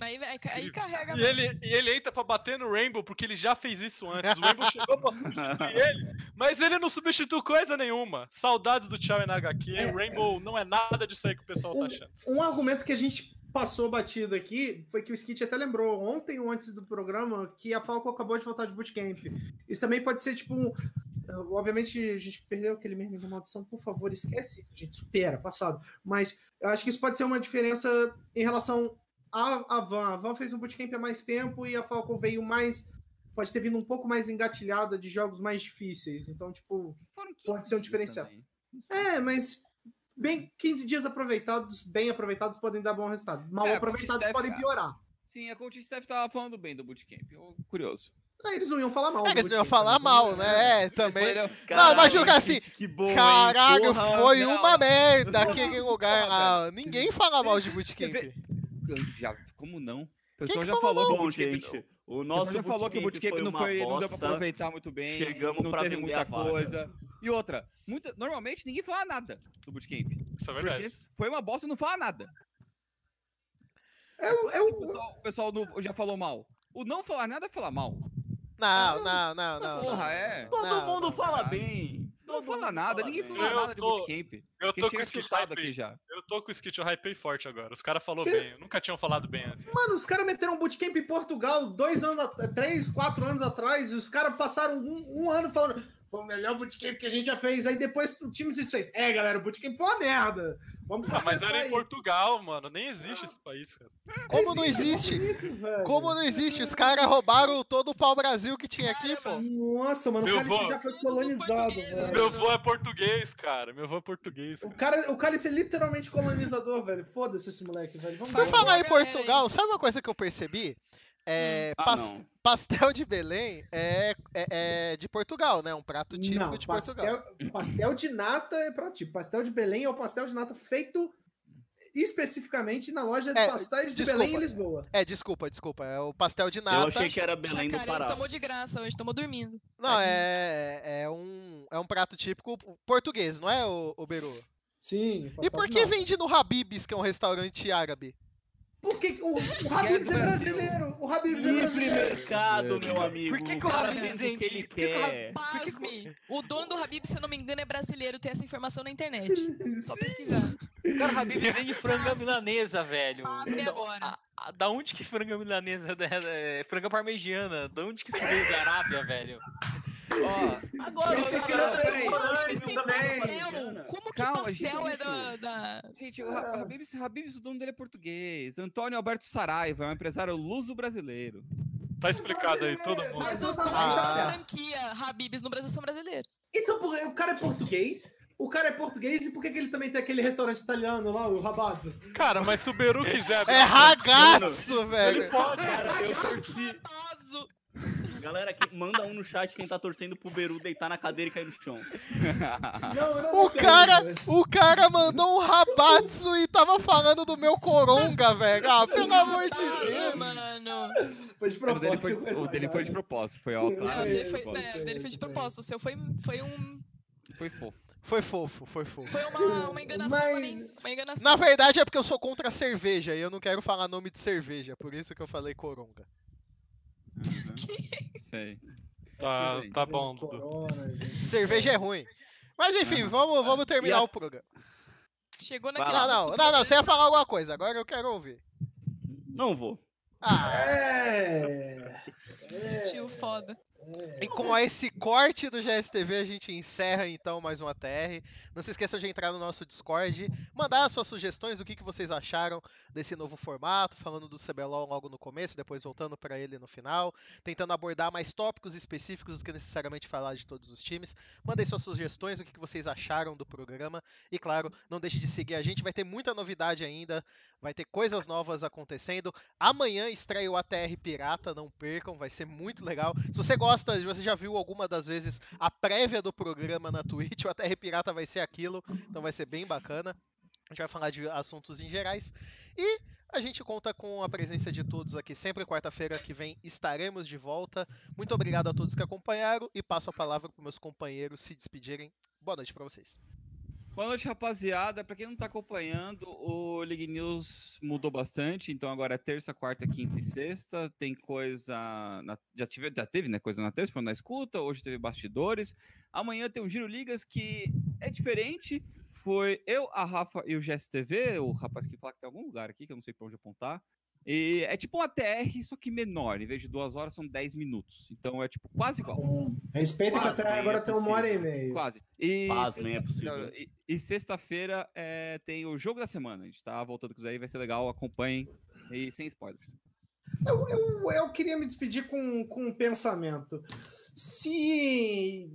Aí, aí, aí carrega. E ele, e ele entra pra bater no Rainbow porque ele já fez isso antes. O Rainbow chegou pra substituir ele, mas ele não substituiu coisa nenhuma. Saudades do Chow na HQ. É, o Rainbow não é nada disso aí que o pessoal tá achando. Um argumento que a gente passou batido aqui foi que o Skit até lembrou ontem ou antes do programa que a Falco acabou de voltar de bootcamp. Isso também pode ser tipo. um- Obviamente a gente perdeu aquele mesmo de maldição, por favor, esquece, a gente supera, passado. Mas eu acho que isso pode ser uma diferença em relação à, à Van. A Van fez um bootcamp há mais tempo e a Falco veio mais. Pode ter vindo um pouco mais engatilhada de jogos mais difíceis. Então, tipo, Foram 15 pode ser um diferencial. é, mas bem 15 dias aproveitados, bem aproveitados, podem dar bom resultado. Mal É, a aproveitados podem Staff- piorar. Sim, a Coach Staff tava falando bem do Bootcamp. Eu, curioso. Ah, eles não iam falar mal. É, eles não iam falar né? mal, né? É, também. Não, imagina o cara assim, Que bom? Caralho, Porra. foi não. uma merda aquele lugar lá. Ninguém fala mal de bootcamp. Já, como não? O pessoal que já falou que o Bootcamp o nosso já falou que o bootcamp não, foi, não deu pra bosta. aproveitar muito bem. Chegamos não pra teve muita coisa. E outra, muita, normalmente ninguém fala nada do bootcamp. Isso é verdade. foi uma bosta e não fala nada. É, o- é O o- pessoal, o pessoal não- já falou mal. O não falar nada é falar mal. Não, não, não, não. Porra, não. é. Todo Não, mundo não, fala não. bem. Não fala nada, ninguém fala Eu nada de tô- bootcamp. Eu tô com skit hype. aqui já. Eu tô com o skit hypei forte agora. Os caras falaram bem. Eu nunca tinham falado bem antes. Mano, os caras meteram um bootcamp em Portugal dois anos, três, quatro anos atrás, e os caras passaram um, um ano falando. Foi o melhor bootcamp que a gente já fez. Aí depois o time se fez. É, galera, o bootcamp foi uma merda. Vamos Ah, mas era em aí. Portugal, mano. Nem existe esse país, cara. Como não é existe? bonito, velho. Como não existe? Os caras roubaram todo o pau-brasil que tinha aqui, pô. Nossa, mano, Meu o Cálice vô. já foi colonizado, velho. Meu avô é português, cara. Meu avô é português. O, cara. cara, o Cálice é literalmente colonizador, velho. Foda-se esse moleque, velho. Vamos Por falar em. Portugal, sabe uma coisa que eu percebi? É, Ah, pas- não. pastel de Belém é, é- é de Portugal, né? Um prato típico Não, de Portugal. pastel, pastel de nata é pra ti. Pastel de Belém é o pastel de nata feito especificamente na loja de É, pastéis de desculpa. Belém em Lisboa. É, desculpa, desculpa. É o pastel de Eu nata. achei que era Belém do Pará. tomou de graça hoje, tomou dormindo. Não, é, é, um, é um prato típico português, não é, o, o Beru? Sim. E pastel por que vende no Habib's, que é um restaurante árabe? Porque o, o é Habib's é Brasil. brasileiro. O Habib's é Livre brasileiro. mercado, meu amigo. Por que que o o Habib's faz o que ele Por que que o quer. Pasme! O dono do Habib, se eu não me engano, é brasileiro, tem essa informação na internet. Só pesquisar. Cara, Habib vende franga milanesa, velho. Pasme Da- agora. a- a- Da onde que franga milanesa é franga parmegiana? Da onde que isso veio da Arábia, velho? Ó, Agora, Ele tem que cara, dar peraí. Mas tem também. Como que Calma, pastel é gente. da... da... gente, o Habib's, Habib's, o dono dele é português. Antônio Alberto Saraiva é um empresário luso-brasileiro. Tá explicado aí, todo mundo. Mas os Ah. donos Ah. da franquia Habibs no Brasil são brasileiros. Então, o cara é português. O cara é português e por que, que ele também tem aquele restaurante italiano lá, o Rabazzo? Cara, mas se o Beru quiser. É ragazzo, Ele velho. pode, cara. Eu torci. Galera, que, manda um no chat quem tá torcendo pro Beru deitar na cadeira e cair no chão. Não, não, O cara, o cara mandou um rabatsu e tava falando do meu coronga, velho. Ah, pelo amor de Ah, Deus. mano. Foi de O propósito. dele foi, o dele foi de propósito, foi ao Não, claro. o dele é, foi, né, o dele foi de propósito. O seu foi, foi um. Foi fofo. Foi fofo, foi fofo. Foi uma, uma enganação Mas-. Uma enganação. Na verdade é porque eu sou contra a cerveja e eu não quero falar nome de cerveja, por isso que eu falei coronga. Sei. Tá, aí. tá bom, Dudu. Cerveja é ruim. Mas enfim, vamos, vamos terminar a- o programa. Chegou naquele. Não, não, não, não, você ia falar alguma coisa, agora eu quero ouvir. Não vou. Ah, É. Tio foda. E com esse corte do GSTV a gente encerra então mais um ATR. Não se esqueçam de entrar no nosso Discord, mandar as suas sugestões do que, que vocês acharam desse novo formato, falando do CBLOL logo no começo, depois voltando para ele no final, tentando abordar mais tópicos específicos do que necessariamente falar de todos os times. Mandem suas sugestões, o que, que vocês acharam do programa. E claro, não deixe de seguir a gente, vai ter muita novidade ainda, vai ter coisas novas acontecendo. Amanhã estreia o ATR Pirata, não percam, vai ser muito legal. Se você gosta, se você já viu alguma das vezes a prévia do programa na Twitch, o ATR Pirata vai ser aquilo, então vai ser bem bacana. A gente vai falar de assuntos em gerais. E a gente conta com a presença de todos aqui. Sempre quarta-feira que vem estaremos de volta. Muito obrigado a todos que acompanharam e passo a palavra para meus companheiros se despedirem. Boa noite para vocês. Boa noite, rapaziada. Pra quem não tá acompanhando, o League News mudou bastante. Então agora é terça, quarta, quinta e sexta. Tem coisa. na- Já, tive, já teve, né? Coisa na terça, foi na escuta. Hoje teve bastidores. Amanhã tem um Giro Ligas que é diferente. Foi eu, a Rafa e o GSTV, o rapaz que fala que tem algum lugar aqui, que eu não sei pra onde apontar. E é tipo um ATR, só que menor. Em vez de duas horas, são 10 minutos. Então é tipo quase igual. Respeita que Quase até bem, agora é tem uma hora e meia. Quase. E Pasmem, é sexta- possível. E, e sexta-feira é, tem o jogo da semana. A gente tá voltando com isso aí, vai ser legal. Acompanhem. E sem spoilers. Eu, eu, eu queria me despedir com, com um pensamento. Se.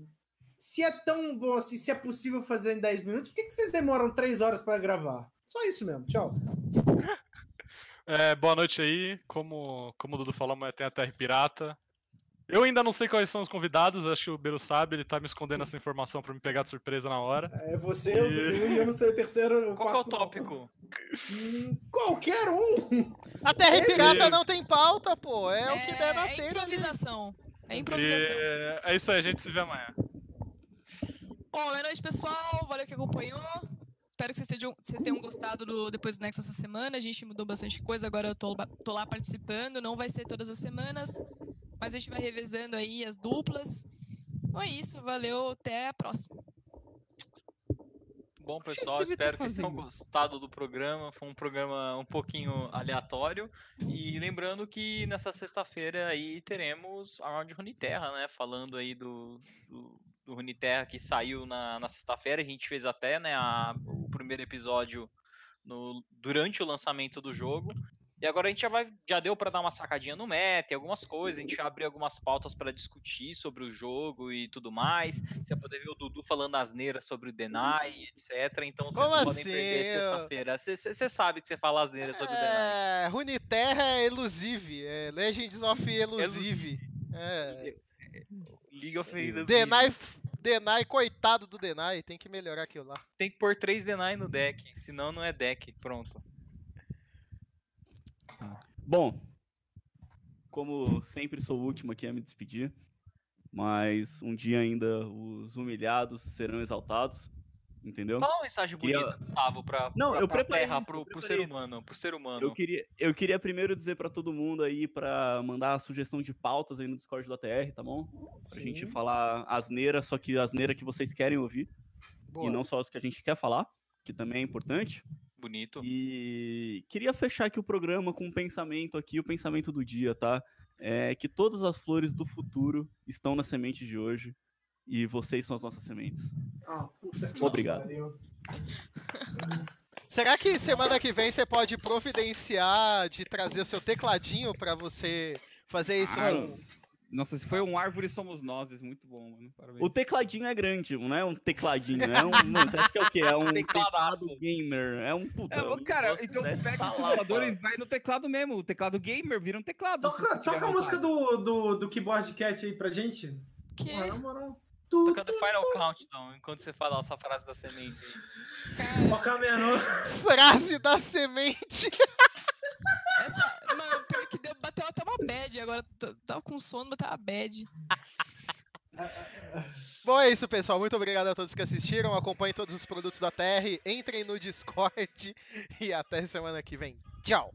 Se é tão bom assim, se é possível fazer em 10 minutos, por que, que vocês demoram 3 horas para gravar? Só isso mesmo. Tchau. É, boa noite aí. Como, como o Dudu falou, amanhã tem a TR Pirata. Eu ainda não sei quais são os convidados, acho que o Beru sabe, ele tá me escondendo essa informação pra me pegar de surpresa na hora. É você, o Dudu e eu não sei o terceiro. Qual que é o quarto- tópico? Hum, Qualquer um. A Terra Pirata não tem pauta, pô. É, o que der na é telha improvisação. É E improvisação. é isso aí, a gente se vê amanhã. Bom, boa noite, pessoal. Valeu que acompanhou. Espero que vocês tenham, vocês tenham gostado do Depois do Nexo essa semana. A gente mudou bastante coisa, agora eu tô, lá- tô lá participando. Não vai ser todas as semanas, mas a gente vai revezando aí as duplas. Então é isso, valeu, até a próxima. Bom, que pessoal, tá espero que vocês tenham gostado do programa. Foi um programa um pouquinho aleatório. E lembrando que nessa sexta-feira aí teremos a Round Runeterra, né? Falando aí do, do, do Runeterra que saiu na, na sexta-feira. A gente fez até né, a- o primeiro episódio no, durante o lançamento do jogo. E agora a gente já vai, já deu para dar uma sacadinha no meta e algumas coisas. A gente vai abrir algumas pautas para discutir sobre o jogo e tudo mais. Você vai poder ver o Dudu falando asneira sobre o Denai, etc. Então vocês Como não podem assim? perder sexta-feira. Você sabe que você fala asneira sobre o Denai. É, Runeterra é Elusive. É Legends of Elusive. É. League of Legends. Denai, Denai, coitado do Denai, tem que melhorar aquilo lá. Tem que pôr três Denai no deck, senão não é deck. Pronto. Bom, como sempre sou o último aqui a me despedir, mas um dia ainda os humilhados serão exaltados, entendeu? Fala uma mensagem Queria- bonita, Gustavo, pra, Não, pra, eu pra preparei, terra, eu pro, pro ser humano, pro ser humano. Eu queria, eu queria primeiro dizer pra todo mundo aí pra mandar a sugestão de pautas aí no Discord do ATR, tá bom? Pra gente falar asneira, só que asneira que vocês querem ouvir Boa. e não só as que a gente quer falar, que também é importante. Bonito. E queria fechar aqui o programa com um pensamento aqui, o pensamento do dia, tá? É que todas as flores do futuro estão na semente de hoje e vocês são as nossas sementes. Ah, puta Obrigado. Será que semana que vem você pode providenciar de trazer o seu tecladinho pra você fazer isso Ah, com... Nossa, se foi um árvore somos nós, muito bom, mano. Parabéns. O tecladinho é grande, não é um tecladinho, é um. Mano, você acha que é o quê? É um teclado gamer. É um puta. É, um cara, negócio então pega tá o lá, simulador pá. e vai no teclado mesmo. O teclado gamer vira um teclado. Toca, toca a música do, do, do Keyboard Cat aí pra gente. Que? Na moral. Toca do Final Countdown, enquanto você fala essa frase da semente. aí. Toca menor. Frase da semente! Essa, mano, pior que deu, bateu até uma bad. Agora tava com sono, bateu uma bad. Bom, é isso, pessoal. Muito obrigado a todos que assistiram. Acompanhem todos os produtos da TR. Entrem no Discord e até semana que vem. Tchau!